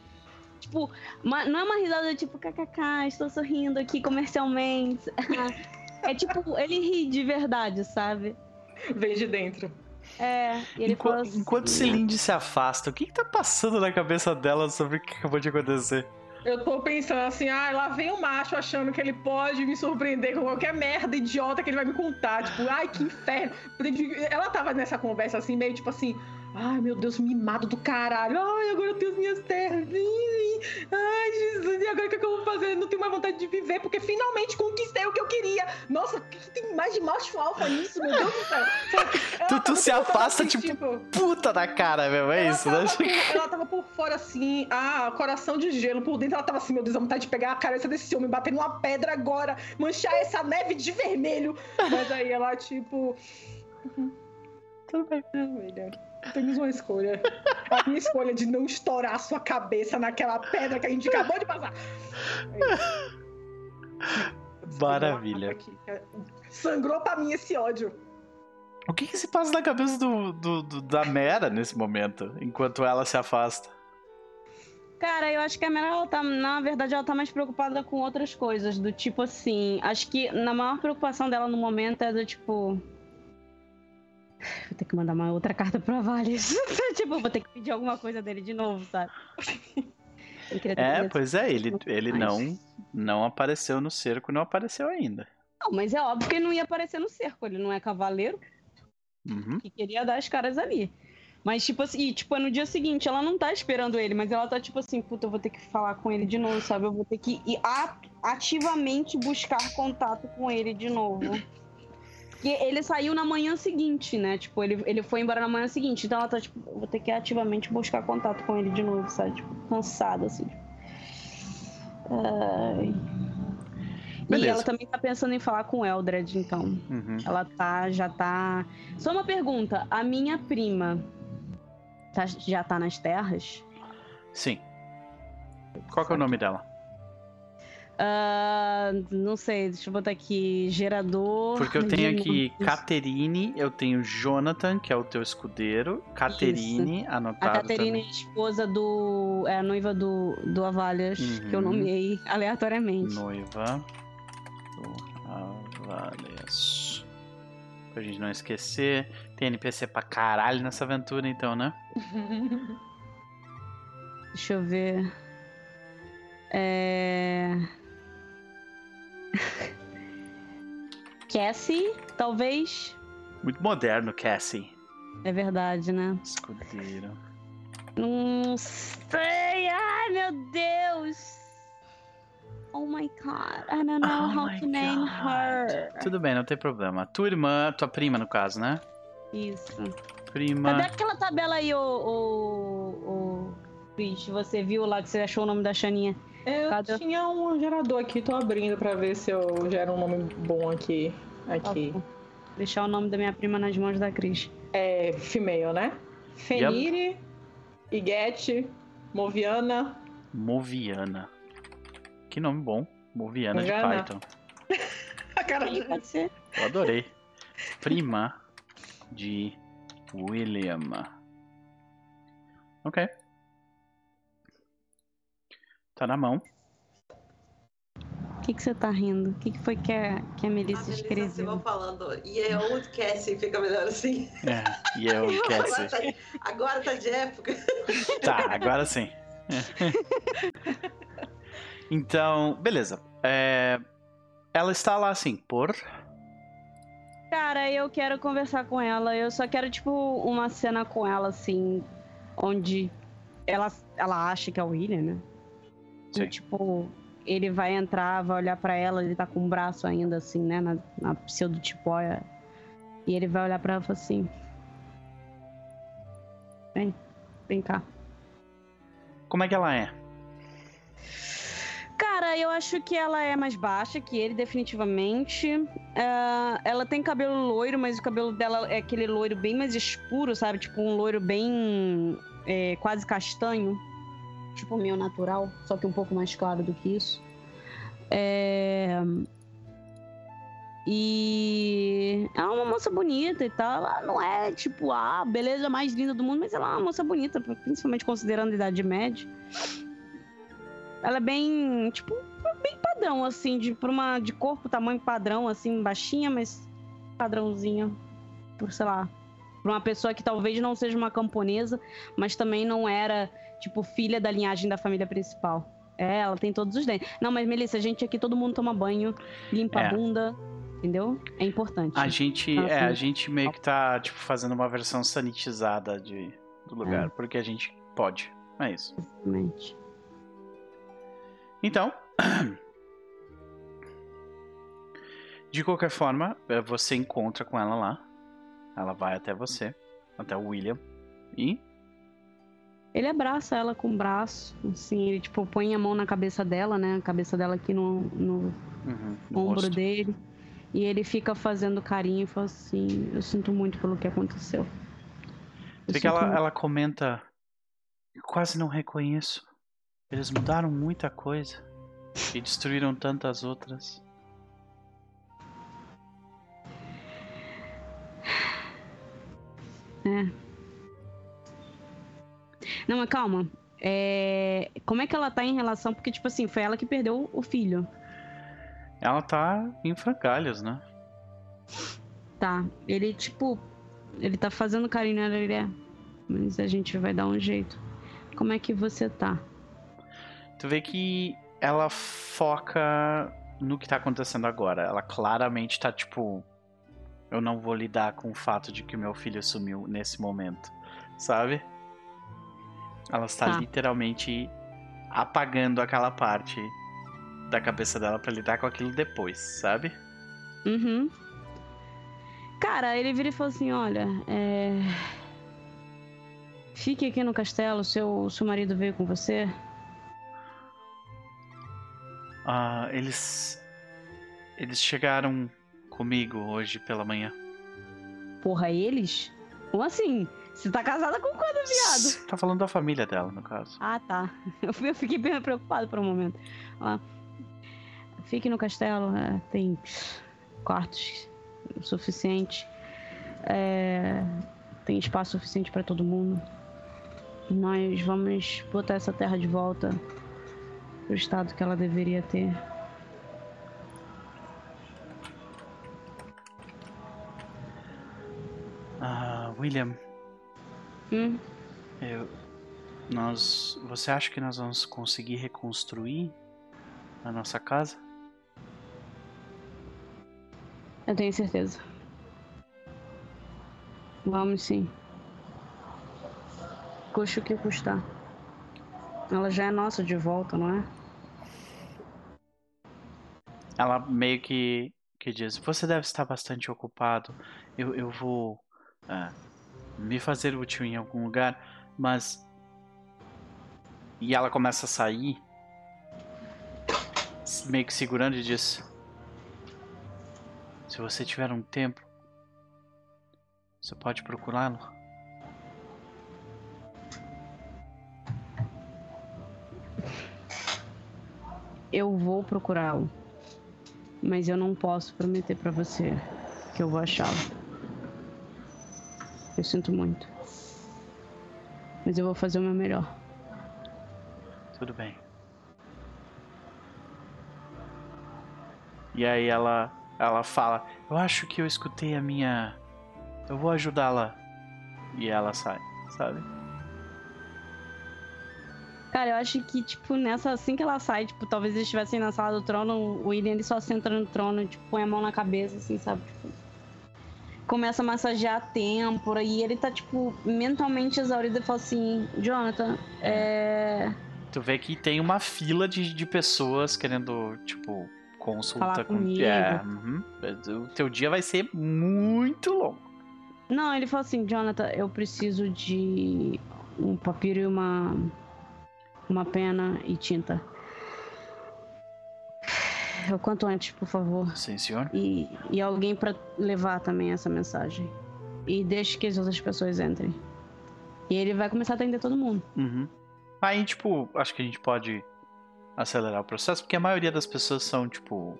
Tipo, uma- não é uma risada tipo, kkk, estou sorrindo aqui comercialmente. é tipo, ele ri de verdade, sabe? Vem de dentro. É, e ele Enqu- assim, enquanto Celinde se afasta, o que, que tá passando na cabeça dela sobre o que acabou de acontecer? Eu tô pensando assim, ah, lá vem o macho achando que ele pode me surpreender com qualquer merda idiota que ele vai me contar. Tipo, ai, que inferno. Ela tava nessa conversa assim, meio tipo assim, Ai, meu Deus, mimado do caralho. Ai, agora eu tenho as minhas terras. Ai, Jesus, e agora o que, eu vou fazer? Eu não tenho mais vontade de viver, porque finalmente conquistei o que eu queria. Nossa, que tem mais de macho alfa nisso, meu Deus do céu. tu, tu se afasta, assim, tipo, tipo, puta da cara, meu, é isso, né? Por, ela tava por fora assim, ah, coração de gelo. Por dentro ela tava assim, meu Deus, a vontade de pegar a cabeça desse homem, bater numa pedra agora, manchar essa neve de vermelho. Mas aí ela, tipo. Tudo bem, vermelha. Temos uma escolha. A minha escolha de não estourar sua cabeça naquela pedra que a gente acabou de passar. Maravilha. Sangrou pra mim esse ódio. O que, que se passa na cabeça do, do, do, da Mera nesse momento, enquanto ela se afasta? Cara, eu acho que a Mera, ela tá, na verdade, ela tá mais preocupada com outras coisas, do tipo assim. Acho que na maior preocupação dela no momento é do tipo. Vou ter que mandar uma outra carta pro Avales. tipo, vou ter que pedir alguma coisa dele de novo, sabe? É, pois é, ele, ele não, não apareceu no cerco, não apareceu ainda. Não, mas é óbvio que ele não ia aparecer no cerco, ele não é cavaleiro. Uhum. Que queria dar as caras ali. Mas, tipo assim, tipo, é no dia seguinte, ela não tá esperando ele, mas ela tá tipo assim, puta, eu vou ter que falar com ele de novo, sabe? Eu vou ter que ir ativamente buscar contato com ele de novo. Porque ele saiu na manhã seguinte, né? Tipo, ele, ele foi embora na manhã seguinte. Então ela tá, tipo, vou ter que ativamente buscar contato com ele de novo, sabe? Tipo, cansada, assim. Ai. Beleza. E ela também tá pensando em falar com o Eldred, então. Uhum. Ela tá, já tá. Só uma pergunta: a minha prima tá, já tá nas terras? Sim. Qual que é o nome dela? Uh, não sei, deixa eu botar aqui. Gerador. Porque eu tenho aqui Caterine, eu tenho Jonathan, que é o teu escudeiro. Caterine, anotado. A Caterine é esposa do. É a noiva do, do Avalias, uhum. que eu uhum. nomeei aleatoriamente. Noiva do Avalias. Pra gente não esquecer. Tem NPC pra caralho nessa aventura, então, né? deixa eu ver. É. Cassie, talvez. Muito moderno, Cassie. É verdade, né? Escudeiro. Não sei. Ai, meu Deus. Oh my god. I don't know oh how to name her. Tudo bem, não tem problema. Tua irmã, tua prima, no caso, né? Isso. Prima. Cadê aquela tabela aí, ô. ô, ô... Bicho, você viu lá que você achou o nome da Xaninha? Eu Cada... tinha um gerador aqui, tô abrindo pra ver se eu gero um nome bom aqui. Aqui. Tá Deixar o nome da minha prima nas mãos da Cris. É female, né? Fenire, yep. Iguete, Moviana. Moviana. Que nome bom. Moviana Moviana. de Python. A cara de... Pode ser. Eu adorei. Prima de William. Ok. Tá na mão. O que, que você tá rindo? O que, que foi que a, que a Melissa a escreveu? Melissa falando, e é old Cassie, fica melhor assim. É, e é old Cassie. Agora tá, agora tá de época. Tá, agora sim. então, beleza. É, ela está lá assim, por. Cara, eu quero conversar com ela. Eu só quero, tipo, uma cena com ela, assim, onde ela, ela acha que é o William, né? Sim. tipo, ele vai entrar, vai olhar para ela, ele tá com o braço ainda assim, né, na, na pseudo tipóia. E ele vai olhar para ela e falar assim: Vem, vem cá. Como é que ela é? Cara, eu acho que ela é mais baixa que ele, definitivamente. Uh, ela tem cabelo loiro, mas o cabelo dela é aquele loiro bem mais escuro, sabe? Tipo um loiro bem. É, quase castanho tipo meu natural, só que um pouco mais claro do que isso. É... E ela é uma moça bonita e tal. Ela não é tipo a beleza mais linda do mundo, mas ela é uma moça bonita, principalmente considerando a idade média. Ela é bem, tipo, bem padrão, assim, de, por uma, de corpo, tamanho padrão, assim, baixinha, mas padrãozinha. Por, sei lá, por uma pessoa que talvez não seja uma camponesa, mas também não era tipo, filha da linhagem da família principal. É, ela tem todos os dentes. Não, mas Melissa, a gente aqui, todo mundo toma banho, limpa É. a bunda, entendeu? É importante. A gente, Ah, é, sim. a gente meio que tá, tipo, fazendo uma versão sanitizada de, do lugar, É. porque a gente pode. É isso. Exatamente. Então, de qualquer forma, eh, você encontra com ela lá. Ela vai até você, até o William. E Ele abraça ela com o braço, assim, ele, tipo, põe a mão na cabeça dela, né? A cabeça dela aqui no, no uhum, no ombro rosto. dele. E ele fica fazendo carinho e fala assim: Eu sinto muito pelo que aconteceu. Eu Vê que ela, muito." ela comenta. "Eu Quase não reconheço. Eles mudaram muita coisa. E destruíram tantas outras. Não, mas calma. É, Como é que ela tá em relação? Porque, tipo assim, foi ela que perdeu o filho. Ela tá em frangalhos, né? Tá. Ele, tipo. Ele tá fazendo carinho ele é. Mas a gente vai dar um jeito. Como é que você tá? Tu vê que ela foca no que tá acontecendo agora. Ela claramente tá tipo. Eu não vou lidar com o fato de que meu filho sumiu nesse momento. Sabe? Ela está Tá. literalmente apagando aquela parte da cabeça dela pra lidar com aquilo depois, sabe? Uhum. Cara, ele vira e fala assim: olha, é. Fique aqui no castelo, seu, seu marido veio com você. Ah, eles. Eles chegaram comigo hoje pela manhã. Porra, eles? Como assim? Você tá casada com quando, viado? Tá falando da família dela, no caso. Ah, tá. Eu fui- eu fiquei bem preocupado por um momento. Fique no castelo, é, tem quartos o suficiente. É, tem espaço suficiente pra todo mundo. Nós vamos botar essa terra de volta pro estado que ela deveria ter. Ah, William, Hum? eu, nós, você acha que nós vamos conseguir reconstruir a nossa casa? Eu tenho certeza. Vamos sim. Custe o que custar. Ela já é nossa de volta, não é? Ela meio que, que diz: Você deve estar bastante ocupado. Eu, eu vou ah, me fazer útil em algum lugar, mas. E ela começa a sair, meio que segurando e diz: Se você tiver um tempo, você pode procurá-lo. Eu vou procurá-lo. Mas eu não posso prometer pra você que eu vou achá-lo. Eu sinto muito. Mas eu vou fazer o meu melhor. Tudo bem. E aí ela ela fala: "Eu acho que eu escutei a minha eu vou ajudá-la". E ela sai, sabe? Cara, eu acho que, tipo, nessa, assim que ela sai, tipo, talvez eles estivessem na sala do trono, o William ele só senta no trono, tipo, põe a mão na cabeça, assim, sabe? Tipo, começa a massagear a têmpora e ele tá, tipo, mentalmente exaurido e fala assim: Jonathan, é. Tu vê que tem uma fila de, de pessoas querendo, tipo, consulta Falar com comigo. É, uhum. O teu dia vai ser muito longo. Não, ele fala assim: Jonathan, eu preciso de um papiro e uma. Uma pena e tinta. O quanto antes, por favor. Sim, senhor. E, e alguém pra levar também essa mensagem. E deixe que as outras pessoas entrem. E ele vai começar a atender todo mundo. Uhum. Aí, tipo, acho que a gente pode acelerar o processo, porque a maioria das pessoas são, tipo.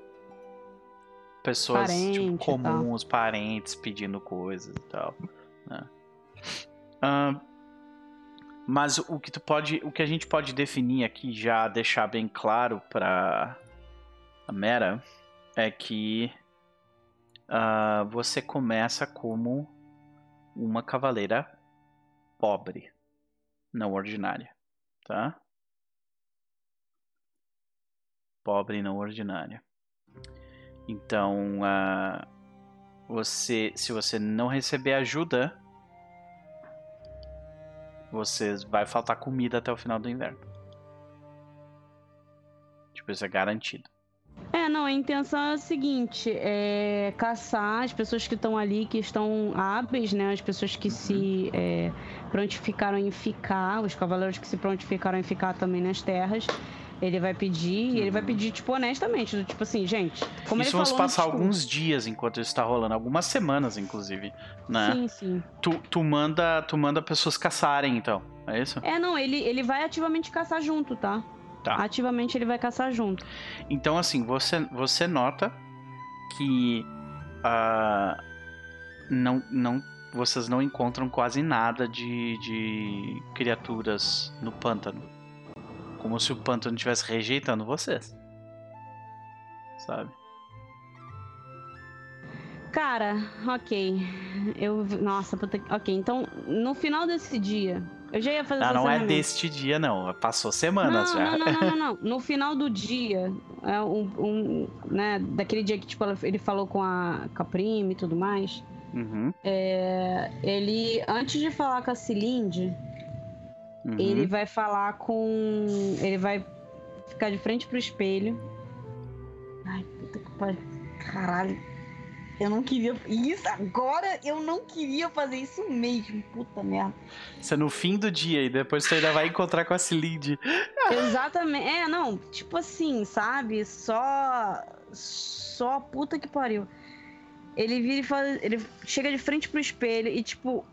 Pessoas Parente tipo, e tal. comuns, parentes pedindo coisas e tal. né? Ahn, mas o que tu pode. O que a gente pode definir aqui, já deixar bem claro pra a Mera, é que ah, você começa como uma cavaleira pobre, não ordinária, tá? pobre não ordinária. Então, uh, você, se você não receber ajuda, você vai faltar comida até o final do inverno. Tipo, isso é garantido. É, não, a intenção é a seguinte, é caçar as pessoas que estão ali, que estão hábeis, né? As pessoas que se é, prontificaram em ficar, os cavaleiros que se prontificaram em ficar também nas terras. Ele vai pedir, e ele vai pedir, tipo, honestamente, tipo assim, gente, como isso vamos passar discurso- alguns dias enquanto isso tá rolando, algumas semanas, inclusive, né? Sim, sim. Tu, tu manda, tu manda pessoas caçarem, então, é isso? É, não, ele, ele vai ativamente caçar junto, tá? Tá. Ativamente ele vai caçar junto. Então, assim, você, você nota que ah, não, não, vocês não encontram quase nada de, de criaturas no pântano. Como se o pântano estivesse rejeitando vocês. Sabe? Cara, ok. Eu. Nossa, puta. Ok, então, no final desse dia. Eu já ia fazer Ah, essa não é deste dia, não. Passou semanas não, já. Não, não, não, não, não. No final do dia, é um, um, né, daquele dia que tipo, ele falou com a, com a prima e tudo mais, Uhum, é, ele, antes de falar com a Cilinde, uhum. ele vai falar com. Ele vai ficar de frente pro espelho. Ai, puta que pariu. Caralho. Eu não queria. Isso, agora eu não queria fazer isso mesmo. Puta merda. Isso é no fim do dia e depois você ainda vai encontrar com a Cilinde. Exatamente. É, não, tipo assim, sabe? Só. Só puta que pariu. Ele vira e fala. Ele chega de frente pro espelho e, tipo.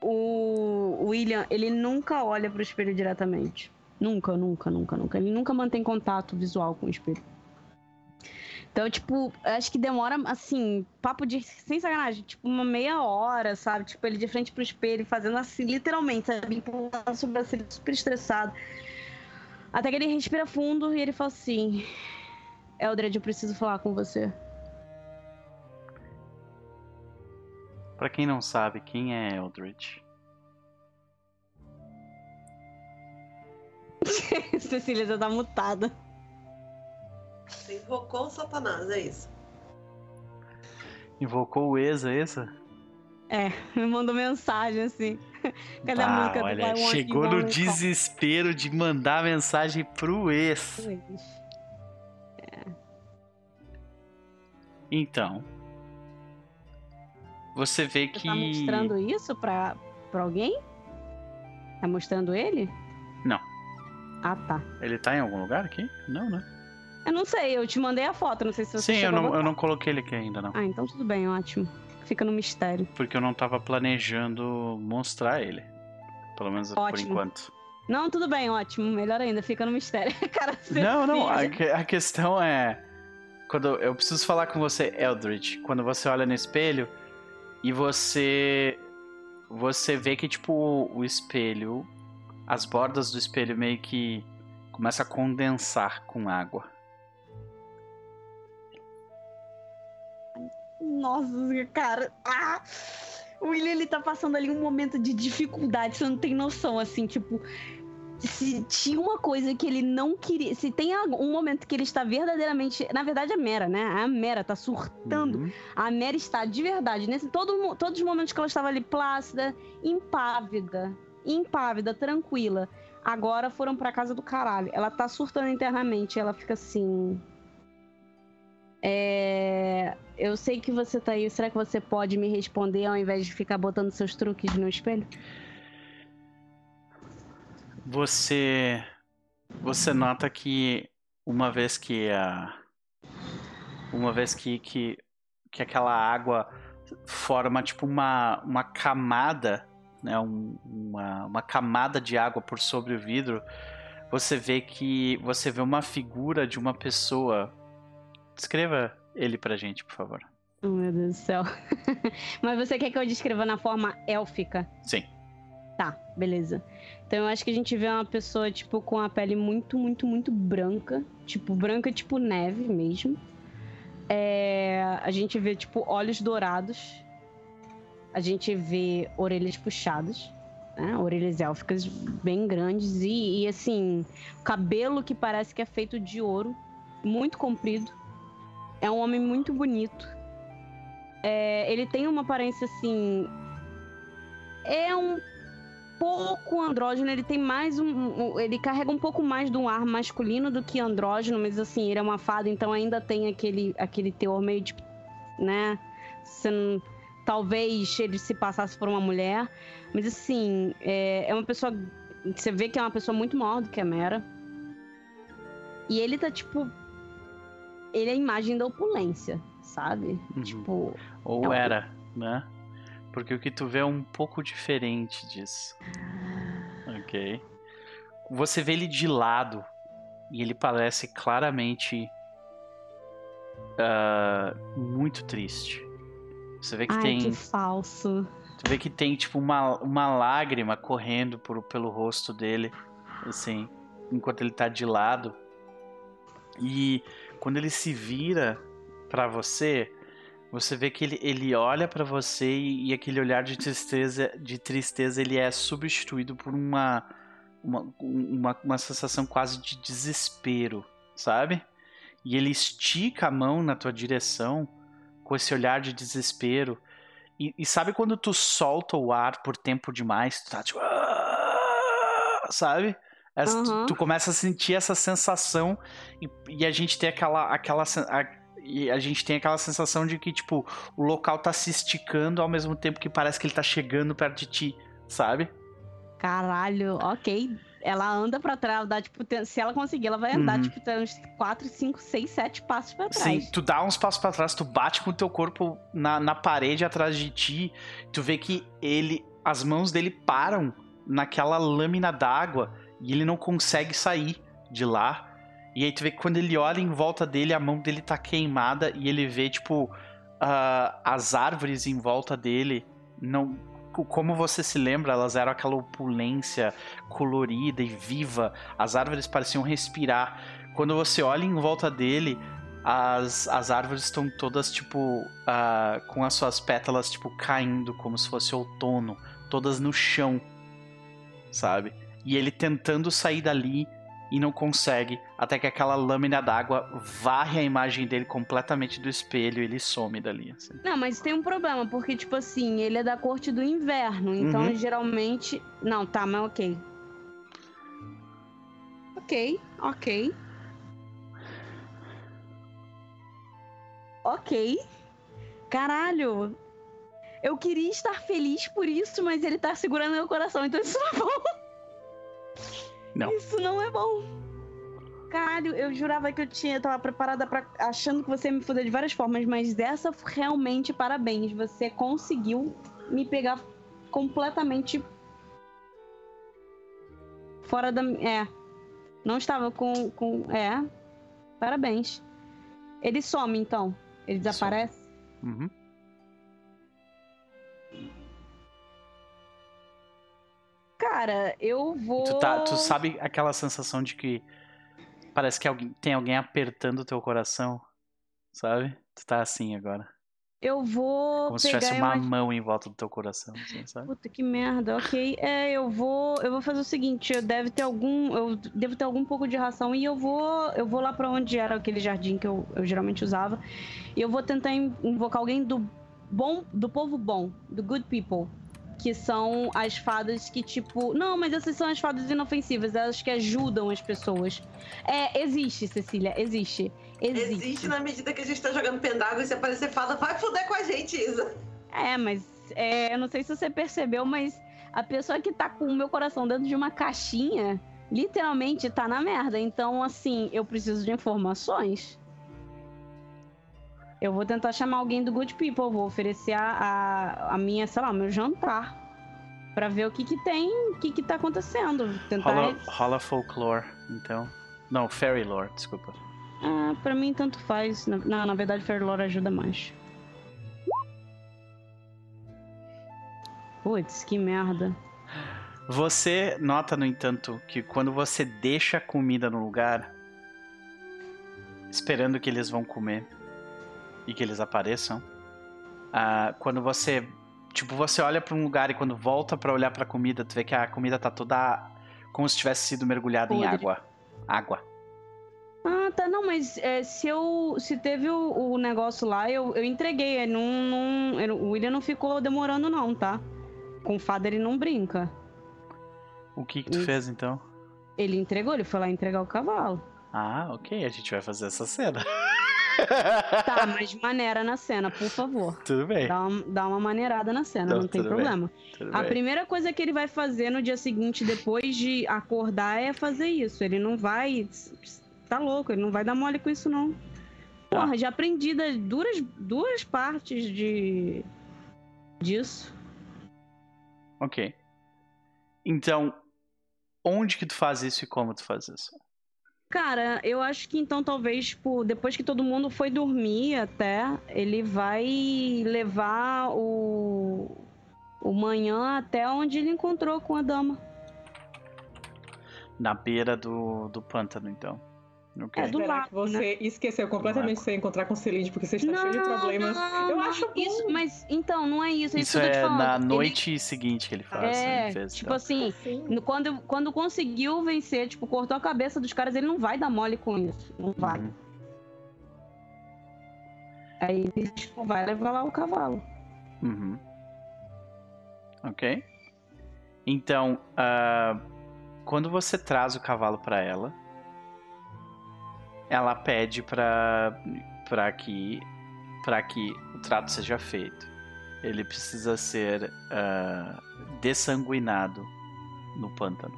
O William, ele nunca olha pro espelho diretamente. Nunca, nunca, nunca, nunca. Ele nunca mantém contato visual com o espelho. Então, tipo, acho que demora, assim, papo de. Sem sacanagem, tipo, uma meia hora, sabe? Tipo, ele de frente pro espelho, fazendo assim, literalmente, sabe? Empurrando a sobrancelha, super estressado. Até que ele respira fundo e ele fala assim: Eldred, eu preciso falar com você. Pra quem não sabe, quem é Eldritch? Cecília já tá mutada. Você invocou o Satanás, é isso. Invocou o ex, é isso? É, me mandou mensagem assim. Cadê a Ah, música do olha, Want chegou You no desespero de mandar mensagem pro ex. Call? Então. Você vê Você que. tá mostrando isso pra, pra alguém? Tá mostrando ele? Não. Ah, tá. Ele tá em algum lugar aqui? Não, né? Eu não sei, eu te mandei a foto, não sei se você Sim, eu não, eu não coloquei ele aqui ainda, não. Ah, então tudo bem, ótimo. Fica no mistério. Porque eu não tava planejando mostrar ele. Pelo menos por Ótimo. enquanto. Não, tudo bem, ótimo. Melhor ainda, fica no mistério. Cara, Não, não, a, a questão é. Quando eu preciso falar com você, Eldritch, quando você olha no espelho e você. Você vê que, tipo, o espelho. As bordas do espelho meio que começa a condensar com água. Nossa, cara. Ah! O William, ele tá passando ali um momento de dificuldade, você não tem noção, assim, tipo. Se tinha uma coisa que ele não queria. Se tem algum- um momento que ele está verdadeiramente. Na verdade, a Mera, né? A Mera tá surtando. Uhum. A Mera está de verdade. Nesse, todo, todos os momentos que ela estava ali plácida, impávida, impávida, tranquila. Agora foram pra casa do caralho. Ela tá surtando internamente. Ela fica assim. É. Eu sei que você tá aí. Será que você pode me responder ao invés de ficar botando seus truques no espelho? Você. Você nota que uma vez que a. Uma vez que, que, que aquela água forma tipo uma, uma camada, né? um- uma, uma camada de água por sobre o vidro, você vê que. Você vê uma figura de uma pessoa. Descreva ele pra gente, por favor. Oh, meu Deus do céu. Mas você quer que eu descreva na forma élfica? Sim. Tá, beleza. Então eu acho que a gente vê uma pessoa, tipo, com a pele muito, muito, muito branca. Tipo, branca tipo neve mesmo. É, A gente vê, tipo, olhos dourados. A gente vê orelhas puxadas. né, orelhas élficas bem grandes e, e, assim, cabelo que parece que é feito de ouro, muito comprido. É um homem muito bonito. É, ele tem uma aparência assim. É um pouco andrógeno, ele tem mais um, um, Ele carrega um pouco mais de um ar masculino do que andrógeno, mas assim, ele é uma fada, então ainda tem aquele, aquele teor meio de. né? Você talvez ele se passasse por uma mulher. Mas assim, é, é uma pessoa. Você vê que é uma pessoa muito maior do que a Mera. E ele tá tipo. Ele é a imagem da opulência, sabe? Uhum. Tipo. Ou é era, né? Porque o que tu vê é um pouco diferente disso. Ok. Você vê ele de lado e ele parece claramente uh, muito triste. Você vê que Ai, tem. Que falso. Tu vê que tem, tipo, uma, uma lágrima correndo por, pelo rosto dele, assim, enquanto ele tá de lado. E quando ele se vira para você, você vê que ele, ele olha para você e, e, aquele olhar de tristeza, de tristeza ele é substituído por uma, uma, uma, uma sensação quase de desespero, sabe? E ele estica a mão na tua direção com esse olhar de desespero. E, e, sabe quando tu solta o ar por tempo demais? Tu tá tipo. Ah", sabe? Essa, uhum. tu, tu, começa a sentir essa sensação e, e, a gente tem aquela. aquela a, e a gente tem aquela sensação de que, tipo, o local tá se esticando ao mesmo tempo que parece que ele tá chegando perto de ti, sabe? Caralho, ok ela anda para trás, dá, tipo, se ela conseguir, ela vai andar, uhum. tipo, uns 4, 5, 6, 7 passos para trás. Sim, tu dá uns passos para trás, tu bate com o teu corpo na, na parede atrás de ti, tu vê que ele, as mãos dele param naquela lâmina d'água e ele não consegue sair de lá. E aí tu vê que quando ele olha em volta dele, a mão dele tá queimada e ele vê, tipo, uh, as árvores em volta dele não como você se lembra, elas eram aquela opulência colorida e viva. As árvores pareciam respirar. Quando você olha em volta dele, as, as árvores estão todas, tipo, uh, com as suas pétalas, tipo, caindo, como se fosse outono. Todas no chão, sabe? E ele tentando sair dali e não consegue, até que aquela lâmina d'água varre a imagem dele completamente do espelho e ele some dali. Assim. Não, mas tem um problema, porque, tipo assim, ele é da corte do inverno, então uhum. geralmente. Não, tá, mas ok. Ok, ok. Ok. Caralho. Eu queria estar feliz por isso, mas ele tá segurando meu coração, então isso não é bom. Não. Isso não é bom. Caralho, eu jurava que eu tinha, eu tava preparada para achando que você ia me foder de várias formas, mas dessa realmente parabéns, você conseguiu me pegar completamente fora da, é. Não estava com com é. Parabéns. Ele some então, ele desaparece. Uhum. Cara, eu vou. Tu, tá, tu sabe aquela sensação de que parece que alguém, tem alguém apertando o teu coração, sabe? Tu tá assim agora. Eu vou. Como se tivesse uma mão em volta do teu coração, assim, sabe? Puta que merda, ok. É, eu vou. Eu vou fazer o seguinte, eu deve ter algum. Eu devo ter algum pouco de ração e eu vou. Eu vou lá para onde era aquele jardim que eu, eu geralmente usava. E eu vou tentar invocar alguém do bom. Do povo bom, do good people que são as fadas que, tipo. Não, mas essas são as fadas inofensivas, elas que ajudam as pessoas. É, existe, Cecília, existe. Existe, existe na medida que a gente tá jogando pendágua e se aparecer fada, vai foder com a gente, Isa. É, mas é, eu não sei se você percebeu, mas a pessoa que tá com o meu coração dentro de uma caixinha, literalmente tá na merda. Então, assim, eu preciso de informações. Eu vou tentar chamar alguém do Good People, vou oferecer a, a, minha, sei lá, meu jantar. Pra ver o que que tem, o que que tá acontecendo. Tentar... Rola, rola folklore, então. Não, fairy lore, desculpa. Ah, pra mim tanto faz. Não, na verdade fairy lore ajuda mais. Putz, que merda. Você nota, no entanto, que quando você deixa a comida no lugar, esperando que eles vão comer, e que eles apareçam. Uh, quando você tipo, você olha pra um lugar e quando volta pra olhar pra comida, tu vê que a comida tá toda como se tivesse sido mergulhada em Podre. água. Água. Ah, tá. Não, mas é, se eu. Se teve o, o negócio lá, eu, eu entreguei. é, Não, não, eu- o William não ficou demorando, não, tá? Com fada ele não brinca. O que que tu Isso. fez então? Ele entregou, ele foi lá entregar o cavalo. Ah, ok, a gente vai fazer essa cena. Tá, mas maneira na cena, por favor. Tudo bem, Dá uma, dá uma maneirada na cena, Não, não tem problema. A bem. primeira coisa que ele vai fazer no dia seguinte, depois de acordar, é fazer isso. Ele não vai. Tá louco, ele não vai dar mole com isso, não. Tá. Porra, já aprendi das duas, duas partes de. disso. Ok. Então, onde que tu faz isso e como tu faz isso? Cara, eu acho que então talvez, tipo, depois que todo mundo foi dormir até, ele vai levar o. o manhã até onde ele encontrou com a dama. Na beira do, do pântano, então. Ok. É, do Será lado, que você esqueceu completamente de você encontrar com o Celine porque você está cheio de problemas? não, eu não, acho bom. isso, mas então não é isso, é isso, Isso que eu tô te é falando. na Ele- noite seguinte que ele faz. é, ele fez, tipo então. assim, Assim. quando, quando conseguiu vencer, tipo, cortou a cabeça dos caras, ele não vai dar mole com isso. Não vai. Uhum. Aí ele tipo, vai levar lá o cavalo. Uhum. Ok. Então, ah, quando você traz o cavalo pra ela, ela pede pra para que para que o trato seja feito. Ele precisa ser ah, dessanguinado no pântano.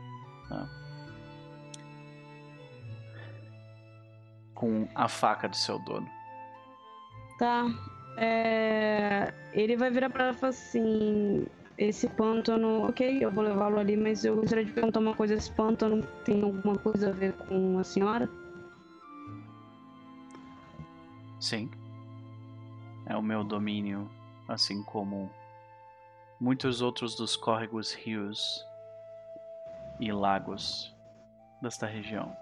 tá? Com a faca do seu dono. Tá. É, Ele vai virar pra ela e falar assim: esse pântano, ok, eu vou levá-lo ali, mas eu gostaria de perguntar uma coisa: esse pântano tem alguma coisa a ver com a senhora? Sim. É o meu domínio, assim como muitos outros dos córregos, rios e lagos desta região.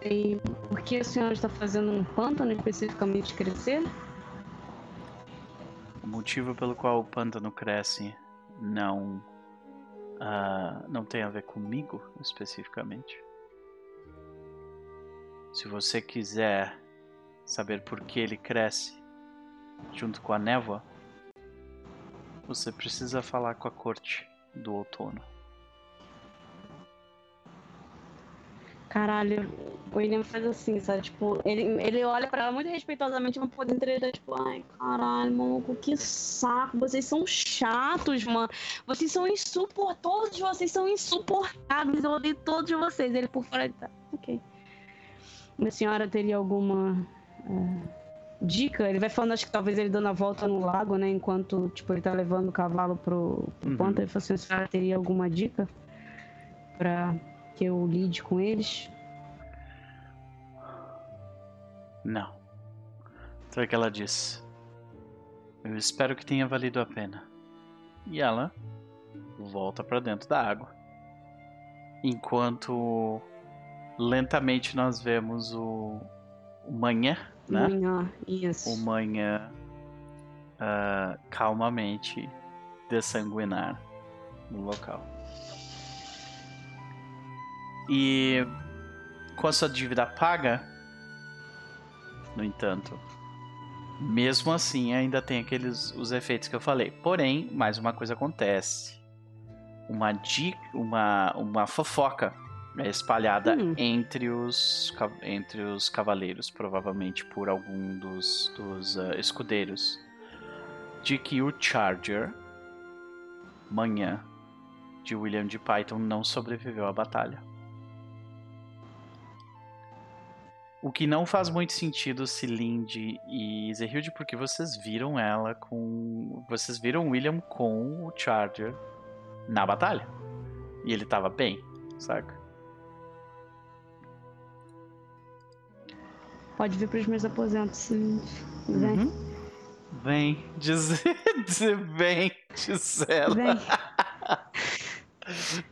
E por que a senhora está fazendo um pântano especificamente crescer? O motivo pelo qual o pântano cresce não ah, não tem a ver comigo especificamente. Se você quiser saber por que ele cresce junto com a névoa, você precisa falar com a corte do outono. Caralho, o William faz assim, sabe? Tipo, ele, ele olha pra ela muito respeitosamente, mas por dentro ele tá tipo, ai, caralho, maluco, que saco. Vocês são chatos, mano. Vocês são insuportáveis. Todos vocês são insuportáveis. Eu odeio todos vocês. Ele por fora, ele tá, ok. A senhora teria alguma dica? Ele vai falando, acho que talvez ele dando a volta no lago, né? Enquanto, tipo, ele tá levando o cavalo pro, pro Uhum. pântano. Ele fala assim, senhora teria alguma dica pra que eu lide com eles? Não. Então é que ela diz. Eu espero que tenha valido a pena. E ela volta pra dentro da água. Enquanto lentamente nós vemos o, o manhã, né? Manhã, isso. O manhã ah, calmamente dessanguinar no local. E com a sua dívida paga, no entanto, mesmo assim ainda tem aqueles os efeitos que eu falei. Porém, mais uma coisa acontece. Uma dica, uma, uma fofoca é espalhada Hum. entre os entre os cavaleiros, provavelmente por algum dos, dos ah, escudeiros, de que o Charger manhã de William de Python não sobreviveu à batalha. O que não faz muito sentido se Lindy e Zehilde, porque vocês viram ela com. Vocês viram William com o Charger na batalha. E ele tava bem, saca? Pode vir pros meus aposentos, sim. Vem, Uhum. Vem, dizer, dizer vem, Gisela. vem,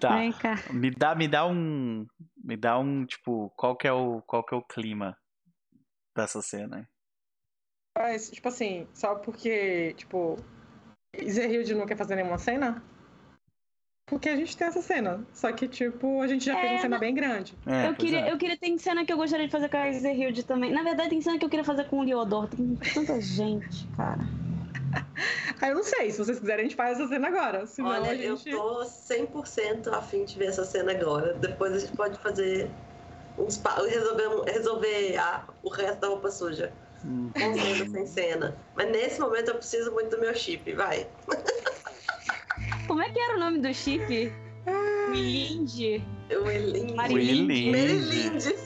Tá. vem cá. Me dá, me dá um. Me dá um, tipo, qual que é o, qual que é o clima dessa cena? Mas, tipo assim, só porque, tipo, Zerhilde não quer fazer nenhuma cena? Porque a gente tem essa cena. Só que, tipo, a gente já É, fez uma cena mas- bem grande. É, eu, queria, é. eu queria. Tem cena que eu gostaria de fazer com a Hilde também. Na verdade, tem cena que eu queria fazer com o Leodor. Tem tanta gente, cara. Ah, eu não sei. Se vocês quiserem, a gente faz essa cena agora. Senão Olha, a gente. eu tô 100% a fim de ver essa cena agora. Depois a gente pode fazer uns pa... resolver, resolver a- o resto da roupa suja. Hum. Com cena, sem cena. Mas nesse momento eu preciso muito do meu chip, vai. Como é que era o nome do chip? Wilinde. Eu Elinde. Marilinde. Merilinde.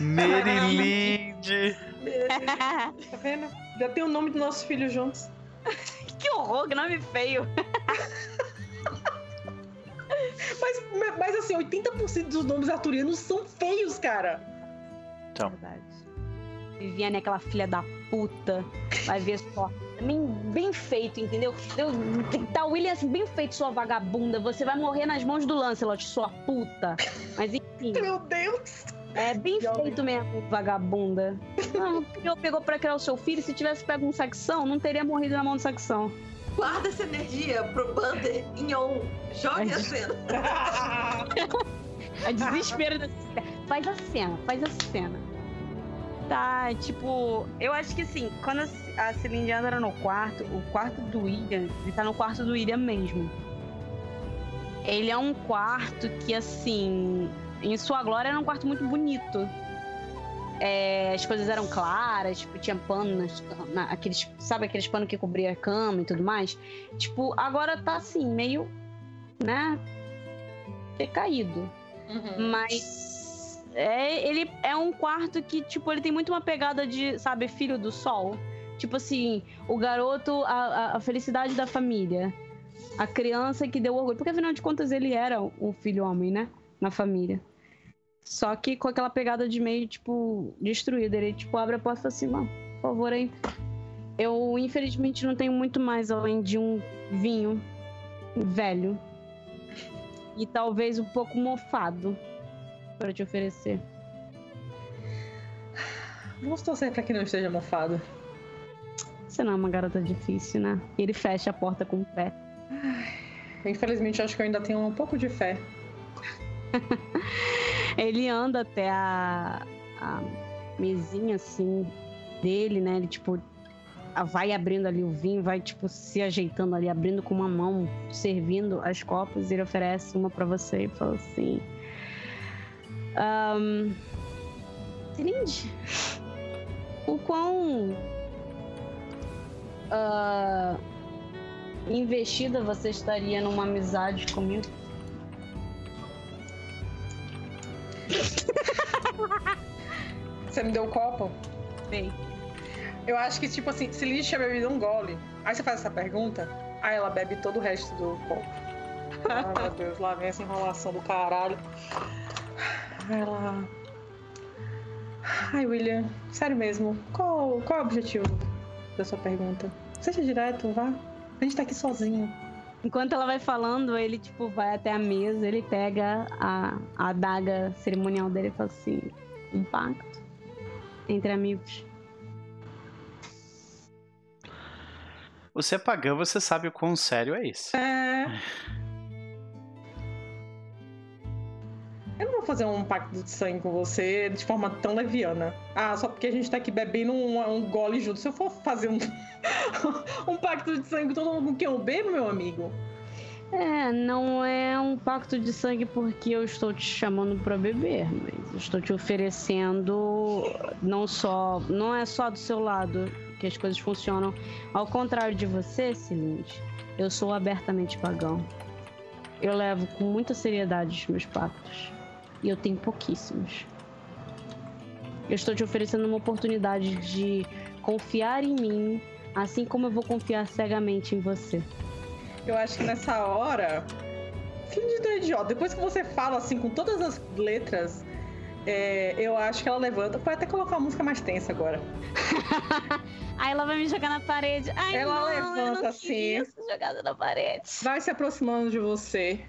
Merilinde. Merilinde. Tá vendo? Já tem o nome dos nossos filhos juntos. que horror, que nome feio. Mas, mas assim, 80% dos nomes arturianos são feios, cara. Então, Verdade. Viviane é aquela filha da puta. Vai ver só. Bem, bem feito, entendeu? Eu, tá o William assim, bem feito, sua vagabunda. Você vai morrer nas mãos do Lancelot, sua puta. Mas enfim, Meu Deus. é bem Jovem. feito mesmo, vagabunda. Não, pegou, pegou pra criar o seu filho. Se tivesse pego um saxão, não teria morrido na mão do saxão. Guarda essa energia pro Bander em on. Jogue a cena. É desespero dessa Faz a cena, faz a cena. Tá, tipo, eu acho que assim, quando a Celine entra no quarto, o quarto do William, ele tá no quarto do William mesmo. Ele é um quarto que, assim, em sua glória era um quarto muito bonito. É, as coisas eram claras, tipo, tinha pano, nas, na- aqueles, sabe aqueles panos que cobria a cama e tudo mais? Tipo, agora tá assim, meio, né, decaído. Uhum. Mas é, ele é um quarto que, tipo, ele tem muito uma pegada de, sabe, filho do sol. Tipo assim, o garoto, a, a- felicidade da família. A criança que deu orgulho. Porque afinal de contas ele era o filho homem, né? Na família. Só que com aquela pegada de meio, tipo, destruído. Ele, tipo, abre a porta e fala assim, mano, por favor, aí. Eu, infelizmente, não tenho muito mais além de um vinho velho. E talvez um pouco mofado para te oferecer. Vamos torcer pra que não esteja mofado. Você não é uma garota difícil, né? E ele fecha a porta com o pé. Infelizmente, acho que eu ainda tenho um pouco de fé. Ele anda até a, a mesinha, assim, dele, né? Ele, tipo, vai abrindo ali o vinho, vai, tipo, se ajeitando ali, abrindo com uma mão, servindo as copas. E ele oferece uma pra você e fala assim... Um, Celinde, o quão... ah, investida você estaria numa amizade comigo? Você me deu o copo? Bem, Eu acho que, tipo assim, se Liz tinha bebido um gole, aí você faz essa pergunta, aí ela bebe todo o resto do copo. Ai, meu Deus, lá vem essa enrolação do caralho. Ela. Ai, William, sério mesmo, qual, qual é o objetivo da sua pergunta? Seja direto, vá. A gente tá aqui sozinho. Enquanto ela vai falando, ele, tipo, vai até a mesa, ele pega a, a adaga cerimonial dele e fala assim: um pacto entre amigos. você é pagã, você sabe o quão sério é isso. É. Eu não vou fazer um pacto de sangue com você de forma tão leviana. Ah, só porque a gente tá aqui bebendo um, um gole junto. Se eu for fazer um, um pacto de sangue todo mundo com quem eu bebo, meu amigo. É, não é um pacto de sangue porque eu estou te chamando pra beber, mas estou te oferecendo não só. Não é só do seu lado que as coisas funcionam. Ao contrário de você, Cilinde, eu sou abertamente pagão. Eu levo com muita seriedade os meus pactos. E eu tenho pouquíssimos. Eu estou te oferecendo uma oportunidade de confiar em mim, assim como eu vou confiar cegamente em você. Eu acho que nessa hora. Filho de idiota. Depois que você fala assim com todas as letras, é, eu acho que ela levanta. Pode até colocar uma música mais tensa agora. Aí ela vai me jogar na parede. Ai, Ela não, eu levanta não assim. jogada na parede. Vai se aproximando de você.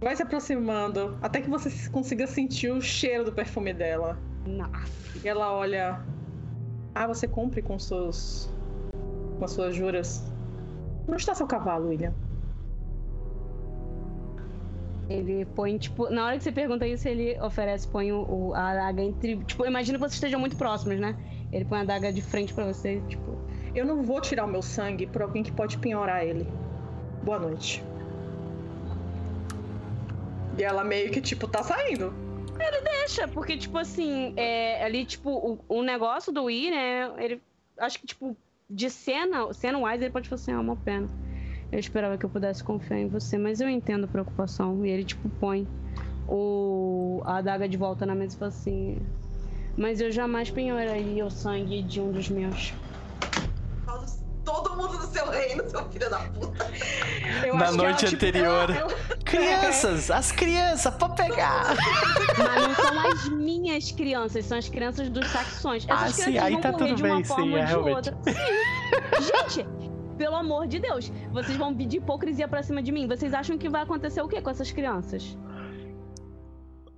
Vai se aproximando. Até que você consiga sentir o cheiro do perfume dela. Nossa. E ela olha. Ah, você cumpre com seus. com as suas juras. Onde está seu cavalo, William? Ele põe, tipo, na hora que você pergunta isso, ele oferece, põe o, o- a adaga entre. Tipo, imagina que vocês estejam muito próximos, né? Ele põe a adaga de frente pra você, tipo. Eu não vou tirar o meu sangue por alguém que pode penhorar ele. Boa noite. E ela meio que, tipo, tá saindo. Deixa, porque, tipo assim, é, ali, tipo, o, o negócio do I, né? Ele. Acho que, tipo, de cena, cena wise, ele pode falar assim, ah, uma pena. Eu esperava que eu pudesse confiar em você, mas eu entendo a preocupação. E ele, tipo, põe o, a adaga de volta na mesa e fala assim. Mas eu jamais penhoraria o sangue de um dos meus. Causa Todo mundo do seu reino, seu filho da puta. Eu Na acho que ela, noite tipo, anterior. ela- eu- Crianças! As crianças, pra pegar! Mas não são as minhas crianças, são as crianças dos saxões. Essas Ah, sim, crianças aí vão tá tudo de uma bem, sim, forma é, de realmente. outra. Sim. Gente, pelo amor de Deus, vocês vão pedir hipocrisia pra cima de mim. Vocês acham que vai acontecer o quê com essas crianças?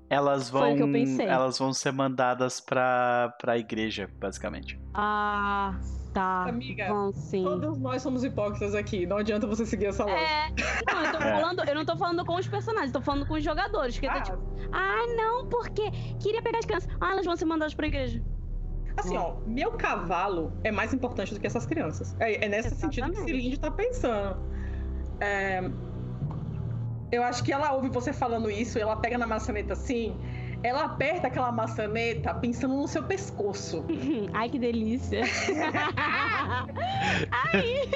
Elas Foi vão. o que eu pensei. Elas vão ser mandadas pra, pra igreja, basicamente. Ah, tá. Amiga, Vão sim. Todos nós somos hipócritas aqui. Não adianta você seguir essa lógica. É, não, eu tô É. falando, eu não tô falando com os personagens, tô falando com os jogadores. Que tá Ah, tipo, ah, não, porque queria pegar as crianças. Ah, elas vão ser mandadas pra igreja. Assim, ó, meu cavalo é mais importante do que essas crianças. É, é nesse sentido que. Cilinde tá pensando. É, eu acho que ela ouve você falando isso, ela pega na maçaneta assim, ela aperta aquela maçaneta pensando no seu pescoço. Ai, que delícia. Ai.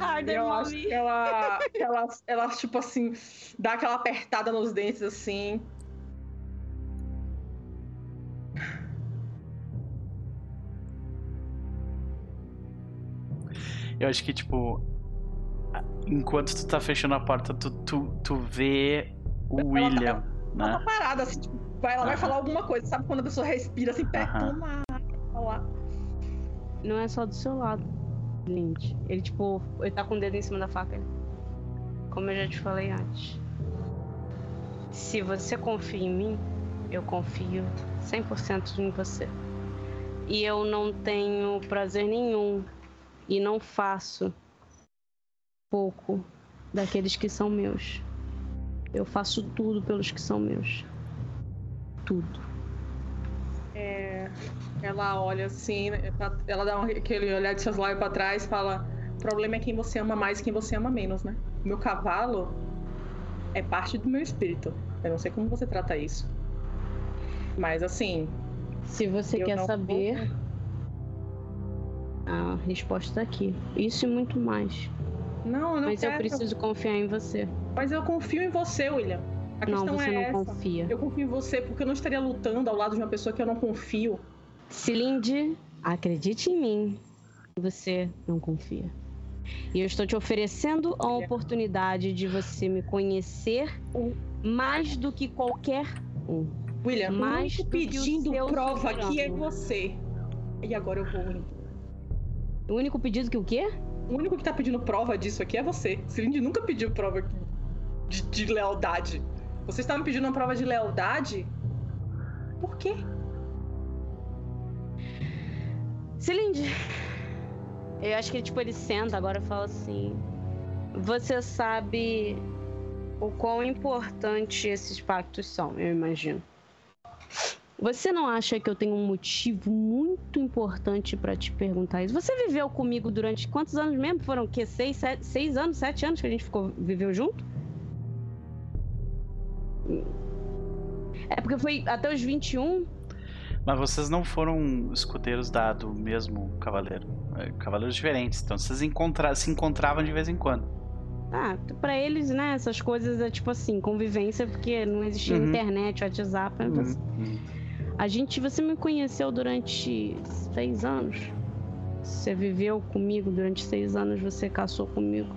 Harder, eu acho que ela, que ela, ela, tipo assim, dá aquela apertada nos dentes assim. Eu acho que, tipo. Enquanto tu tá fechando a porta, tu, tu, tu vê o Ela- William, Ela tá né? parada, assim, tipo, vai, ela vai Aham. falar alguma coisa, sabe quando a pessoa respira assim, perto Aham. uma falar. Não é só do seu lado, Lynch. Ele, tipo, ele tá com o dedo em cima da faca. ele- Como eu já te falei antes. Se você confia em mim, eu confio 100% em você. E eu não tenho prazer nenhum e não faço pouco daqueles que são meus. Eu faço tudo pelos que são meus. Tudo. Ela olha assim, pra- ela dá aquele olhar de seus lábios pra trás e fala: O problema é quem você ama mais e quem você ama menos, né? Meu cavalo é parte do meu espírito. Eu não sei como você trata isso. Mas assim. Se você quer saber, vou- a resposta tá aqui. Isso e muito mais. Não, eu não Mas eu quero. preciso confiar em você. Mas eu confio em você, William. A não, questão você é não essa. confia. Eu confio em você porque eu não estaria lutando ao lado de uma pessoa que eu não confio. Cilinde, acredite em mim. Você não confia. E eu estou te oferecendo a oportunidade de você me conhecer mais do que qualquer um. William, Mais o o pedindo seu prova aqui é você. E agora eu vou. O único pedido que o quê? O único que tá pedindo prova disso aqui é você. Cilinde nunca pediu prova de, de lealdade. Você está me pedindo uma prova de lealdade? Por quê? Cilinde. Eu acho que tipo ele senta agora e fala assim: Você sabe o quão importante esses pactos são, eu imagino. Você não acha que eu tenho um motivo muito importante pra te perguntar isso? Você viveu comigo durante quantos anos mesmo? Foram o quê? Seis, sete, seis anos, sete anos que a gente ficou, viveu junto? É porque foi até os 21. Mas vocês não foram escudeiros da, do mesmo cavaleiro. É, cavaleiros diferentes. Então vocês encontra se encontravam de vez em quando. Ah, pra eles, né, essas coisas é tipo assim, convivência, porque não existia Uhum. internet, WhatsApp. então, assim, Uhum. A gente, você me conheceu durante seis anos. Você viveu comigo durante seis anos, você casou comigo.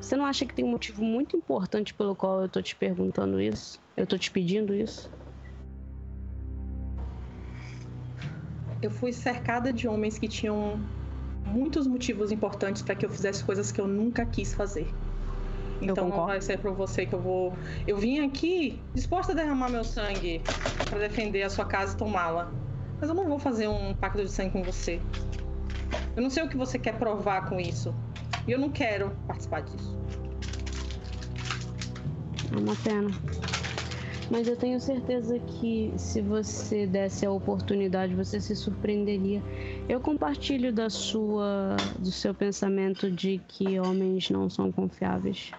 Você não acha que tem um motivo muito importante pelo qual eu tô te perguntando isso? Eu tô te pedindo isso? Eu fui cercada de homens que tinham muitos motivos importantes para que eu fizesse coisas que eu nunca quis fazer. Então não vai ser pra você que eu vou. Eu vim aqui disposta a derramar meu sangue para defender a sua casa e tomá-la. Mas eu não vou fazer um pacto de sangue com você. Eu não sei o que você quer provar com isso. E eu não quero participar disso. É uma pena. Mas eu tenho certeza que se você desse a oportunidade, você se surpreenderia. Eu compartilho da sua, do seu pensamento de que homens não são confiáveis.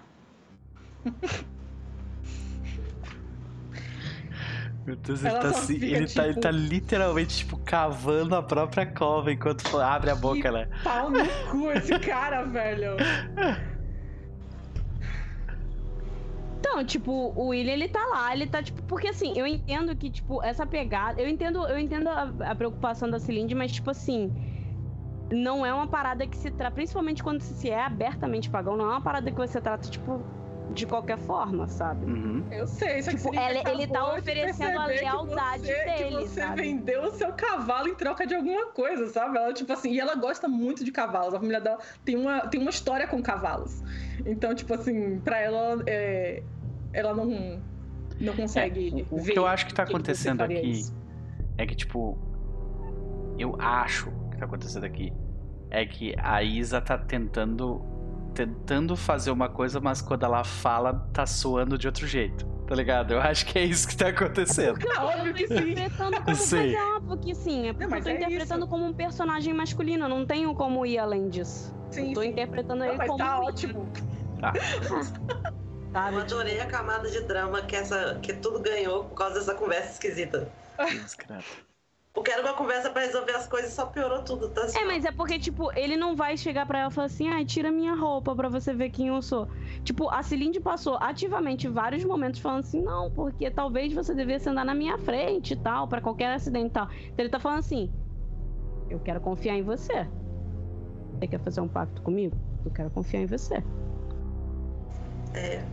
Meu Deus, ele tá, assim, ele, fica, tá, ele tá tipo, literalmente, tipo, cavando a própria cova enquanto abre a boca, né? Pau no cu esse cara, velho. Então, tipo, o William, ele tá lá, ele tá, tipo, porque assim, eu entendo que, tipo, essa pegada. Eu entendo, eu entendo a, a preocupação da Cilinde, mas, tipo assim. Não é uma parada que se trata, principalmente quando se é abertamente pagão, não é uma parada que você trata, tipo, de qualquer forma, sabe? Uhum. Eu sei, só que tipo, ele, ele tá oferecendo a lealdade que você, dele. Que você sabe? vendeu o seu cavalo em troca de alguma coisa, sabe? Ela, tipo assim, e ela gosta muito de cavalos. A família dela tem uma, tem uma história com cavalos. Então, tipo assim, pra ela, é, ela não, não consegue. É, o, o que eu acho que tá acontecendo aqui isso. é que, tipo, eu acho que tá acontecendo aqui é que a Isa tá tentando tentando fazer uma coisa, mas quando ela fala, tá soando de outro jeito. Tá ligado? Eu acho que é isso que tá acontecendo. Porque óbvio que sim. Interpretando como, sim. Mas é óbvio que sim. É porque não, eu tô é interpretando isso. como um personagem masculino. Eu não tenho como ir além disso. Sim. Eu tô interpretando não, ele mas como. Tá um ótimo. Tá. Sabe? Eu adorei a camada de drama que, essa, que tudo ganhou por causa dessa conversa esquisita. Discreto. Porque era uma conversa pra resolver as coisas e só piorou tudo, tá? É, mas é porque, tipo, ele não vai chegar pra ela e falar assim, ai, ah, tira minha roupa pra você ver quem eu sou. Tipo, a Cilinde passou ativamente vários momentos falando assim, não, porque talvez você devesse andar na minha frente e tal, pra qualquer acidente e tal. Então ele tá falando assim, eu quero confiar em você. Você quer fazer um pacto comigo? Eu quero confiar em você. É.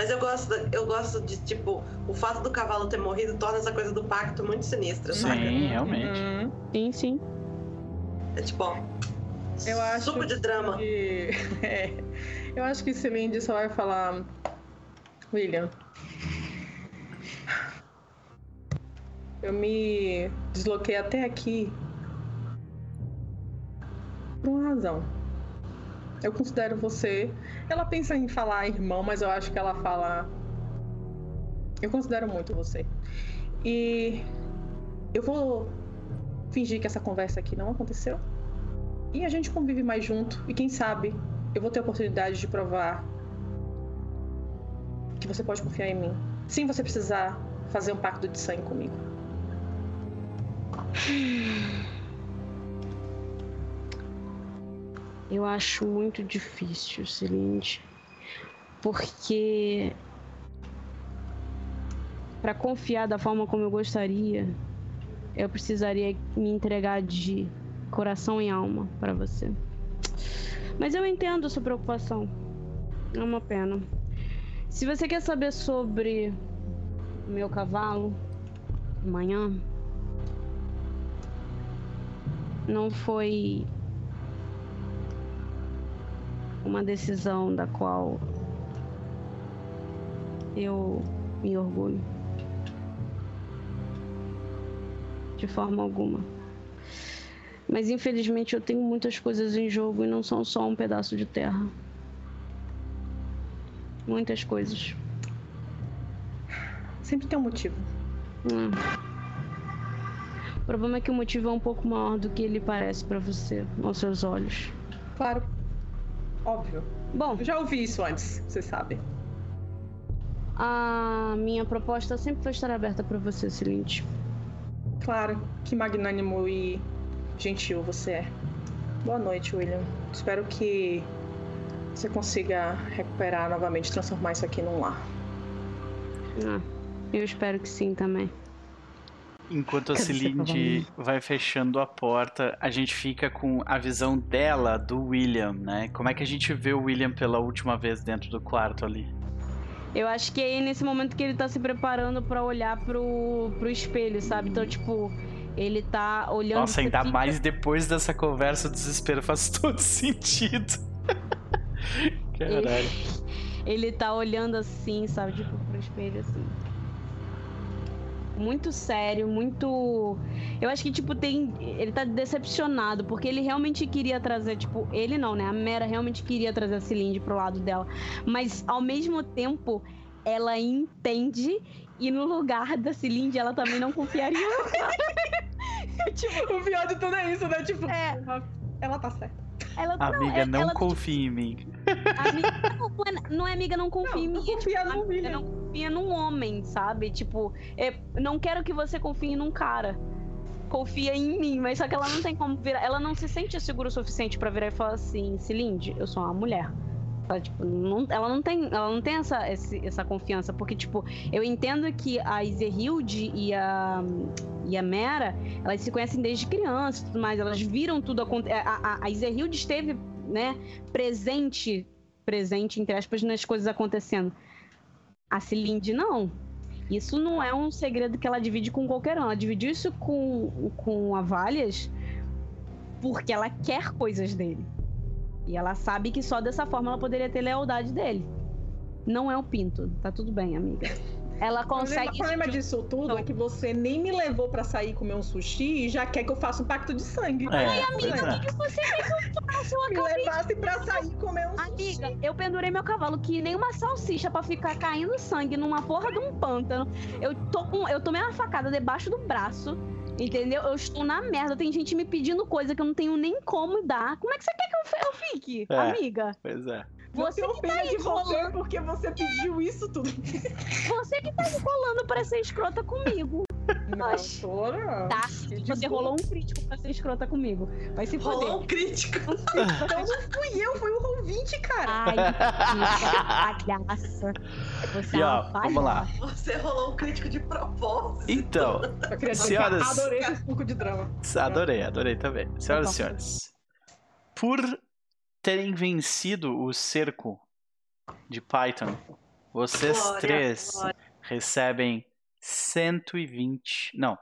Mas eu gosto, eu gosto de, tipo, o fato do cavalo ter morrido torna essa coisa do pacto muito sinistra, sim, sabe? Sim, realmente. Uhum. Sim, sim. É tipo, ó. Eu acho suco de drama. Que... É, eu acho que Celine só vai falar. William. Eu me desloquei até aqui por uma razão. Eu considero você. Ela pensa em falar irmão, mas eu acho que ela fala. Eu considero muito você. E eu vou fingir que essa conversa aqui não aconteceu. E a gente convive mais junto. E quem sabe eu vou ter a oportunidade de provar que você pode confiar em mim. Sem você precisar fazer um pacto de sangue comigo. Eu acho muito difícil, Celinde, porque para confiar da forma como eu gostaria, eu precisaria me entregar de coração e alma para você. Mas eu entendo sua preocupação. É uma pena. Se você quer saber sobre o meu cavalo amanhã, não foi uma decisão da qual eu me orgulho. De forma alguma. Mas infelizmente eu tenho muitas coisas em jogo e não são só um pedaço de terra. Muitas coisas. Sempre tem um motivo. Hum. O problema é que o motivo é um pouco maior do que ele parece para você, aos seus olhos. Claro. Óbvio. Bom. Eu já ouvi isso antes, você sabe. A minha proposta sempre vai estar aberta para você, Celinte. Claro, que magnânimo e gentil você é. Boa noite, William. Espero que você consiga recuperar novamente, transformar isso aqui num lar. Ah, eu espero que sim também. Enquanto a Celinde vai fechando a porta, a gente fica com a visão dela, do William, né? Como é que a gente vê o William pela última vez dentro do quarto ali? Eu acho que é nesse momento que ele tá se preparando para olhar pro, pro espelho, sabe? Então, tipo, ele tá olhando. Nossa, ainda assim, mais depois dessa conversa, o desespero faz todo sentido. Caralho. Ele, ele tá olhando assim, sabe? Tipo, pro espelho assim muito sério, muito. Eu acho que, tipo, tem. Ele tá decepcionado, porque ele realmente queria trazer, tipo, ele não, né? A Mera realmente queria trazer a Cilinde pro lado dela. Mas ao mesmo tempo, ela entende e no lugar da Cilinde ela também não confiaria. tipo, o pior de tudo é isso, né? Tipo, É. ela tá certa. Ela, Amiga, é- não ela, confia em mim. Amiga, não, não é, não é amiga, não confia em Não, mim. não é, confia tipo, amiga, não confia num homem, sabe? Tipo, é, não quero que você confie num cara. Confia em mim, mas só que ela não tem como virar. Ela não se sente segura o suficiente pra virar e falar assim: Cilinde, eu sou uma mulher. Ela, tipo, não, ela não tem, ela não tem essa, essa confiança, porque, tipo, eu entendo que a Izerhilde e a, e a Mera, elas se conhecem desde criança e tudo mais, elas viram tudo acontecer. A, a, a esteve, né, presente, presente, entre aspas, nas coisas acontecendo. A Cilinde não. Isso não é um segredo que ela divide com qualquer um. Ela dividiu isso com, com a Valias porque ela quer coisas dele. E ela sabe que só dessa forma ela poderia ter lealdade dele. Não é o Pinto. Tá tudo bem, amiga. Ela consegue. o problema disso tudo é que você nem me levou pra sair comer um sushi e já quer que eu faça um pacto de sangue. É, pois Amiga, é. o que você quer que eu faça? Eu Me levasse pra sair comer um sushi. Amiga, eu pendurei meu cavalo que nem uma salsicha pra ficar caindo sangue numa porra de um pântano. Eu, tô com, eu tomei uma facada debaixo do braço, entendeu? Eu estou na merda. Tem gente me pedindo coisa que eu não tenho nem como dar. Como é que você quer que eu, eu fique, É. amiga? Pois é. Você eu que tá de você porque você pediu isso tudo. você que tá enrolando pra ser escrota comigo, Não, tô, não. tá? Que Você rolou um crítico pra ser escrota comigo. Vai se foder. Rolou um crítico. Então não fui eu, foi o Roll 20, cara. Ai, bicha, palhaça. Você E é ó, uma vamos lá. Você rolou um crítico de propósito. Então, Senhoras- que adorei esse pouco de drama. adorei, adorei também. Senhoras e Então. senhores, por terem vencido o cerco de Python, vocês Glória, três glória. recebem 120. Não.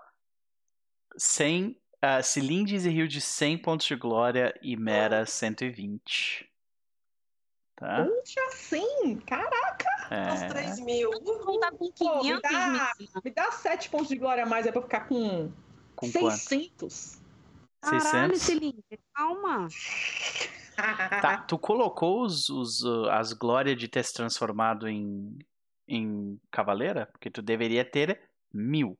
100. Uh, Cilindes e Rio de 100 pontos de glória e Mera 120. Tá? Puxa, sim! Caraca! Uns É. 3 mil. Não tá com Pô, me 500 dá- mil. Me dá 7 pontos de glória a mais, é pra ficar com, Com quanto? 600. Caralho, 600? Celine, calma. Tá, tu colocou os, os, as glórias de ter se transformado em, em cavaleira? Porque tu deveria ter mil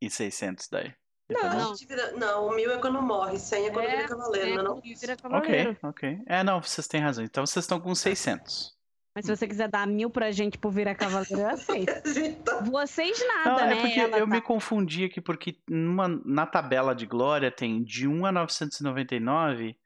e seiscentos daí. Não. Vira- Não, o mil é quando morre, 100 é quando É, vira cavaleiro, não é não? vira Ok, cavaleiro. ok. É, não, vocês têm razão. Então vocês estão com 600. Mas se você quiser dar mil pra gente por virar cavaleiro, eu aceito. Tá- Vocês Não, nada, é né? porque Ela eu tá- me confundi aqui, porque numa, na tabela de glória tem de 1 a 999,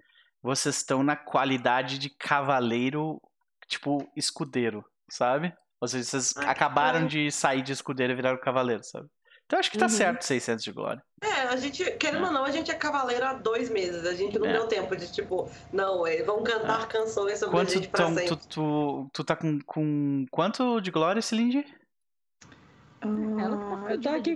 vocês estão na qualidade de cavaleiro, tipo, escudeiro, sabe? Ou seja, vocês Ah, acabaram bom. de sair de escudeiro e viraram cavaleiro, sabe? Então acho que tá Uhum. certo 600 de glória. É, a gente, querendo ou não, a gente é cavaleiro há dois meses. A gente não É. deu tempo de, tipo, não, é, vamos cantar canções sobre a Quanto gente pra sempre. tu, tu, tu tá com, com quanto de glória, Cilindy? Ela tá Ah, eu tô aqui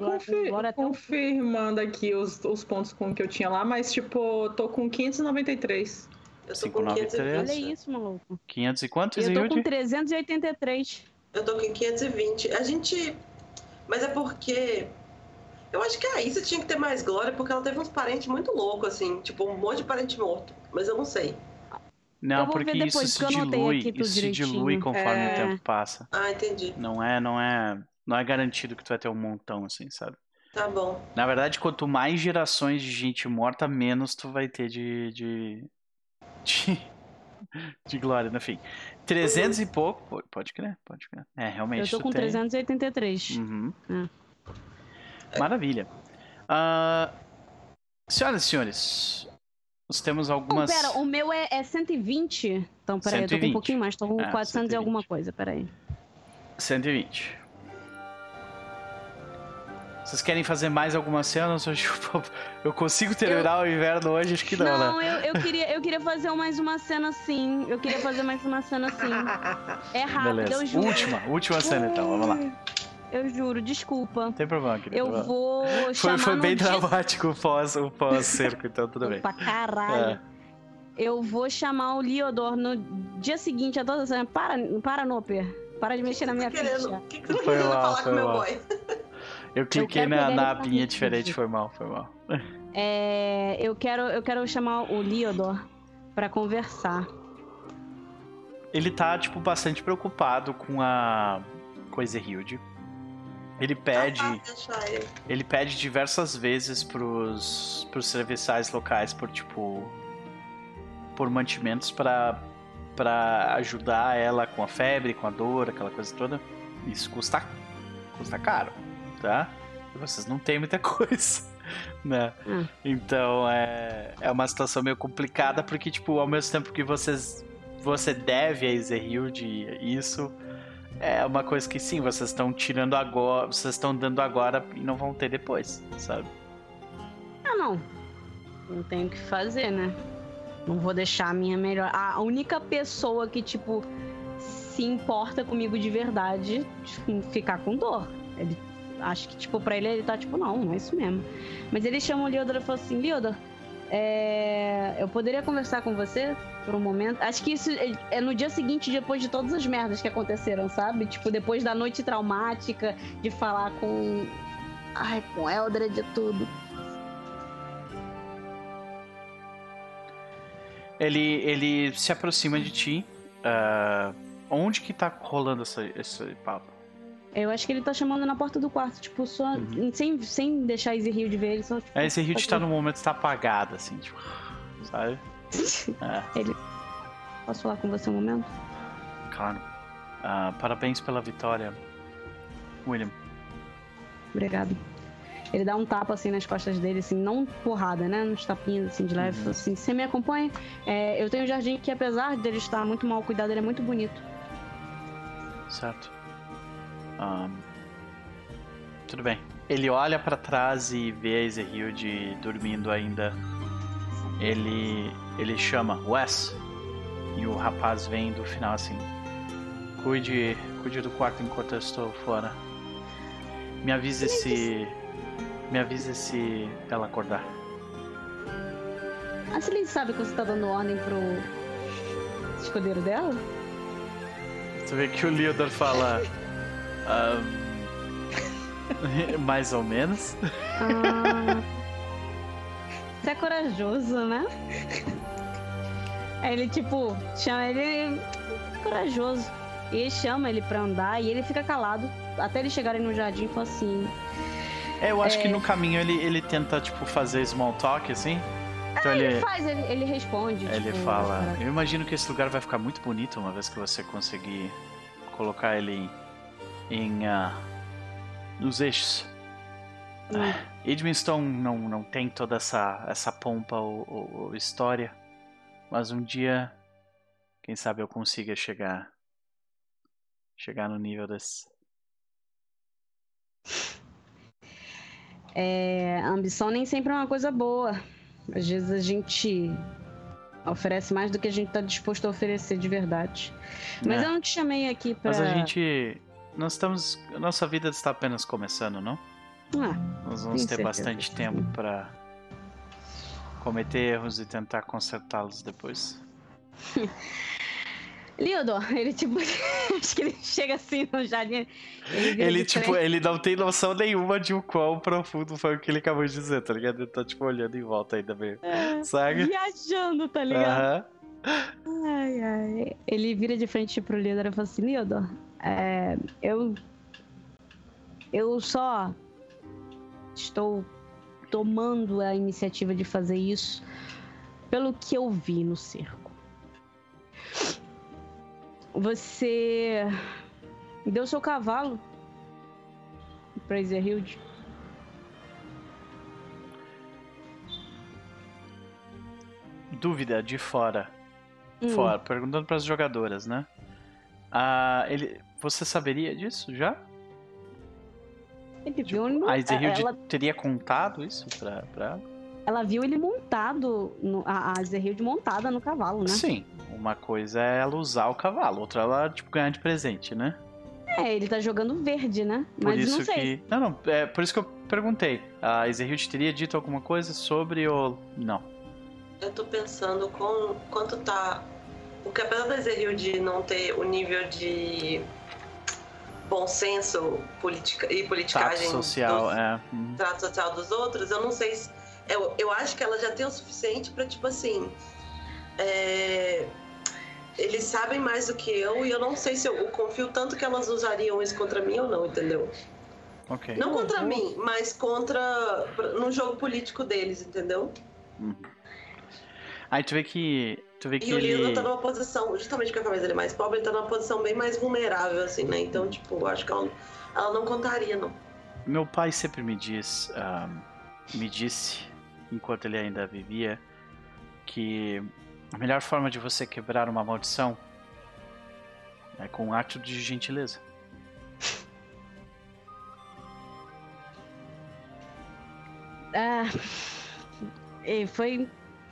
confirmando aqui os, os pontos com que eu tinha lá, mas tipo, eu tô com 593. Eu tô com 593. 520. Olha isso, maluco. 500 e quantos, Eu tô Yudi? com 383. Eu tô com 520. A gente. Mas é porque. Eu acho que a Issa tinha que ter mais glória porque ela teve uns parentes muito loucos, assim. Tipo, um monte de parente morto. Mas eu não sei. Não, porque isso depois, se eu anotei dilui, isso se dilui direitinho. conforme É. o tempo passa. Ah, entendi. Não é, não é, não é garantido que tu vai ter um montão assim, sabe? Tá bom. Na verdade, quanto mais gerações de gente morta, menos tu vai ter de de de, de glória, no fim. 300 e pouco, pode crer, pode crer. É, realmente Eu tô com tem. 383. Uhum. É. Maravilha. Ah, senhoras e senhores, nós temos Não, algumas. pera, o meu é, é 120. Então, peraí, eu tô com 120. um pouquinho mais. Tô com É, 400 e 120. alguma coisa, peraí. 120. Vocês querem fazer mais algumas cenas? Hoje eu consigo terminar o inverno hoje? Acho que não, Não, né? eu, eu, queria, eu queria fazer mais uma cena assim. Eu queria fazer mais uma cena assim. É rápido, Beleza. eu juro. Última, última cena então, vamos lá. Eu juro, desculpa. Não tem problema, querido. Eu vou Foi, chamar foi no bem dia... dramático o pós, o pós-cerco, então tudo bem. Pra caralho. É. Eu vou chamar o Liodor no dia seguinte a todas as... Para, para, Noper. Para de mexer na minha O tá ficha. querendo, o que, que você tá Foi querendo falar foi com meu mal. boy? Eu cliquei quero na, na abinha diferente, foi mal, foi mal. É, eu quero eu quero chamar o Leodor pra conversar. Ele tá, tipo, bastante preocupado com a coisa Hilde. Ele pede. Ah, deixa ele. Ele pede diversas vezes pros, pros serviçais locais por, tipo. por mantimentos pra, pra ajudar ela com a febre, com a dor, aquela coisa toda. Isso custa, custa caro, tá? E vocês não têm muita coisa, né? Hum. Então é, é uma situação meio complicada porque, tipo, ao mesmo tempo que vocês. Você deve a Ezerhilde isso. É uma coisa que sim, vocês estão tirando agora, vocês estão dando agora e não vão ter depois, sabe? Ah, não. Não tenho o que fazer, né? Não vou deixar a minha melhor. A única pessoa que, tipo, se importa comigo de verdade tipo, ficar com dor. Ele, acho que, tipo, pra ele, ele tá tipo, não, não é isso mesmo. Mas ele chama o Leodor e falou assim: Leodor, é, eu poderia conversar com você por um momento? Acho que isso é- no dia seguinte, depois de todas as merdas que aconteceram, sabe? Tipo, depois da noite traumática, de falar com. Ai, com Eldred e tudo. Ele, ele se aproxima de ti. ah, onde que tá rolando essa, esse papo? Eu acho que ele tá chamando na porta do quarto, tipo, só. Sem, sem deixar Easy Rio de ver ele, só. Tipo, É, esse Rio tá no momento tá apagado, assim, tipo. Sabe? É, Posso falar com você um momento? claro. Ah, parabéns pela vitória, William. Obrigado. Ele dá um tapa assim nas costas dele, assim, não porrada, né? Uns tapinhas assim de leve. fala Assim, você me acompanha? É, eu tenho um jardim que, apesar dele estar muito mal cuidado, ele é muito bonito. Certo. Ahn, tudo bem. Ele olha pra trás e vê a Ezehilde dormindo ainda. Ele ele chama Wes e o rapaz vem do final assim. Cuide, cuide do quarto enquanto eu estou fora. Me avise se me avise se ela acordar. A Celine sabe que você tá dando ordem pro escudeiro dela? Você vê que o Leodor fala ahn, mais ou menos. Ah, você é corajoso, né? Aí ele, tipo, chama ele corajoso. E ele chama ele pra andar e ele fica calado. Até eles chegarem no jardim e fala assim: É, eu acho que no caminho ele, ele tenta, tipo, fazer small talk, assim. Então Ele ele, faz, ele, ele responde. ele tipo, fala. Eu imagino que esse lugar vai ficar muito bonito uma vez que você conseguir colocar ele em. Ah, nos eixos. Hum. Edmonston não, não tem toda essa, essa pompa ou, ou- ou história. Mas um dia, quem sabe eu consiga chegar. Chegar no nível desse. É, a ambição nem sempre é uma coisa boa. Às vezes a gente oferece mais do que a gente tá disposto a oferecer de verdade. Mas É. eu não te chamei aqui pra. Mas a gente. Nós estamos. Nossa vida está apenas começando, não? Ah, Nós vamos ter certeza bastante tempo para cometer erros e tentar consertá-los depois. Leodor, ele tipo. acho que ele chega assim no jardim. Ele, Ele, tipo, ele não tem noção nenhuma de o quão profundo foi o que ele acabou de dizer, tá ligado? Ele tá, tipo, olhando em volta ainda meio. É, Sabe? viajando, tá ligado? Ai, ai. Ele vira de frente pro Leodor e fala assim: Leodor, é, eu. Eu só estou tomando a iniciativa de fazer isso pelo que eu vi no cerco. Você deu seu cavalo pra Ezerhild. Dúvida de fora. Hum, Fora. Perguntando pras jogadoras, né? Ah, ele. Você saberia disso já? Ele viu ele, A Ezerhild ela, teria contado isso pra, pra ela? ela viu ele montado, no, a, a Ezerhild montada no cavalo, né? Sim. Uma coisa é ela usar o cavalo, outra ela, tipo, ganhar de presente, né? É, ele tá jogando verde, né? Por Mas isso não sei. que. Não, não, é por isso que eu perguntei. A Ezerhild teria dito alguma coisa sobre ou. Não. Eu tô pensando com quanto tá. Porque apesar da Zeril de não ter o nível de bom senso politica, e politicagem. Tato social, dos, é. Trato social dos outros, eu não sei se. Eu, eu acho que ela já tem o suficiente para tipo assim. É, eles sabem mais do que eu e eu não sei se eu, eu confio tanto que elas usariam isso contra mim ou não, entendeu? Ok. Não contra mim, mas contra. no jogo político deles, entendeu? Uhum. Aí tu vê que. Tu vê que e o Lilo ele. tá numa posição, justamente porque a cabeça dele é mais pobre, ele tá numa posição bem mais vulnerável, assim, né? Então, tipo, acho que ela, ela não contaria, não. Meu pai sempre me diz, ah, me disse, enquanto ele ainda vivia, que a melhor forma de você quebrar uma maldição é com um ato de gentileza. Ah, e foi.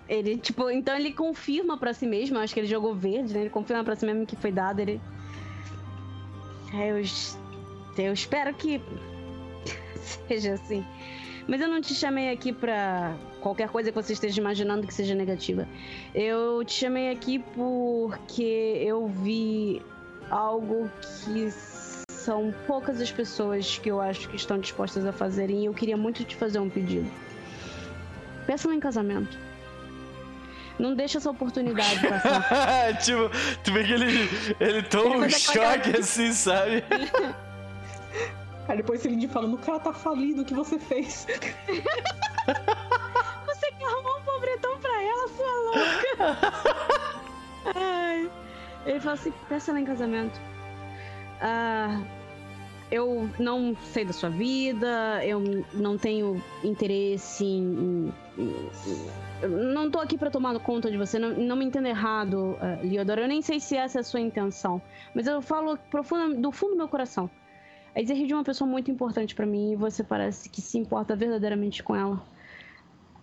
Ele, tipo, então ele confirma pra si mesmo, acho que ele jogou verde, né? Ele confirma pra si mesmo que foi dado, ele. É, eu, eu espero que seja assim. Mas eu não te chamei aqui pra qualquer coisa que você esteja imaginando que seja negativa. Eu te chamei aqui porque eu vi algo que são poucas as pessoas que eu acho que estão dispostas a fazerem e eu queria muito te fazer um pedido. Peça-me em casamento. Não deixa essa oportunidade passar. tipo, tu vê que ele, ele toma um choque assim, sabe? Aí depois Celine falando, o cara tá falido, o que você fez? você que arrumou um pobretão pra ela, sua louca! Ai. Ele fala assim, peça ela em casamento. Ah, eu não sei da sua vida, eu não tenho interesse em. em, em não tô aqui para tomar conta de você, não, não me entenda errado, uh. Eu nem sei se essa é a sua intenção, mas eu falo profunda, do fundo do meu coração. A Izerhid é uma pessoa muito importante para mim e você parece que se importa verdadeiramente com ela.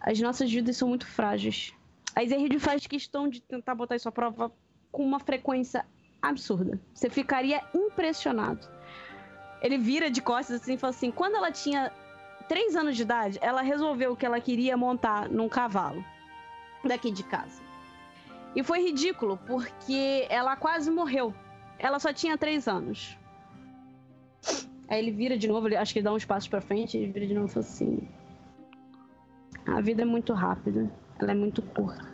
As nossas vidas são muito frágeis. A Izerhid faz questão de tentar botar isso à prova com uma frequência absurda. Você ficaria impressionado. Ele vira de costas assim e fala assim: quando ela tinha 3 anos de idade, ela resolveu que ela queria montar num cavalo daqui de casa. E foi ridículo, porque ela quase morreu. Ela só tinha 3 anos. Aí ele vira de novo, acho que ele dá uns passos para frente, ele vira de novo e fala assim: A vida é muito rápida, ela é muito curta.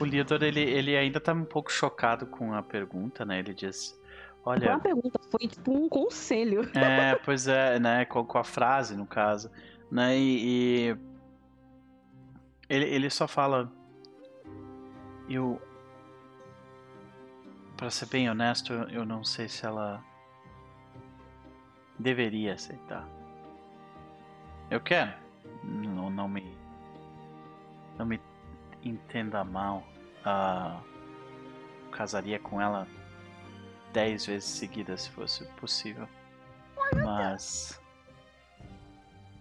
O Liodor, ele, ele ainda tá um pouco chocado com a pergunta, né? Ele diz: Olha. Foi uma pergunta, foi tipo um conselho. É, pois é, né? Com, com a frase, no caso. Né? E. e ele, ele só fala. Eu. Pra ser bem honesto, eu não sei se ela. Deveria aceitar. Eu quero. Não, não me. Não me entenda mal. Uh, casaria com ela dez vezes seguidas se fosse possível. Mas.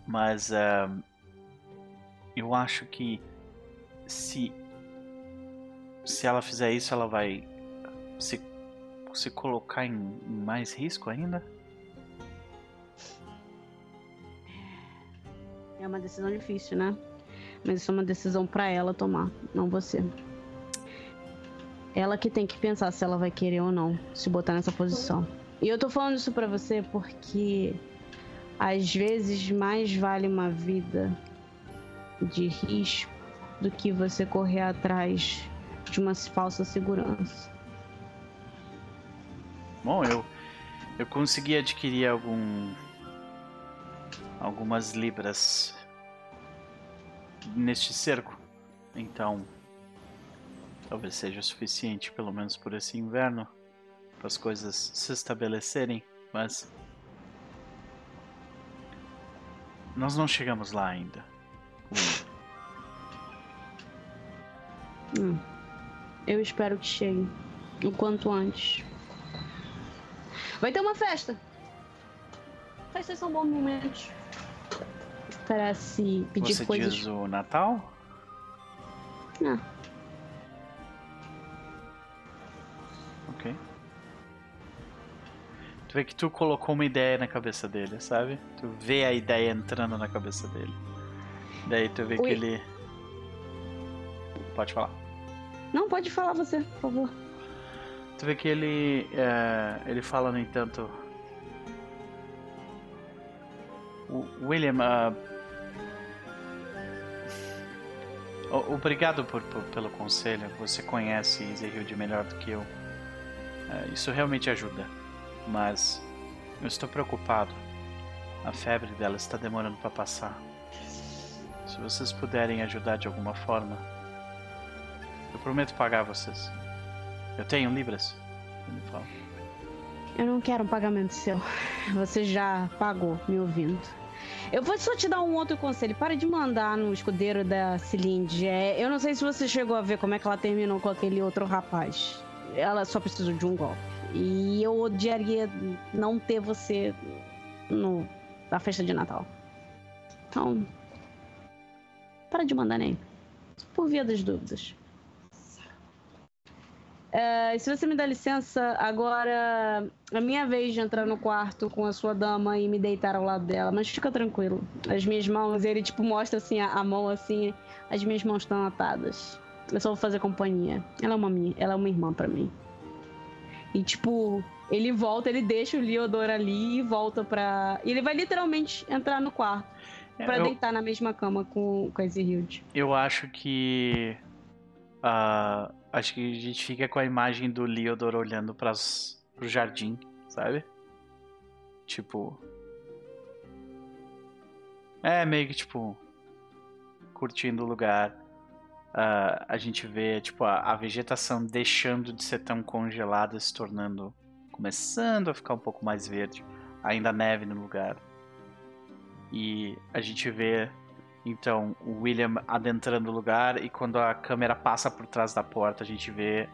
Mas. Uh, eu acho que. Se. Se ela fizer isso, ela vai. Se, se colocar em, em mais risco ainda? É uma decisão difícil, né? Mas isso é uma decisão para ela tomar, não você. Ela que tem que pensar se ela vai querer ou não se botar nessa posição. E eu tô falando isso para você porque às vezes mais vale uma vida de risco do que você correr atrás de uma falsa segurança. Bom, eu eu consegui adquirir algum algumas libras neste cerco. Então, talvez seja suficiente, pelo menos por esse inverno, para as coisas se estabelecerem. Mas nós não chegamos lá ainda. Hum. Eu espero que chegue o quanto antes. Vai ter uma festa. Festas são bons momentos para se pedir Você coisas. diz o Natal? Ah. Ok. Tu vê que tu colocou uma ideia na cabeça dele, sabe? Tu vê a ideia entrando na cabeça dele. Daí tu vê Oi. que ele. Pode falar. Não, pode falar você, por favor. Tu vê que ele. é, ele fala, no entanto. O- William, ah, o- obrigado por, por- pelo conselho. Você conhece Zerhilde melhor do que eu. É, isso realmente ajuda. Mas eu estou preocupado. A febre dela está demorando para passar. Se vocês puderem ajudar de alguma forma, eu prometo pagar vocês. Eu tenho libras? Ele fala. Eu não quero um pagamento seu. Você já pagou me ouvindo. Eu vou só te dar um outro conselho. Para de mandar no escudeiro da Cilinde. É, eu não sei se você chegou a ver como é que ela terminou com aquele outro rapaz. Ela só precisou de um golpe. E eu odiaria não ter você no, na festa de Natal. Então. Para de mandar nele. Por via das dúvidas. É, se você me dá licença, agora é minha vez de entrar no quarto com a sua dama e me deitar ao lado dela, mas fica tranquilo. As minhas mãos, ele tipo mostra assim a, a mão assim, as minhas mãos estão atadas. Eu só vou fazer companhia. Ela é uma minha, ela é uma irmã pra mim. E tipo, ele volta, ele deixa o Leodor ali e volta pra. e ele vai literalmente entrar no quarto pra eu, deitar na mesma cama com, com a Ezrehild. eu acho que. ah, acho que a gente fica com a imagem do Leodor olhando pras, pro jardim, sabe? Tipo. É, meio que tipo. Curtindo o lugar. Ah, a gente vê, tipo, a, a vegetação deixando de ser tão congelada, se tornando. começando a ficar um pouco mais verde. Ainda neve no lugar. E a gente vê então, o William adentrando o lugar e quando a câmera passa por trás da porta, a gente vê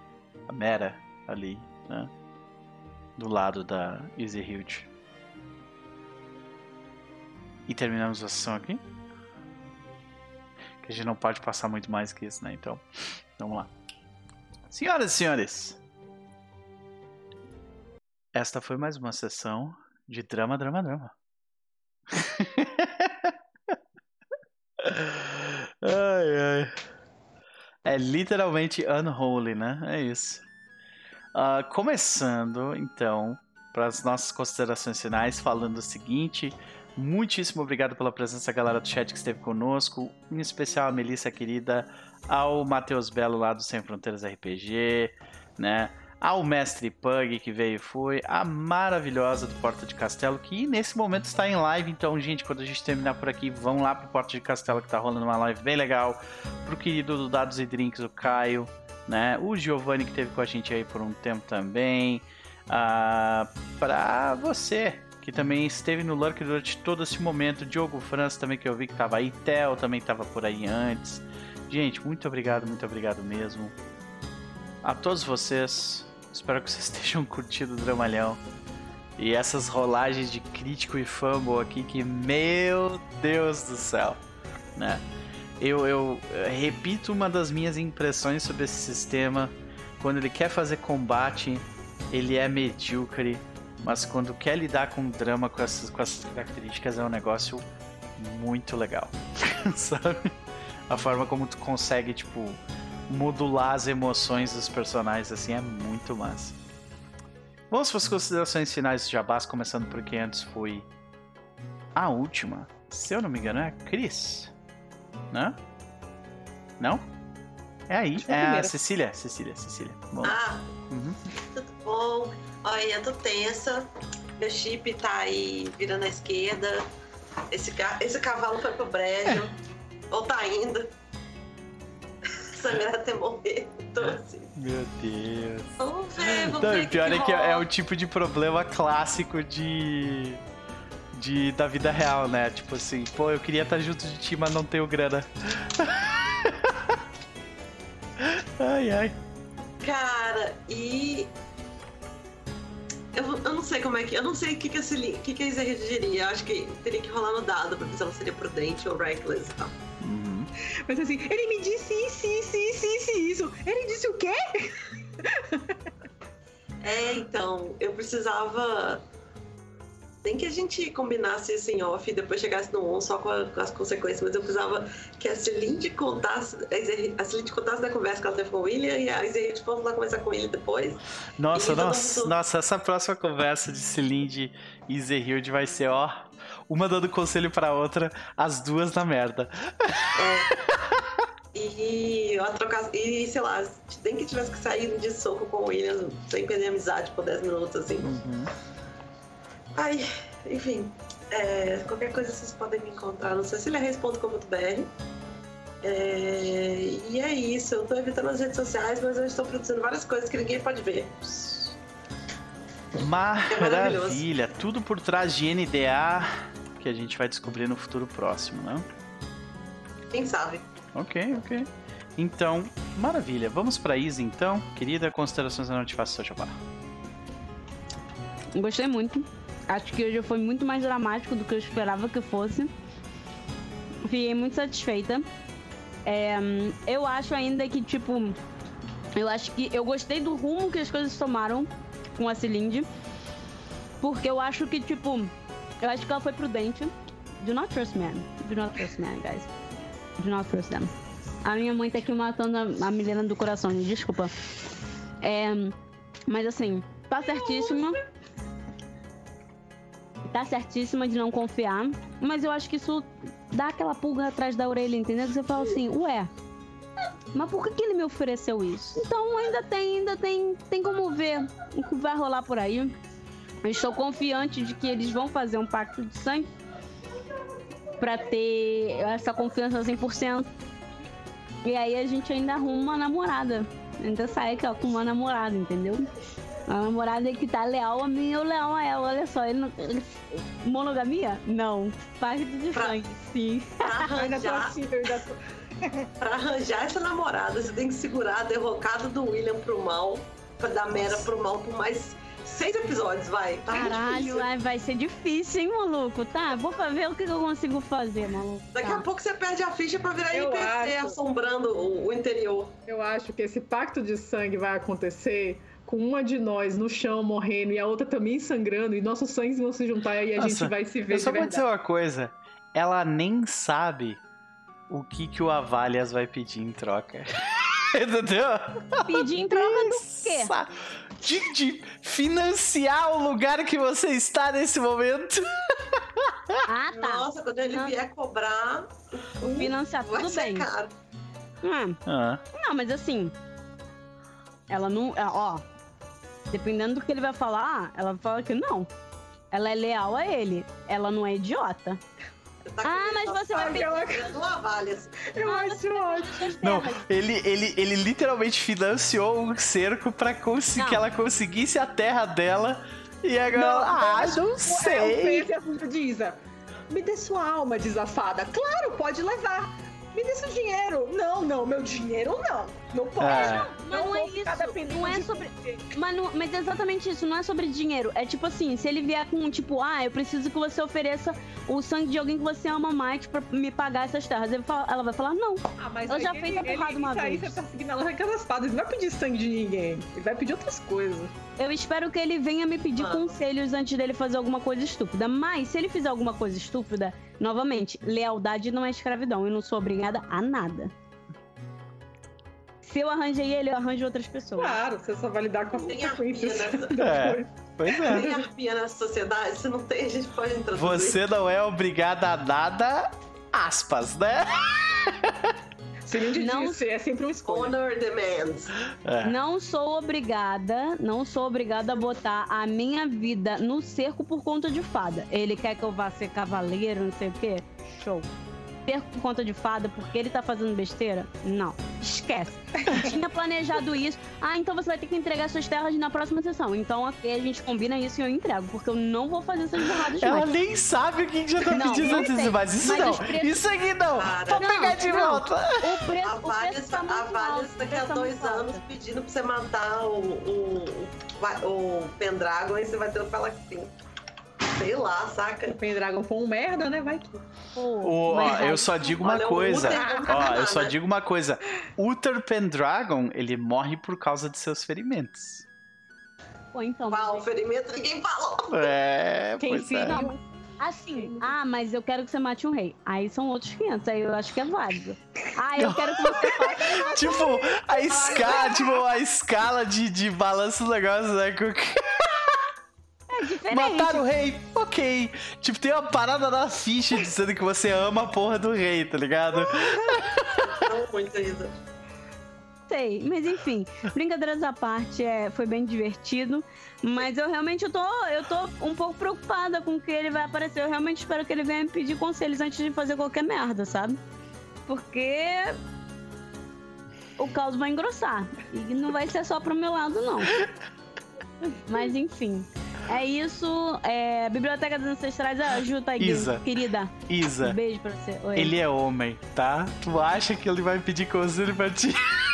a Mera ali, né? Do lado da Easyhild. E terminamos a sessão aqui. Que a gente não pode passar muito mais que isso, né? Então, vamos lá. Senhoras e senhores, esta foi mais uma sessão de drama, drama, drama. ai, ai. É literalmente unholy, né? É isso. Ah, começando, então, para as nossas considerações finais, falando o seguinte. Muitíssimo obrigado pela presença, galera do chat que esteve conosco. Em especial a Melissa querida, ao Matheus Belo lá do Sem Fronteiras RPG, né? Ao Mestre Pug que veio e foi, a maravilhosa do Porta de Castelo, que nesse momento está em live. Então, gente, quando a gente terminar por aqui, vão lá pro Porta de Castelo que tá rolando uma live bem legal. Pro querido do Dados e Drinks, o Caio, né? O Giovanni que teve com a gente aí por um tempo também. Ah, pra você que também esteve no Lurk durante todo esse momento. Diogo França também que eu vi que tava aí. Theo também tava por aí antes. Gente, muito obrigado, muito obrigado mesmo. A todos vocês, espero que vocês estejam curtindo o Dramalhão. E essas rolagens de crítico e fumble aqui que, meu Deus do céu, né? Eu, eu eh, repito uma das minhas impressões sobre esse sistema. Quando ele quer fazer combate, ele é medíocre. Mas quando quer lidar com drama com essas, com essas características, é um negócio muito legal. Sabe? A forma como tu consegue, tipo, modular as emoções dos personagens, assim, é muito massa. Vamos para as considerações finais de Jabás, começando por quem antes foi a última. Se eu não me engano, é a Cris. Né? Não? É aí. É a É. Cecília. Cecília, Cecília. Lá. Ah, Uhum. tudo bom? Olha, eu tô tensa. Meu chip tá aí virando à esquerda. Esse, ca- esse cavalo foi pro brejo. Ou tá indo. Sangrar até morrer. Tô assim. Meu Deus. Vamos ver, vamos Não, ver e pior é que rola. é o tipo de problema clássico de. de da vida real, né? Tipo assim, pô, eu queria estar junto de ti, mas não tenho grana. ai, ai. Cara, e. Eu, eu não sei como é que. Eu não sei o que, que, esse, que, que a Izzy diria. Eu acho que teria que rolar no dado pra ver se ela seria prudente ou reckless e tal. Uhum. Mas assim, ele me disse isso, isso, isso, isso, isso. Ele disse o quê? É, então, eu precisava. Nem que a gente combinasse isso em off e depois chegasse no on só com, a, com as consequências, mas eu precisava que a Celine contasse, a Celine contasse da conversa que ela teve com o William e a Izzy fosse lá conversar com ele depois. Nossa, nossa, mundo... nossa, essa próxima conversa de Celine e Zerhild vai ser, ó, uma dando conselho pra outra, as duas na merda. É. E, trocar, e sei lá, nem que tivesse que sair de soco com o William sem perder a amizade por 10 minutos, assim. Uhum. Ai, enfim. É, qualquer coisa vocês podem me encontrar no ceciliareis.com.br. É, e é isso, eu tô evitando as redes sociais, mas eu estou produzindo várias coisas que ninguém pode ver. Maravilha, é tudo por trás de NDA que a gente vai descobrir no futuro próximo, né? Quem sabe? Ok, ok. Então, maravilha. Vamos para Isa então. Querida, considerações da notificação seu jabá. Gostei muito. Acho que hoje foi muito mais dramático do que eu esperava que fosse. Fiquei muito satisfeita. É, eu acho ainda que, tipo. Eu acho que eu gostei do rumo que as coisas tomaram com a Celinde. Porque eu acho que, tipo. Eu acho que ela foi prudente. Do not trust man. Do not trust man, guys. Do not trust them. A minha mãe tá aqui matando a, a Milena do coração, desculpa. É, mas assim, tá certíssima. Tá certíssima de não confiar. Mas eu acho que isso dá aquela pulga atrás da orelha, entendeu? Você fala assim, ué. Mas por que, que ele me ofereceu isso? Então ainda tem, ainda tem, tem como ver o que vai rolar por aí. Eu estou confiante de que eles vão fazer um pacto de sangue para ter essa confiança 100%. E aí a gente ainda arruma uma namorada. Ainda sai com uma namorada, entendeu? Uma namorada que tá leal a mim, eu leal a ela. Olha só, ele não. Monogamia? Não. Parte de pra, sangue, sim. Pra arranjar, pra arranjar essa namorada, você tem que segurar a derrocada do William pro mal, pra dar mera pro mal por mais seis episódios, vai. Tá Caralho, vai, vai ser difícil, hein, maluco? Tá, vou ver o que eu consigo fazer, maluco. Daqui tá. a pouco você perde a ficha pra virar eu NPC acho, assombrando o, o interior. Eu acho que esse pacto de sangue vai acontecer com uma de nós no chão morrendo e a outra também sangrando, e nossos sangues vão se juntar e a Nossa, gente vai se ver. Eu só vou dizer uma coisa: ela nem sabe o que, que o Avalias vai pedir em troca. Entendeu? Pedir em troca do quê? de, de financiar o lugar que você está nesse momento. Ah, tá. Nossa, quando ele ah. vier cobrar. O financiar, tudo bem. Caro. Hum. Ah. Não, mas assim. Ela não. Ó. Dependendo do que ele vai falar, ela fala que não. Ela é leal a ele. Ela não é idiota. Tá ah, mas você vai pedir. Eu ah, acho ótimo. Não, ele, ele, ele literalmente financiou um cerco pra conseguir que ela conseguisse a terra dela. E agora, não, ah, não, sei. É o de Isa. Me dê sua alma desafada. Claro, pode levar me dê seu dinheiro. Não, não, meu dinheiro não. Não pode. É. Mas não, não é isso. Não é sobre. Mas, não, mas é exatamente isso, não é sobre dinheiro. É tipo assim, se ele vier com, tipo, ah, eu preciso que você ofereça o sangue de alguém que você ama mais pra me pagar essas terras. ela vai falar, não. Ah, mas ela já ele, fez a porrada uma vez. Aí você tá seguindo ela naquelas espadas. Ele não vai pedir sangue de ninguém. Ele vai pedir outras coisas. Eu espero que ele venha me pedir conselhos antes dele fazer alguma coisa estúpida. Mas se ele fizer alguma coisa estúpida, novamente, lealdade não é escravidão. Eu não sou obrigada a nada. Se eu arranjei ele, eu arranjo outras pessoas. Claro, você só vai lidar com as consequências. É, pois é. Tem arpia na sociedade, se não tem, a gente pode entrar. Você não é obrigada a nada, aspas, né? não, disse, é sempre um escolha. Honor demands. É. Não sou obrigada, não sou obrigada a botar a minha vida no cerco por conta de fada. Ele quer que eu vá ser cavaleiro, não sei o quê. Show ter conta de fada porque ele tá fazendo besteira? Não. Esquece. Tinha planejado isso. Ah, então você vai ter que entregar suas terras na próxima sessão. Então aqui a gente combina isso e eu entrego, porque eu não vou fazer essas erradas Ela mais. nem sabe o que já tá não, pedindo antes, mas isso mas não. Preços... Isso aqui não. Para. Vou não, pegar de não. volta. O preço, há várias, tá daqui a tá dois anos pedindo pra você matar o, o, o, o Pendragon e você vai ter que falar que sim. Sei lá, saca? O Pendragon foi um merda, né? Vai que. Oh, ó, eu só digo uma Olha, coisa. Ó, eu só digo uma coisa. Uther Pendragon, ele morre por causa de seus ferimentos. Pô, então. Qual o ferimento ninguém falou. É, Quem pois é. não, Assim, ah, mas eu quero que você mate um rei. Aí são outros 500, aí eu acho que é válido. Ah, eu quero que você faça. Tipo, a escala, tipo, a escala de, de balanço do negócio, né? É diferente. Matar o rei, ok. Tipo, tem uma parada na ficha dizendo que você ama a porra do rei, tá ligado? Não muito isso. sei. Mas enfim, brincadeiras à parte, é, foi bem divertido. Mas eu realmente eu tô, eu tô um pouco preocupada com o que ele vai aparecer. Eu realmente espero que ele venha me pedir conselhos antes de fazer qualquer merda, sabe? Porque o caos vai engrossar. E não vai ser só pro meu lado, não. Mas enfim. É isso. É, Biblioteca dos Ancestrais, a Ju tá aqui, Isa. querida. Isa, Beijo pra você. Oi. ele é homem, tá? Tu acha que ele vai pedir conselho pra ti?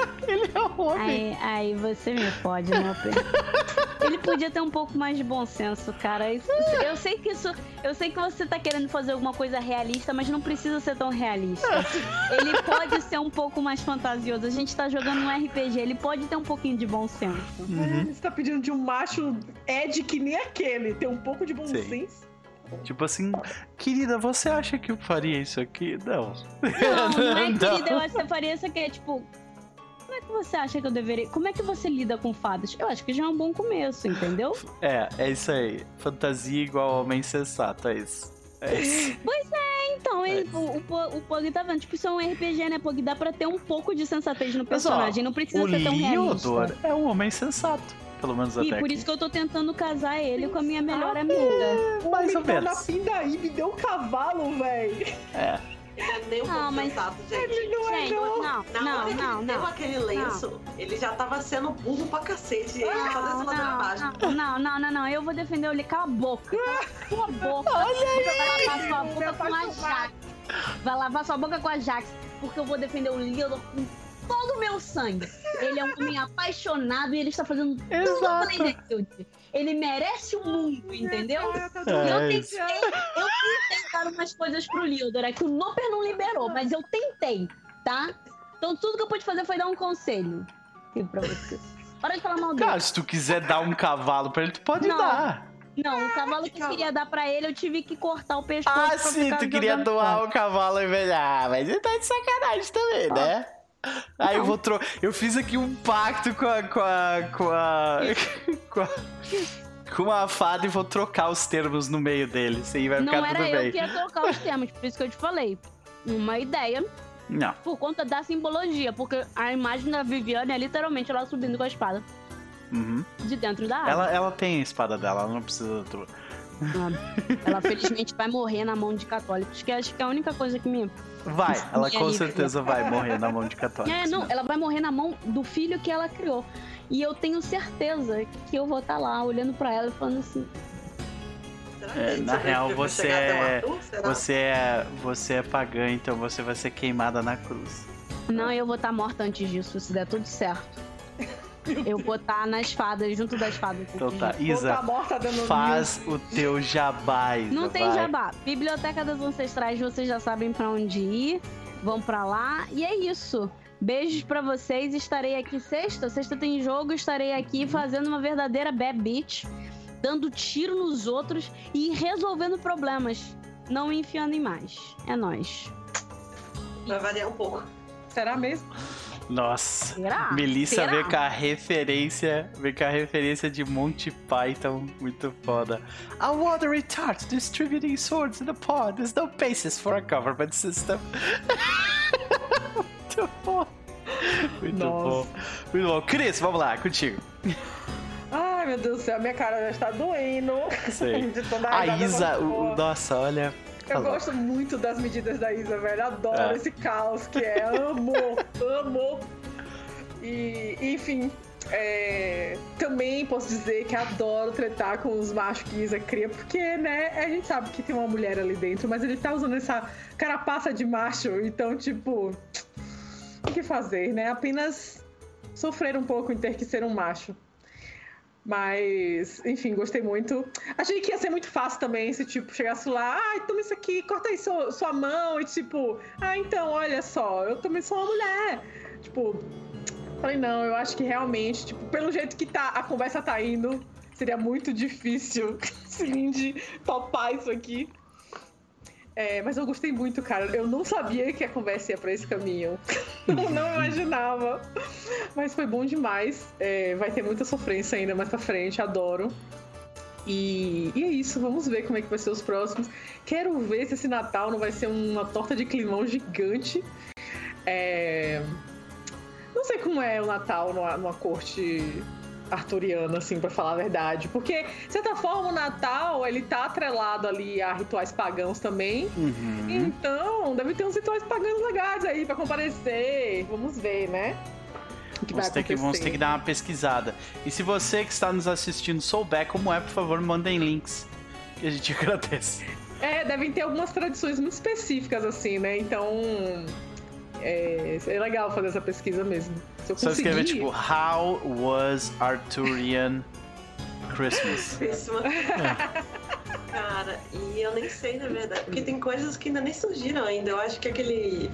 ele é homem. Aí, aí você me pode, meu bem. Ele podia ter um pouco mais de bom senso, cara. Isso- eu sei que isso. Eu sei que você tá querendo fazer alguma coisa realista, mas não precisa ser tão realista. Ele pode ser um pouco mais fantasioso. A gente tá jogando um RPG, ele pode ter um pouquinho de bom senso. Uhum. Você tá pedindo de um macho Ed que nem aquele, ter um pouco de bom Sim. senso. Tipo assim, querida, você acha que eu faria isso aqui? Não. Não, não é Não. querida, eu acho que você faria isso aqui, tipo. Como é que você acha que eu deveria. Como é que você lida com fadas? Eu acho que já é um bom começo, entendeu? É, é isso aí. Fantasia igual homem sensato, é isso. É isso. Então, É ele- isso. o, o, o Pug tá vendo. Tipo, isso é um RPG, né, Pug? Dá pra ter um pouco de sensatez no Mas, ó, personagem. não precisa O ser tão realista. Liodor é um homem sensato. Pelo menos E até por aqui. isso que eu tô tentando casar ele com a minha melhor amiga. O Mais homem ou tá menos. na me deu um cavalo, velho. É. Ele é nem um Não, pouco mas- sensato, gente. Ele não é, Gente, não. não, Na não, hora que não, ele deu não. aquele lenço, ele já tava sendo burro pra cacete. Ele Não, essa ladeira abaixo. não, não, não, não, não, eu vou defender ele. Cala a boca. Cala a boca. Olha vai lavar sua boca com a. Jax. Vai lavar sua boca com a Jax. Porque eu vou defender o Leodor com todo o meu sangue. Ele é um homem apaixonado e ele está fazendo tudo Exato. Enderfield. Ele merece o mundo, entendeu? Ah, É, tá eu, tentei, eu tentei dar umas coisas pro Leodor. É que o Noper não liberou, mas eu tentei, tá? Então tudo que eu pude fazer foi dar um conselho. Aqui pra você. Para de falar mal dele. Cara, se tu quiser dar um cavalo pra ele, tu pode Não. dar. Não, o cavalo que eu queria dar pra ele, eu tive que cortar o pescoço. Ah, pra sim, ficar tu queria doar o cavalo em vez. Ah, mas ele tá de sacanagem também, né? Aí eu Não. vou tro... Eu fiz aqui um pacto com a. com a. com a. com a, com a fada e vou trocar os termos no meio deles. E vai Não ficar era tudo eu bem. que ia trocar os termos, por isso que eu te falei. Uma ideia Não. por conta da simbologia, porque a imagem da Viviane é literalmente ela subindo com a espada Uhum. de dentro da água. Ela, ela tem a espada dela, ela não precisa tua. Ela felizmente vai morrer na mão de católicos, que acho que é a única coisa que me. Vai, ela com certeza vai morrer na mão de católicos. É, não, ela vai morrer na mão do filho que ela criou. E eu tenho certeza que eu vou estar lá olhando pra ela e falando assim: É, na real, você é-? Você é, você é pagã, então você vai ser queimada na cruz. Não, eu vou estar morta antes disso, se der tudo certo. Eu vou estar nas fadas, junto das fadas. Então tá, Isa, faz o teu jabá, Isa, Não tem vai. jabá. Biblioteca das Ancestrais, vocês já sabem pra onde ir. Vão pra lá. E é isso. Beijos pra vocês. Estarei aqui sexta. Sexta tem jogo. Estarei aqui fazendo uma verdadeira bad bitch. Dando tiro nos outros e resolvendo problemas. Não me enfiando em mais. É nóis. Vai variar um pouco. Será mesmo? Nossa. Será? Melissa Será? vem com a referência, vem com a referência de Monty Python, muito foda. A watery tart distributing swords in the pod. There's no basis for a government system. muito bom. Muito Nossa. bom. Muito bom. Cris, vamos lá, contigo. Ai, meu Deus do céu, minha cara já está doendo. Sei. A Isa, o- nossa, olha. Eu gosto muito das medidas da Isa, velho. Adoro É. esse caos que é. Amo, amo. E, enfim, é, também posso dizer que adoro tretar com os machos que Isa cria, porque, né, a gente sabe que tem uma mulher ali dentro, mas ele tá usando essa carapaça de macho, então, tipo, o que fazer, né? Apenas sofrer um pouco em ter que ser um macho. Mas, enfim, gostei muito. Achei que ia ser muito fácil também se, tipo, chegasse lá, ai, toma isso aqui, corta aí sua, sua mão, e tipo, ah, então, olha só, eu também sou uma mulher. Tipo, Falei, não, eu acho que realmente, tipo, pelo jeito que tá, a conversa tá indo, seria muito difícil Cindy topar isso aqui. É, mas eu gostei muito, cara. Eu não sabia que a conversa ia pra esse caminho. não, não imaginava. Mas foi bom demais. É, vai ter muita sofrência ainda mais pra frente, adoro. E, e, é isso, vamos ver como é que vai ser os próximos. Quero ver se esse Natal não vai ser uma torta de climão gigante. É... Não sei como é o Natal numa, numa corte arturiana, assim, para falar a verdade. Porque, de certa forma, o Natal, ele tá atrelado ali a rituais pagãos também. Uhum. Então, deve ter uns rituais pagãos legais aí para comparecer. Vamos ver, né? Vamos ter, que, vamos ter que dar uma pesquisada. E se você que está nos assistindo souber como é, por favor, mandem links. Que a gente agradece. É, devem ter algumas tradições muito específicas, assim, né? Então. É, é legal fazer essa pesquisa mesmo. Se eu Só conseguir... escrever, tipo, How was Arthurian Christmas? É. Cara, e eu nem sei, na verdade. Porque tem coisas que ainda nem surgiram ainda. Eu acho que aquele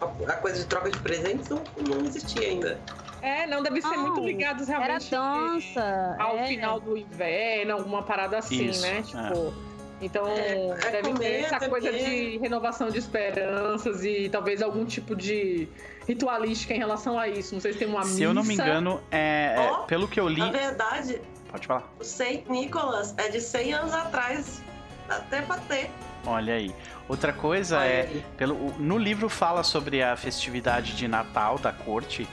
a coisa de troca de presentes não, não existia ainda. É, não deve ser não, muito ligados realmente era dança, ao é. final do inverno, alguma parada assim, Isso, né? é. Então, É, é deve comer, ter essa coisa de renovação de esperanças e talvez algum tipo de ritualística em relação a isso. Não sei se tem uma Se missa. eu não me engano, é, Ó, pelo que eu li. Na verdade, Pode falar. o Saint Nicholas é de 100 anos atrás. Até bater. Olha aí. Outra coisa Olha é, aí. pelo, no livro fala sobre a festividade de Natal da corte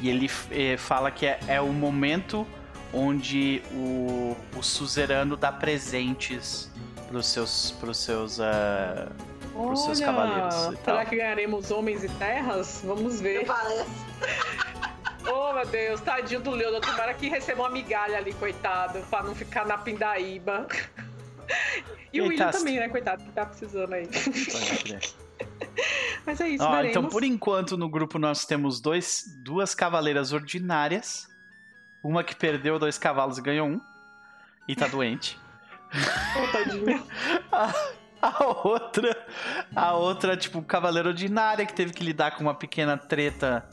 e ele eh, fala que é, é o momento onde o, o suzerano dá presentes pros seus, pros seus, ah, pros seus Olha, cavaleiros e tal. Será que ganharemos homens e terras? Vamos ver. Parece. Oh, meu Deus, tadinho do Leandro. Tomara que receba uma migalha ali, coitado, pra não ficar na pindaíba. E o Ele William tá- também, né, coitado, que tá precisando aí. Pode crer. Mas é isso, Ó, veremos. então, por enquanto, no grupo nós temos dois, duas cavaleiras ordinárias. Uma que perdeu dois cavalos e ganhou um. E tá doente. Tadinho. A, a outra, a outra, tipo, cavaleira ordinária que teve que lidar com uma pequena treta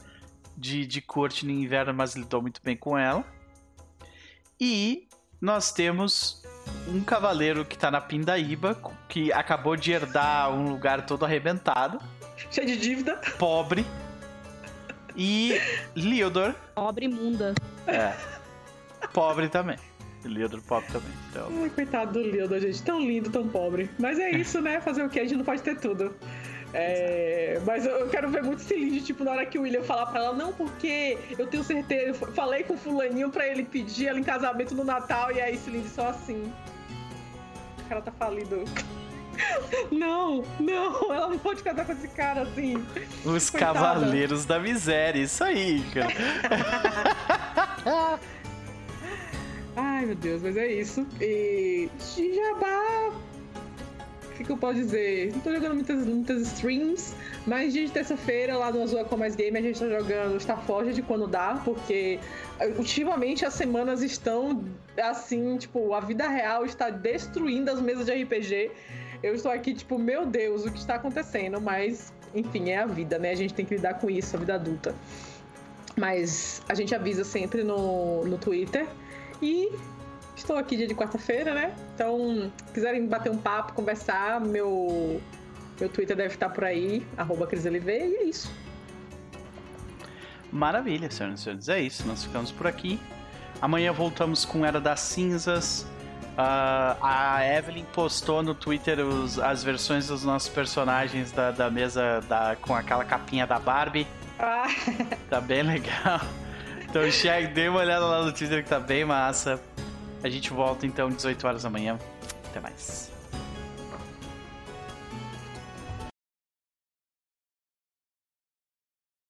de, de corte no inverno, mas lidou muito bem com ela. E nós temos um cavaleiro que tá na Pindaíba, que acabou de herdar um lugar todo arrebentado, Cheio de dívida. pobre. E Leodor, Pobre imunda. é, pobre também. Leodor pobre também. Então, Ai, coitado do Leandro, gente. Tão lindo, tão pobre. Mas é isso, né? Fazer o que? A gente não pode ter tudo. É, mas eu quero ver muito Celine, tipo, na hora que o William falar pra ela, não, porque eu tenho certeza, eu falei com o fulaninho pra ele pedir ela em casamento no Natal, e aí Celine só assim. O cara tá falido. Não, não, ela não pode casar com esse cara assim. os Coitada. cavaleiros da miséria, isso aí, cara. Ai, meu Deus, mas é isso. E Jabá. O que, que eu posso dizer? Não tô jogando muitas, muitas streams, mas dia de terça-feira lá no Azul é Com Mais Game a gente tá jogando Starforge de quando dá, porque eh, ultimamente as semanas estão assim, tipo, a vida real está destruindo as mesas de RPG. Eu estou aqui, tipo, meu Deus, o que está acontecendo? Mas, enfim, é a vida, né? A gente tem que lidar com isso, a vida adulta. Mas a gente avisa sempre no, no Twitter. E estou aqui dia de quarta-feira, né? Então, se quiserem bater um papo, conversar, meu, meu Twitter deve estar por aí, arroba CrisLV, e é isso. Maravilha, senhoras e senhores. É isso, nós ficamos por aqui. Amanhã voltamos com Era das Cinzas. Ah, a Evelyn postou no Twitter os- as versões dos nossos personagens da, da mesa da, com aquela capinha da Barbie. Ah, Tá bem legal. Então chegue, dê uma olhada lá no Twitter que tá bem massa. A gente volta então 18 horas da manhã. Até mais.